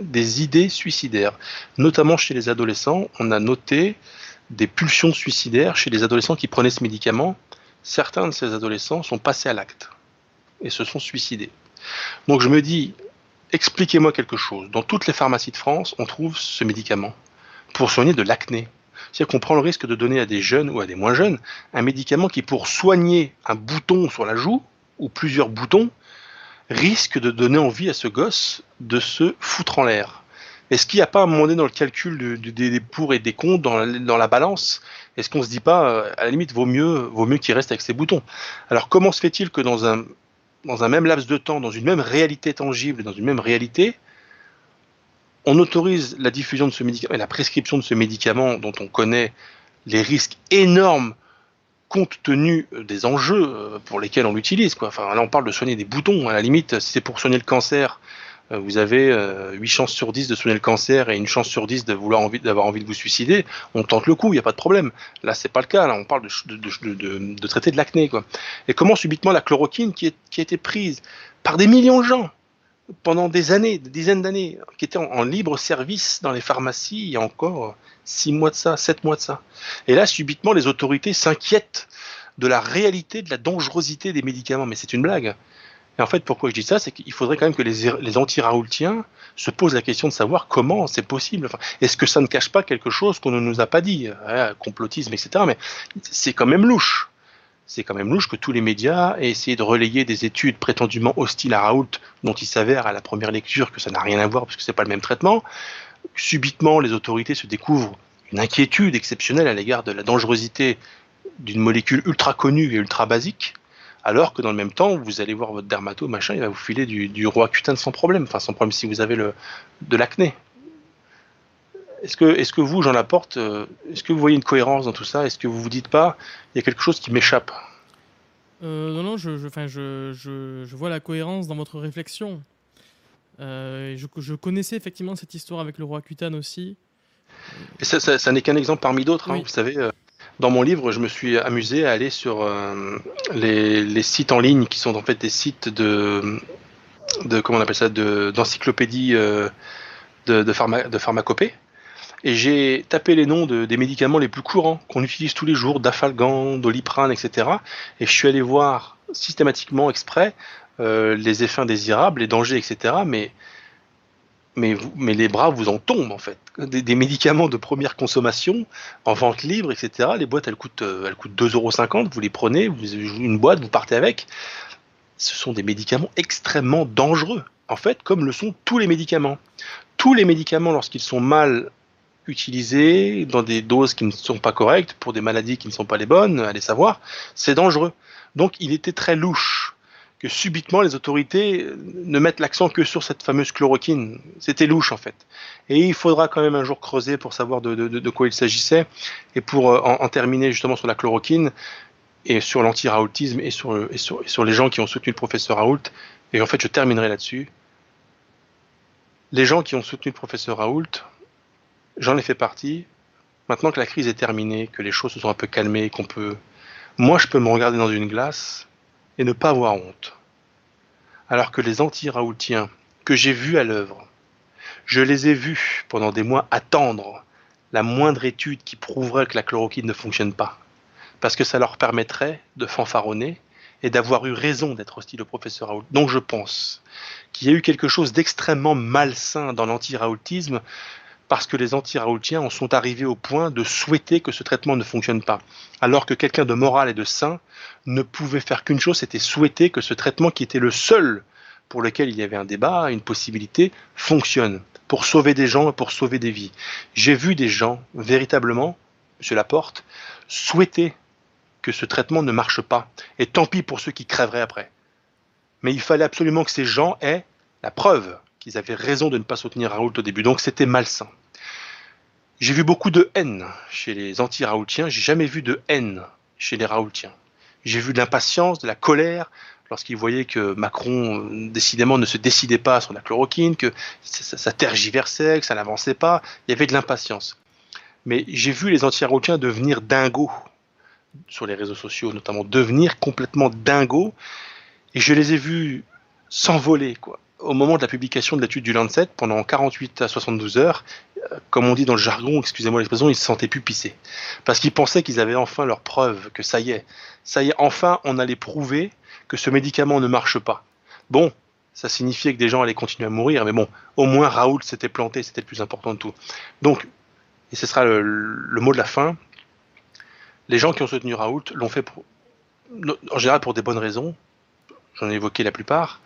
Des idées suicidaires. Notamment chez les adolescents, on a noté des pulsions suicidaires chez les adolescents qui prenaient ce médicament certains de ces adolescents sont passés à l'acte et se sont suicidés. Donc je me dis, expliquez-moi quelque chose. Dans toutes les pharmacies de France, on trouve ce médicament pour soigner de l'acné. C'est-à-dire qu'on prend le risque de donner à des jeunes ou à des moins jeunes un médicament qui, pour soigner un bouton sur la joue, ou plusieurs boutons, risque de donner envie à ce gosse de se foutre en l'air. Est-ce qu'il n'y a pas un moment donné dans le calcul des pour et des contre, dans la balance, est-ce qu'on se dit pas, euh, à la limite, vaut mieux, vaut mieux qu'il reste avec ses boutons? Alors, comment se fait-il que dans un, dans un même laps de temps, dans une même réalité tangible, dans une même réalité, on autorise la diffusion de ce médicament et la prescription de ce médicament dont on connaît les risques énormes compte tenu des enjeux euh, pour lesquels on l'utilise. Enfin, là, on parle de soigner des boutons. À la limite, si c'est pour soigner le cancer, euh, vous avez 8 euh, chances sur 10 de soigner le cancer et une chance sur 10 de vouloir envie d'avoir envie de vous suicider, on tente le coup, il n'y a pas de problème. Là, c'est pas le cas. Là, on parle de, traiter de l'acné, quoi. Et comment subitement la chloroquine, qui, a été prise par des millions de gens pendant des années, des dizaines d'années, qui était en, libre service dans les pharmacies il y a encore 6 mois de ça, 7 mois de ça. Et là, subitement, les autorités s'inquiètent de la réalité, de la dangerosité des médicaments. Mais c'est une blague. Et en fait, pourquoi je dis ça, c'est qu'il faudrait quand même que les, anti-raoultiens se posent la question de savoir comment c'est possible. Est-ce que ça ne cache pas quelque chose qu'on ne nous a pas dit hein, Complotisme, etc. Mais c'est quand même louche. C'est quand même louche que tous les médias aient essayé de relayer des études prétendument hostiles à Raoult, dont il s'avère à la première lecture que ça n'a rien à voir parce que c'est pas le même traitement. Subitement, les autorités se découvrent une inquiétude exceptionnelle à l'égard de la dangerosité d'une molécule ultra connue et ultra basique alors que dans le même temps, vous allez voir votre dermato, machin, il va vous filer du, roi cutane sans problème, enfin sans problème si vous avez de l'acné. Est-ce que, vous, j'en apporte, euh, est-ce que vous voyez une cohérence dans tout ça? Est-ce que vous vous dites pas, il y a quelque chose qui m'échappe? Euh, Non, non, je, vois la cohérence dans votre réflexion. Euh, je, connaissais effectivement cette histoire avec le roi cutane aussi. Et ça, n'est qu'un exemple parmi d'autres, hein, vous savez dans mon livre, je me suis amusé à aller sur euh, les, sites en ligne qui sont en fait des sites de, de comment on appelle ça, d'encyclopédie euh, de, de, pharmacopée. Et j'ai tapé les noms des médicaments les plus courants qu'on utilise tous les jours, d'Afalgan, d'Oliprane, etc. Et je suis allé voir systématiquement exprès euh, les effets indésirables, les dangers, etc. Mais les bras vous en tombent en fait. Des, médicaments de première consommation en vente libre, etc. Les boîtes elles coûtent, euh, elles coûtent 2,50€, vous les prenez, vous une boîte, vous partez avec. Ce sont des médicaments extrêmement dangereux, en fait, comme le sont tous les médicaments. Tous les médicaments, lorsqu'ils sont mal utilisés, dans des doses qui ne sont pas correctes, pour des maladies qui ne sont pas les bonnes, allez savoir, c'est dangereux. Donc il était très louche subitement les autorités ne mettent l'accent que sur cette fameuse chloroquine. C'était louche en fait. Et il faudra quand même un jour creuser pour savoir de, quoi il s'agissait et pour euh, en, terminer justement sur la chloroquine et sur l'anti-raoultisme et sur, et, sur les gens qui ont soutenu le professeur Raoult. Et en fait, je terminerai là-dessus. Les gens qui ont soutenu le professeur Raoult, j'en ai fait partie. Maintenant que la crise est terminée, que les choses se sont un peu calmées, qu'on peut, moi, je peux me regarder dans une glace et ne pas avoir honte. Alors que les anti-raoultiens que j'ai vus à l'œuvre, je les ai vus pendant des mois attendre la moindre étude qui prouverait que la chloroquine ne fonctionne pas, parce que ça leur permettrait de fanfaronner et d'avoir eu raison d'être hostile au professeur Raoult. Donc je pense qu'il y a eu quelque chose d'extrêmement malsain dans l'anti-raoultisme parce que les anti-raoultiens en sont arrivés au point de souhaiter que ce traitement ne fonctionne pas, alors que quelqu'un de moral et de sain ne pouvait faire qu'une chose, c'était souhaiter que ce traitement qui était le seul pour lequel il y avait un débat, une possibilité, fonctionne, pour sauver des gens et pour sauver des vies. J'ai vu des gens, véritablement, M. Laporte, souhaiter que ce traitement ne marche pas, et tant pis pour ceux qui crèveraient après. Mais il fallait absolument que ces gens aient la preuve qu'ils avaient raison de ne pas soutenir Raoult au début. Donc c'était malsain. J'ai vu beaucoup de haine chez les anti-raoultiens. J'ai jamais vu de haine chez les raoultiens. J'ai vu de l'impatience, de la colère lorsqu'ils voyaient que Macron décidément ne se décidait pas sur la chloroquine, que ça, tergiversait, que ça n'avançait pas. Il y avait de l'impatience. Mais j'ai vu les anti-raoultiens devenir dingos sur les réseaux sociaux, notamment devenir complètement dingos. Et je les ai vus s'envoler, quoi au moment de la publication de l'étude du Lancet, pendant 48 à 72 heures, euh, comme on dit dans le jargon, excusez-moi l'expression, ils se sentaient plus pissés. Parce qu'ils pensaient qu'ils avaient enfin leur preuve, que ça y est, ça y est, enfin on allait prouver que ce médicament ne marche pas. Bon, ça signifiait que des gens allaient continuer à mourir, mais bon, au moins Raoult s'était planté, c'était le plus important de tout. Donc, et ce sera le, mot de la fin, les gens qui ont soutenu Raoult l'ont fait en général pour des bonnes raisons, j'en ai évoqué la plupart,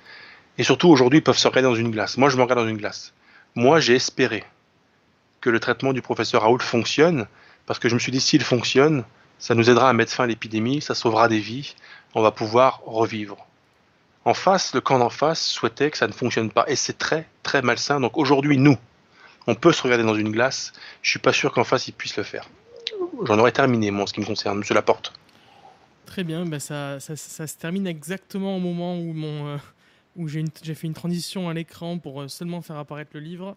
et surtout, aujourd'hui, ils peuvent se regarder dans une glace. Moi, je me regarde dans une glace. Moi, j'ai espéré que le traitement du professeur Raoult fonctionne, parce que je me suis dit, s'il fonctionne, ça nous aidera à mettre fin à l'épidémie, ça sauvera des vies, on va pouvoir revivre. En face, le camp d'en face souhaitait que ça ne fonctionne pas, et c'est très, très malsain. Donc aujourd'hui, nous, on peut se regarder dans une glace, je suis pas sûr qu'en face, ils puissent le faire. J'en aurais terminé, moi, en ce qui me concerne, monsieur Laporte. Très bien, ben ça, ça, se termine exactement au moment où mon... Euh, où j'ai fait une transition à l'écran pour euh, seulement faire apparaître le livre.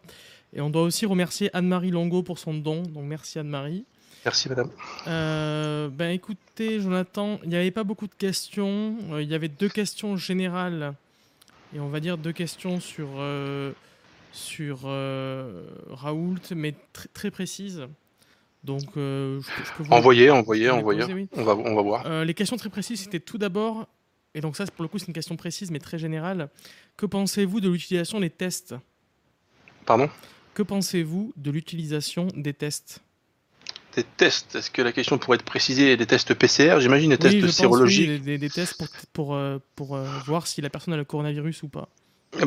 Et on doit aussi remercier Anne-Marie Longo pour son don. Donc merci Anne-Marie. Merci madame. Euh, ben écoutez Jonathan, il n'y avait pas beaucoup de questions. Euh, il y avait deux questions générales et on va dire deux questions sur sur Raoult, mais très précises. Donc, je, peux vous envoyer, envoyer, envoyer. On va on va voir. les questions très précises, c'était tout d'abord et donc ça, pour le coup, c'est une question précise mais très générale. Que pensez-vous de l'utilisation des tests? Pardon? Que pensez-vous de l'utilisation des tests? Des tests? Est-ce que la question pourrait être précisée? Des tests PCR, j'imagine, des tests sérologiques oui, des, des, tests pour, pour, euh, pour, euh, voir si la personne a le coronavirus ou pas.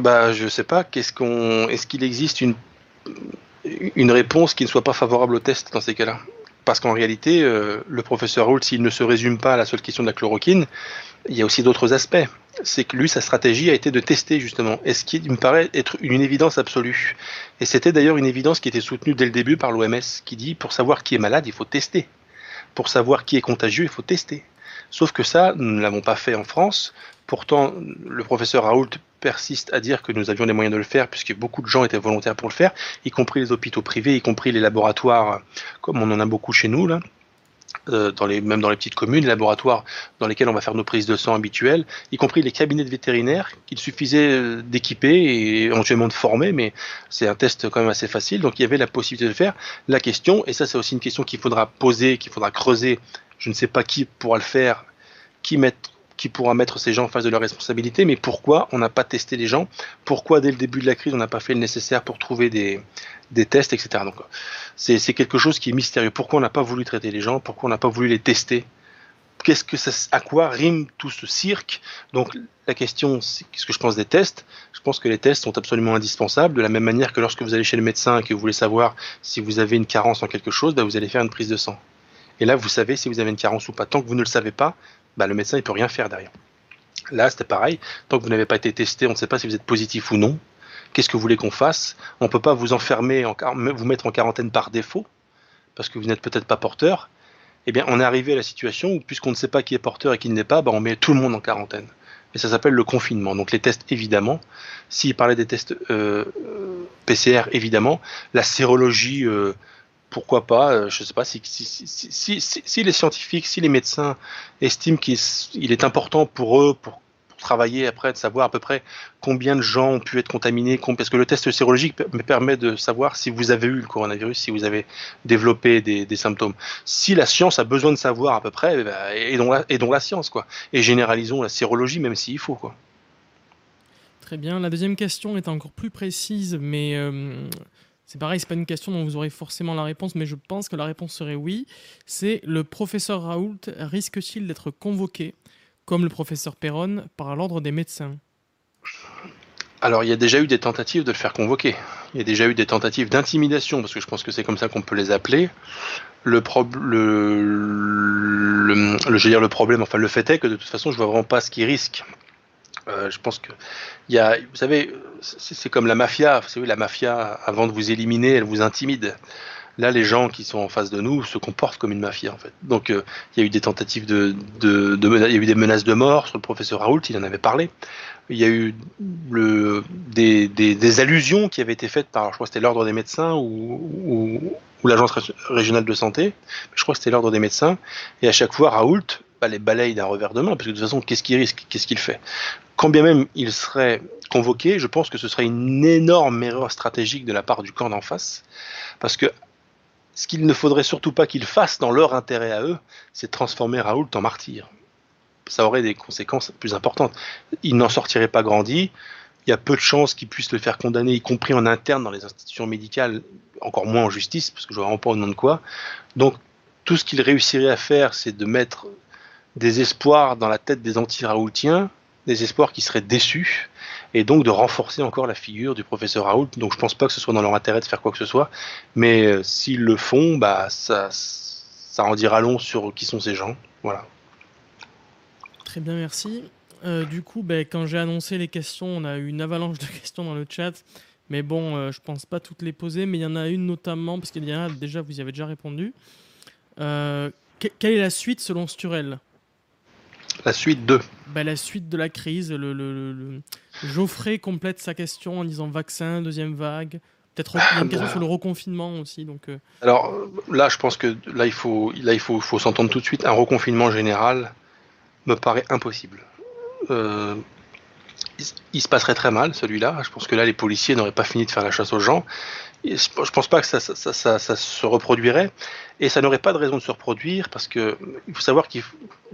Bah, je sais pas. Qu'est-ce qu'on, est-ce qu'il existe une une réponse qui ne soit pas favorable au test dans ces cas-là? Parce qu'en réalité, euh, le professeur Holt, s'il ne se résume pas à la seule question de la chloroquine, il y a aussi d'autres aspects. C'est que lui, sa stratégie a été de tester justement. Et ce qui me paraît être une évidence absolue. Et c'était d'ailleurs une évidence qui était soutenue dès le début par l'OMS, qui dit pour savoir qui est malade, il faut tester. Pour savoir qui est contagieux, il faut tester. Sauf que ça, nous ne l'avons pas fait en France. Pourtant, le professeur Raoult persiste à dire que nous avions les moyens de le faire, puisque beaucoup de gens étaient volontaires pour le faire, y compris les hôpitaux privés, y compris les laboratoires, comme on en a beaucoup chez nous, là, euh, dans les, même dans les petites communes, les laboratoires dans lesquels on va faire nos prises de sang habituelles, y compris les cabinets de vétérinaires qu'il suffisait euh, d'équiper et éventuellement de former, mais c'est un test quand même assez facile, donc il y avait la possibilité de faire. La question, et ça c'est aussi une question qu'il faudra poser, qu'il faudra creuser, je ne sais pas qui pourra le faire, qui mettre qui pourra mettre ces gens en face de leurs responsabilités, mais pourquoi on n'a pas testé les gens? Pourquoi dès le début de la crise on n'a pas fait le nécessaire pour trouver des, des tests, etc. Donc c'est quelque chose qui est mystérieux. Pourquoi on n'a pas voulu traiter les gens? Pourquoi on n'a pas voulu les tester? Qu'est-ce que ça, à quoi rime tout ce cirque? Donc la question, c'est qu'est-ce que je pense des tests Je pense que les tests sont absolument indispensables. De la même manière que lorsque vous allez chez le médecin et que vous voulez savoir si vous avez une carence en quelque chose, bah, vous allez faire une prise de sang. Et là, vous savez si vous avez une carence ou pas. Tant que vous ne le savez pas, bah, le médecin il peut rien faire derrière. Là, c'était pareil. Tant que vous n'avez pas été testé, on ne sait pas si vous êtes positif ou non. Qu'est-ce que vous voulez qu'on fasse? On ne peut pas vous enfermer, vous mettre en quarantaine par défaut, parce que vous n'êtes peut-être pas porteur. Eh bien, on est arrivé à la situation où, puisqu'on ne sait pas qui est porteur et qui ne l'est pas, bah, on met tout le monde en quarantaine. Et ça s'appelle le confinement. Donc les tests, évidemment. S'il parlait des tests euh, PCR, évidemment. La sérologie, euh, pourquoi pas euh, Je ne sais pas si, les scientifiques, si les médecins estiment qu'il est important pour eux, pour, travailler après, de savoir à peu près combien de gens ont pu être contaminés, parce que le test sérologique me permet de savoir si vous avez eu le coronavirus, si vous avez développé des, symptômes. Si la science a besoin de savoir à peu près, eh ben, la, la science, quoi. Et généralisons la sérologie, même s'il faut, quoi. Très bien. La deuxième question est encore plus précise, mais euh, c'est pareil, c'est pas une question dont vous aurez forcément la réponse, mais je pense que la réponse serait oui. C'est le professeur Raoult risque-t-il d'être convoqué, comme le professeur Perron, par l'ordre des médecins? Alors, il y a déjà eu des tentatives de le faire convoquer. Il y a déjà eu des tentatives d'intimidation, parce que je pense que c'est comme ça qu'on peut les appeler. Le, problème, enfin le fait est que de toute façon, je vois vraiment pas ce qu'il risque. Euh, je pense que y a, vous savez, c'est comme la mafia. Vous savez, la mafia, avant de vous éliminer, elle vous intimide. Là, les gens qui sont en face de nous se comportent comme une mafia, en fait. Donc, euh, il y a eu des tentatives de, il y a eu des menaces de mort sur le professeur Raoult, il en avait parlé. Il y a eu des, allusions qui avaient été faites par, je crois c'était l'ordre des médecins ou, ou l'agence régionale de santé. Je crois que c'était l'ordre des médecins. Et à chaque fois, Raoult les balaye d'un revers de main, parce que de toute façon, qu'est-ce qu'il risque? Qu'est-ce qu'il fait? Quand bien même il serait convoqué, je pense que ce serait une énorme erreur stratégique de la part du camp d'en face, parce que ce qu'il ne faudrait surtout pas qu'ils fassent dans leur intérêt à eux, c'est transformer Raoult en martyr. Ça aurait des conséquences plus importantes. Il n'en sortirait pas grandi. Il y a peu de chances qu'ils puissent le faire condamner, y compris en interne dans les institutions médicales, encore moins en justice, parce que je ne vois pas au nom de quoi. Donc, tout ce qu'il réussirait à faire, c'est de mettre des espoirs dans la tête des anti-raoultiens, des espoirs qui seraient déçus, et donc de renforcer encore la figure du professeur Raoult. Donc je pense pas que ce soit dans leur intérêt de faire quoi que ce soit, mais euh, s'ils le font, bah ça, ça en dira long sur qui sont ces gens. Voilà. Très bien, merci. Euh, du coup, ben, quand j'ai annoncé les questions, on a eu une avalanche de questions dans le chat. Mais bon, euh, je pense pas toutes les poser, mais il y en a une notamment, parce qu'il y en a déjà, vous y avez déjà répondu. quelle est la suite selon Sturel? La suite de bah, La suite de la crise. Le, le, Geoffrey complète sa question en disant vaccin, deuxième vague. Peut-être une ah, question bah. sur le reconfinement aussi. Donc, euh. Alors là, je pense que là, il faut, là, il faut, faut s'entendre tout de suite. Un reconfinement général me paraît impossible. Euh, il, se passerait très mal, celui-là. Je pense que là, les policiers n'auraient pas fini de faire la chasse aux gens. Je je pense pas que ça, se reproduirait. Et ça n'aurait pas de raison de se reproduire parce que il faut savoir que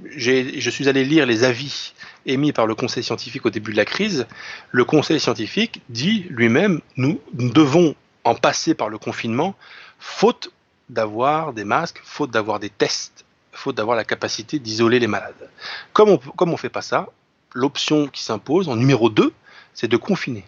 je suis allé lire les avis émis par le Conseil scientifique au début de la crise. Le Conseil scientifique dit lui-même nous, nous devons en passer par le confinement, faute d'avoir des masques, faute d'avoir des tests, faute d'avoir la capacité d'isoler les malades. Comme on on fait pas ça, l'option qui s'impose en numéro 2, c'est de confiner.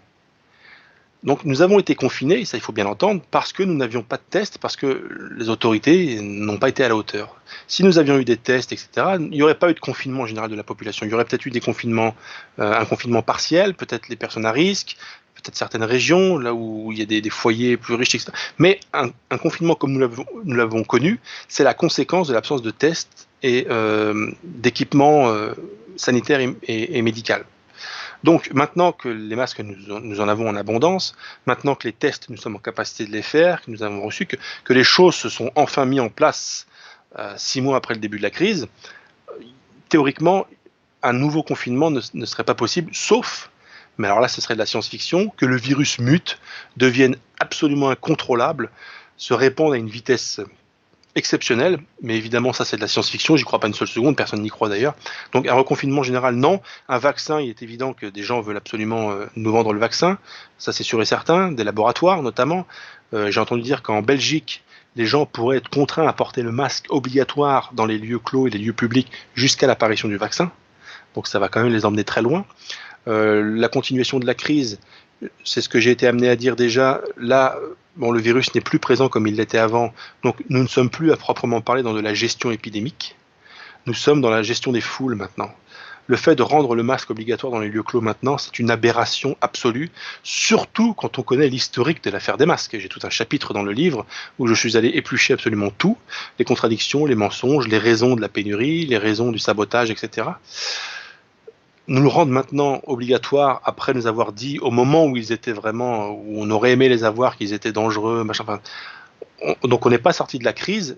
Donc nous avons été confinés, ça il faut bien l'entendre, parce que nous n'avions pas de tests, parce que les autorités n'ont pas été à la hauteur. Si nous avions eu des tests, etc., il n'y aurait pas eu de confinement général de la population. Il y aurait peut-être eu des confinements, euh, un confinement partiel, peut-être les personnes à risque, peut-être certaines régions, là où il y a des, foyers plus riches, etc. Mais un, confinement comme nous l'avons connu, c'est la conséquence de l'absence de tests et euh, d'équipements euh, sanitaires et, et, et médicaux. Donc maintenant que les masques, nous, en avons en abondance, maintenant que les tests, nous sommes en capacité de les faire, que nous avons reçu, que, les choses se sont enfin mises en place euh, six mois après le début de la crise, théoriquement, un nouveau confinement ne, ne serait pas possible, sauf, mais alors là ce serait de la science-fiction, que le virus mute, devienne absolument incontrôlable, se répande à une vitesse exceptionnel, mais évidemment ça c'est de la science-fiction, j'y crois pas une seule seconde, personne n'y croit d'ailleurs. Donc un reconfinement général, non. Un vaccin, il est évident que des gens veulent absolument euh, nous vendre le vaccin, ça c'est sûr et certain, des laboratoires notamment. Euh, J'ai entendu dire qu'en Belgique, les gens pourraient être contraints à porter le masque obligatoire dans les lieux clos et les lieux publics jusqu'à l'apparition du vaccin. Donc ça va quand même les emmener très loin. Euh, la continuation de la crise, c'est ce que j'ai été amené à dire déjà. Là, bon, le virus n'est plus présent comme il l'était avant, donc nous ne sommes plus à proprement parler dans de la gestion épidémique. Nous sommes dans la gestion des foules maintenant. Le fait de rendre le masque obligatoire dans les lieux clos maintenant, c'est une aberration absolue, surtout quand on connaît l'historique de l'affaire des masques. J'ai tout un chapitre dans le livre où je suis allé éplucher absolument tout, les contradictions, les mensonges, les raisons de la pénurie, les raisons du sabotage, etc nous le rendre maintenant obligatoire après nous avoir dit au moment où ils étaient vraiment, où on aurait aimé les avoir, qu'ils étaient dangereux, machin. Donc on n'est pas sorti de la crise,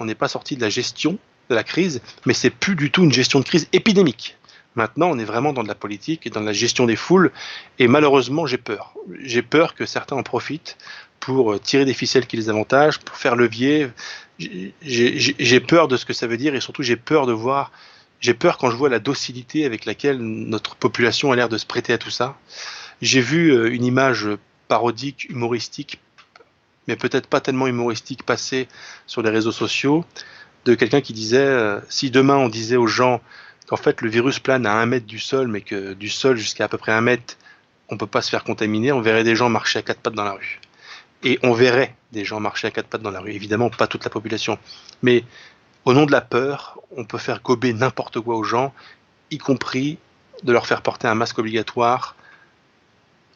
on n'est pas sorti de la gestion de la crise, mais c'est plus du tout une gestion de crise épidémique. Maintenant, on est vraiment dans de la politique et dans la gestion des foules, et malheureusement, j'ai peur. J'ai peur que certains en profitent pour tirer des ficelles qui les avantagent, pour faire levier. J'ai peur de ce que ça veut dire, et surtout, j'ai peur de voir j'ai peur quand je vois la docilité avec laquelle notre population a l'air de se prêter à tout ça. J'ai vu euh, une image parodique, humoristique, mais peut-être pas tellement humoristique, passer sur les réseaux sociaux, de quelqu'un qui disait euh, si demain on disait aux gens qu'en fait le virus plane à un mètre du sol, mais que du sol jusqu'à à peu près un mètre, on peut pas se faire contaminer, on verrait des gens marcher à quatre pattes dans la rue. Et on verrait des gens marcher à quatre pattes dans la rue. Évidemment, pas toute la population. Mais au nom de la peur, on peut faire gober n'importe quoi aux gens, y compris de leur faire porter un masque obligatoire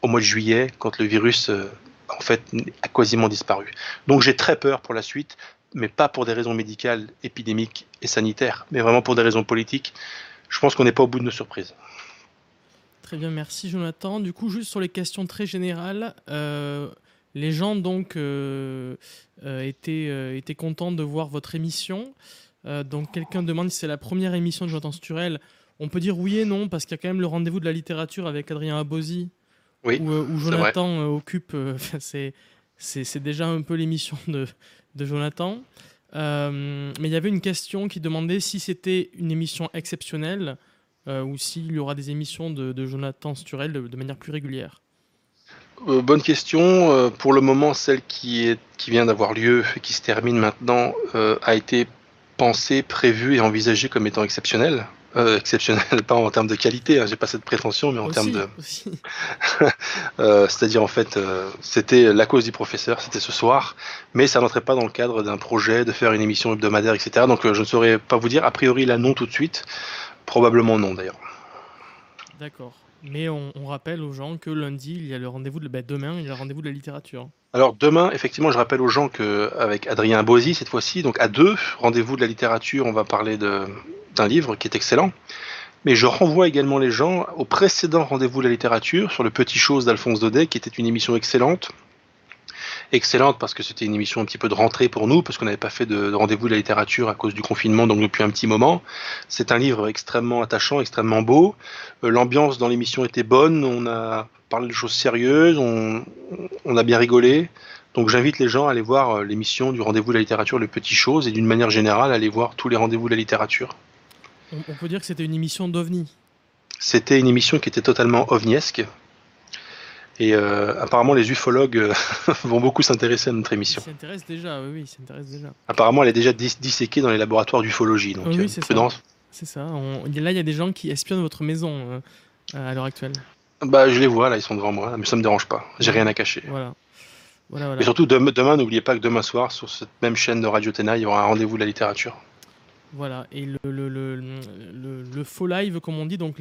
au mois de juillet, quand le virus, euh, en fait a quasiment disparu. Donc j'ai très peur pour la suite, mais pas pour des raisons médicales, épidémiques et sanitaires, mais vraiment pour des raisons politiques. Je pense qu'on n'est pas au bout de nos surprises. Très bien, merci Jonathan. Du coup, juste sur les questions très générales, euh, les gens donc euh, euh, étaient, étaient contents de voir votre émission. donc quelqu'un demande si c'est la première émission de Jonathan Sturel. On peut dire oui et non, parce qu'il y a quand même le rendez-vous de la littérature avec Adrien Abosi, oui, où, Jonathan occupe. c'est c'est déjà un peu l'émission de, de, Jonathan. mais il y avait une question qui demandait si c'était une émission exceptionnelle euh, ou s'il y aura des émissions de, Jonathan Sturel de, manière plus régulière euh, Bonne question. Euh, pour le moment, celle qui, est, qui vient d'avoir lieu et qui se termine maintenant a été pensée, prévue et envisagée comme étant exceptionnelle. exceptionnelle, pas en termes de qualité, hein, j'ai pas cette prétention, mais en termes de. C'est-à-dire, en fait, c'était la cause du professeur, c'était ce soir, mais ça n'entrait pas dans le cadre d'un projet de faire une émission hebdomadaire, etc. Donc, je ne saurais pas vous dire. A priori, là, non, tout de suite. Probablement non d'ailleurs. D'accord. Mais on, rappelle aux gens que lundi, il y a le rendez-vous de ben, demain, il y a le rendez-vous de la littérature. Alors demain, effectivement, je rappelle aux gens que avec Adrien Bozy cette fois-ci, donc à deux, rendez-vous de la littérature, on va parler d'un livre qui est excellent. Mais je renvoie également les gens au précédent rendez-vous de la littérature sur le Petit Chose d'Alphonse Daudet, qui était une émission excellente, excellente parce que c'était une émission un petit peu de rentrée pour nous, parce qu'on n'avait pas fait de, rendez-vous de la littérature à cause du confinement, donc depuis un petit moment. C'est un livre extrêmement attachant, extrêmement beau. Euh, l'ambiance dans l'émission était bonne, on a parlé de choses sérieuses, on, a bien rigolé. Donc j'invite les gens à aller voir euh, l'émission du rendez-vous de la littérature, les petites choses, et d'une manière générale, à aller voir tous les rendez-vous de la littérature. On peut dire que c'était une émission d'OVNI. C'était une émission qui était totalement ovniesque. Et euh, apparemment, les ufologues euh, vont beaucoup s'intéresser à notre émission. Ils s'intéressent déjà, oui, s'intéressent déjà. Apparemment, elle est déjà disséquée dans les laboratoires d'ufologie. Donc, oui, c'est ça. C'est ça. Là, il y a des gens qui espionnent votre maison euh, à l'heure actuelle. Bah, je les vois, là, ils sont devant moi, mais ça me dérange pas. J'ai rien à cacher. Voilà. Voilà, Et surtout, demain, n'oubliez pas que demain soir, sur cette même chaîne de Radio Téna, il y aura un rendez-vous de la littérature. Voilà, et le, le, le, le, faux live, comme on dit, donc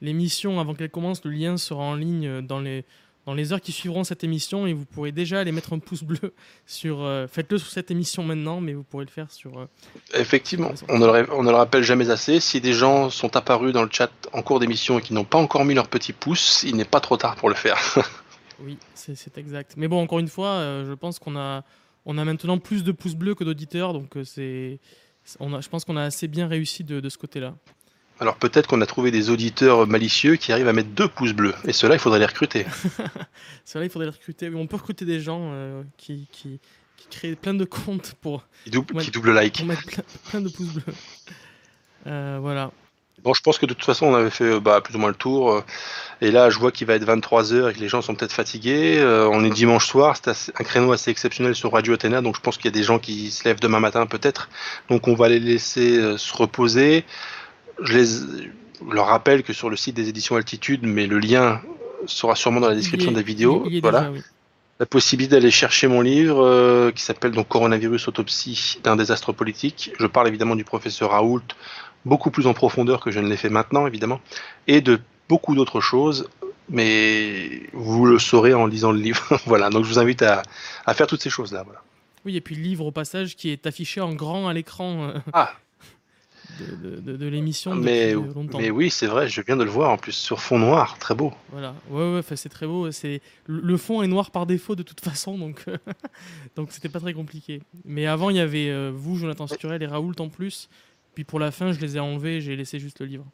l'émission, avant qu'elle commence, le lien sera en ligne dans les, dans les heures qui suivront cette émission et vous pourrez déjà aller mettre un pouce bleu sur. Euh, faites-le sur cette émission maintenant, mais vous pourrez le faire sur. Euh, Effectivement, on ne, le, on ne, le, rappelle jamais assez. Si des gens sont apparus dans le chat en cours d'émission et qui n'ont pas encore mis leur petit pouce, il n'est pas trop tard pour le faire. oui, c'est exact. Mais bon, encore une fois, euh, je pense qu'on a, on a maintenant plus de pouces bleus que d'auditeurs, donc c'est. Je pense qu'on a assez bien réussi de, de ce côté-là. Alors peut-être qu'on a trouvé des auditeurs malicieux qui arrivent à mettre deux pouces bleus. Et ceux-là, il faudrait les recruter. ceux-là, il faudrait les recruter. On peut recruter des gens euh, qui, qui, créent plein de comptes pour... Qui, double, like. Pour mettre plein, de pouces bleus. Euh, voilà. Bon, je pense que de toute façon, on avait fait bah, plus ou moins le tour. Et là, je vois qu'il va être 23h et que les gens sont peut-être fatigués. Euh, on est dimanche soir, c'est un créneau assez exceptionnel sur Radio Athéna, donc je pense qu'il y a des gens qui se lèvent demain matin peut-être. Donc on va les laisser se reposer je, les, leur rappelle que sur le site des éditions Altitude, mais le lien sera sûrement dans la description de la vidéo. voilà. La possibilité d'aller chercher mon livre euh, qui s'appelle donc Coronavirus Autopsie d'un désastre politique. Je parle évidemment du professeur Raoult, beaucoup plus en profondeur que je ne l'ai fait maintenant, évidemment, et de beaucoup d'autres choses, mais vous le saurez en lisant le livre. voilà, donc je vous invite à, à faire toutes ces choses-là. Voilà. Oui, et puis le livre au passage qui est affiché en grand à l'écran. Euh, ah, de, l'émission. Mais, mais oui, c'est vrai, je viens de le voir en plus sur fond noir, très beau. Voilà, ouais, ouais, c'est très beau. C'est le fond est noir par défaut de toute façon, donc donc c'était pas très compliqué. Mais avant, il y avait euh, vous, Jonathan Sturel et Raoult en plus. Puis pour la fin, je les ai enlevés, j'ai laissé juste le livre.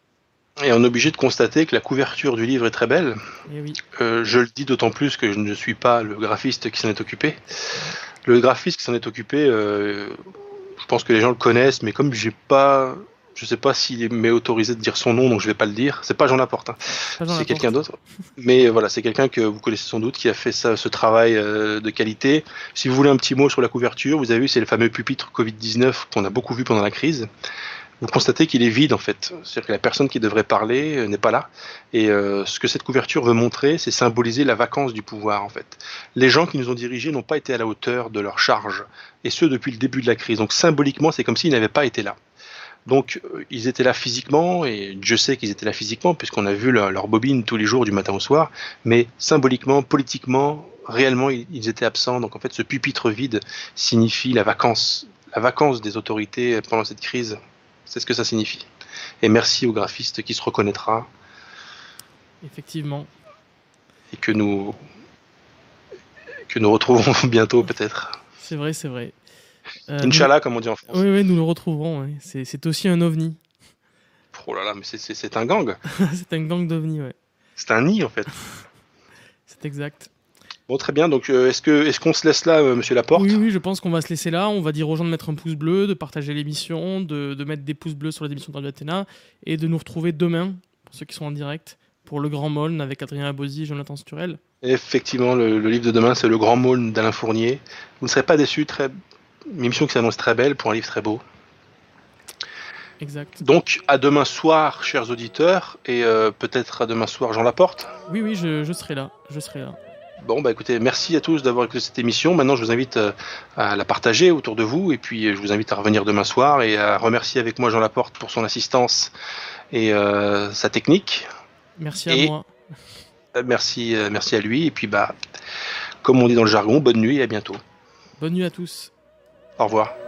Et on est obligé de constater que la couverture du livre est très belle. Eh oui. Euh, je le dis d'autant plus que je ne suis pas le graphiste qui s'en est occupé. Le graphiste qui s'en est occupé, euh, je pense que les gens le connaissent, mais comme j'ai pas je sais pas s'il m'est autorisé de dire son nom, donc je vais pas le dire. C'est pas Jean Laporte, hein. c'est quelqu'un d'autre. Mais voilà, c'est quelqu'un que vous connaissez sans doute qui a fait ça, ce travail euh, de qualité. Si vous voulez un petit mot sur la couverture, vous avez vu, c'est le fameux pupitre Covid-19 qu'on a beaucoup vu pendant la crise. Vous constatez qu'il est vide en fait, c'est-à-dire que la personne qui devrait parler euh, n'est pas là. Et euh, ce que cette couverture veut montrer, c'est symboliser la vacance du pouvoir en fait. Les gens qui nous ont dirigés n'ont pas été à la hauteur de leur charge, et ce depuis le début de la crise. Donc symboliquement, c'est comme s'ils n'avaient pas été là. Donc euh, ils étaient là physiquement, et je sais qu'ils étaient là physiquement, puisqu'on a vu leur, bobine tous les jours du matin au soir, mais symboliquement, politiquement, réellement ils étaient absents. Donc en fait, ce pupitre vide signifie la vacance, la vacance des autorités pendant cette crise. C'est ce que ça signifie. Et merci au graphiste qui se reconnaîtra. Effectivement. Et que nous que nous retrouvons bientôt peut-être. C'est vrai, c'est vrai. Euh, Inch'Allah, comme on dit en France. Oui, oui, nous le retrouverons. C'est aussi un ovni. Oh là là, mais c'est un gang. c'est un gang d'ovnis, ouais. C'est un nid en fait. c'est exact. Bon, très bien. Donc, euh, est-ce que est-ce qu'on se laisse là, euh, Monsieur Laporte Oui, oui, je pense qu'on va se laisser là. On va dire aux gens de mettre un pouce bleu, de partager l'émission, de, de, mettre des pouces bleus sur les émissions de Radio Athéna et de nous retrouver demain pour ceux qui sont en direct pour le Grand Moln avec Adrien Abosi et Jonathan Sturel. Effectivement, le, livre de demain, c'est le Grand Moln d'Alain Fournier. Vous ne serez pas déçus. Très... Une émission qui s'annonce très belle pour un livre très beau. Exact. Donc à demain soir, chers auditeurs, et euh, peut-être à demain soir, Jean Laporte. Oui, oui, je, je, serai là. Je serai là. Bon, bah écoutez, merci à tous d'avoir écouté cette émission. Maintenant, je vous invite euh, à la partager autour de vous, et puis je vous invite à revenir demain soir et à remercier avec moi Jean Laporte pour son assistance et euh, sa technique. Merci à moi. Merci, merci à lui, et puis bah, comme on dit dans le jargon, bonne nuit et à bientôt. Bonne nuit à tous. Au revoir.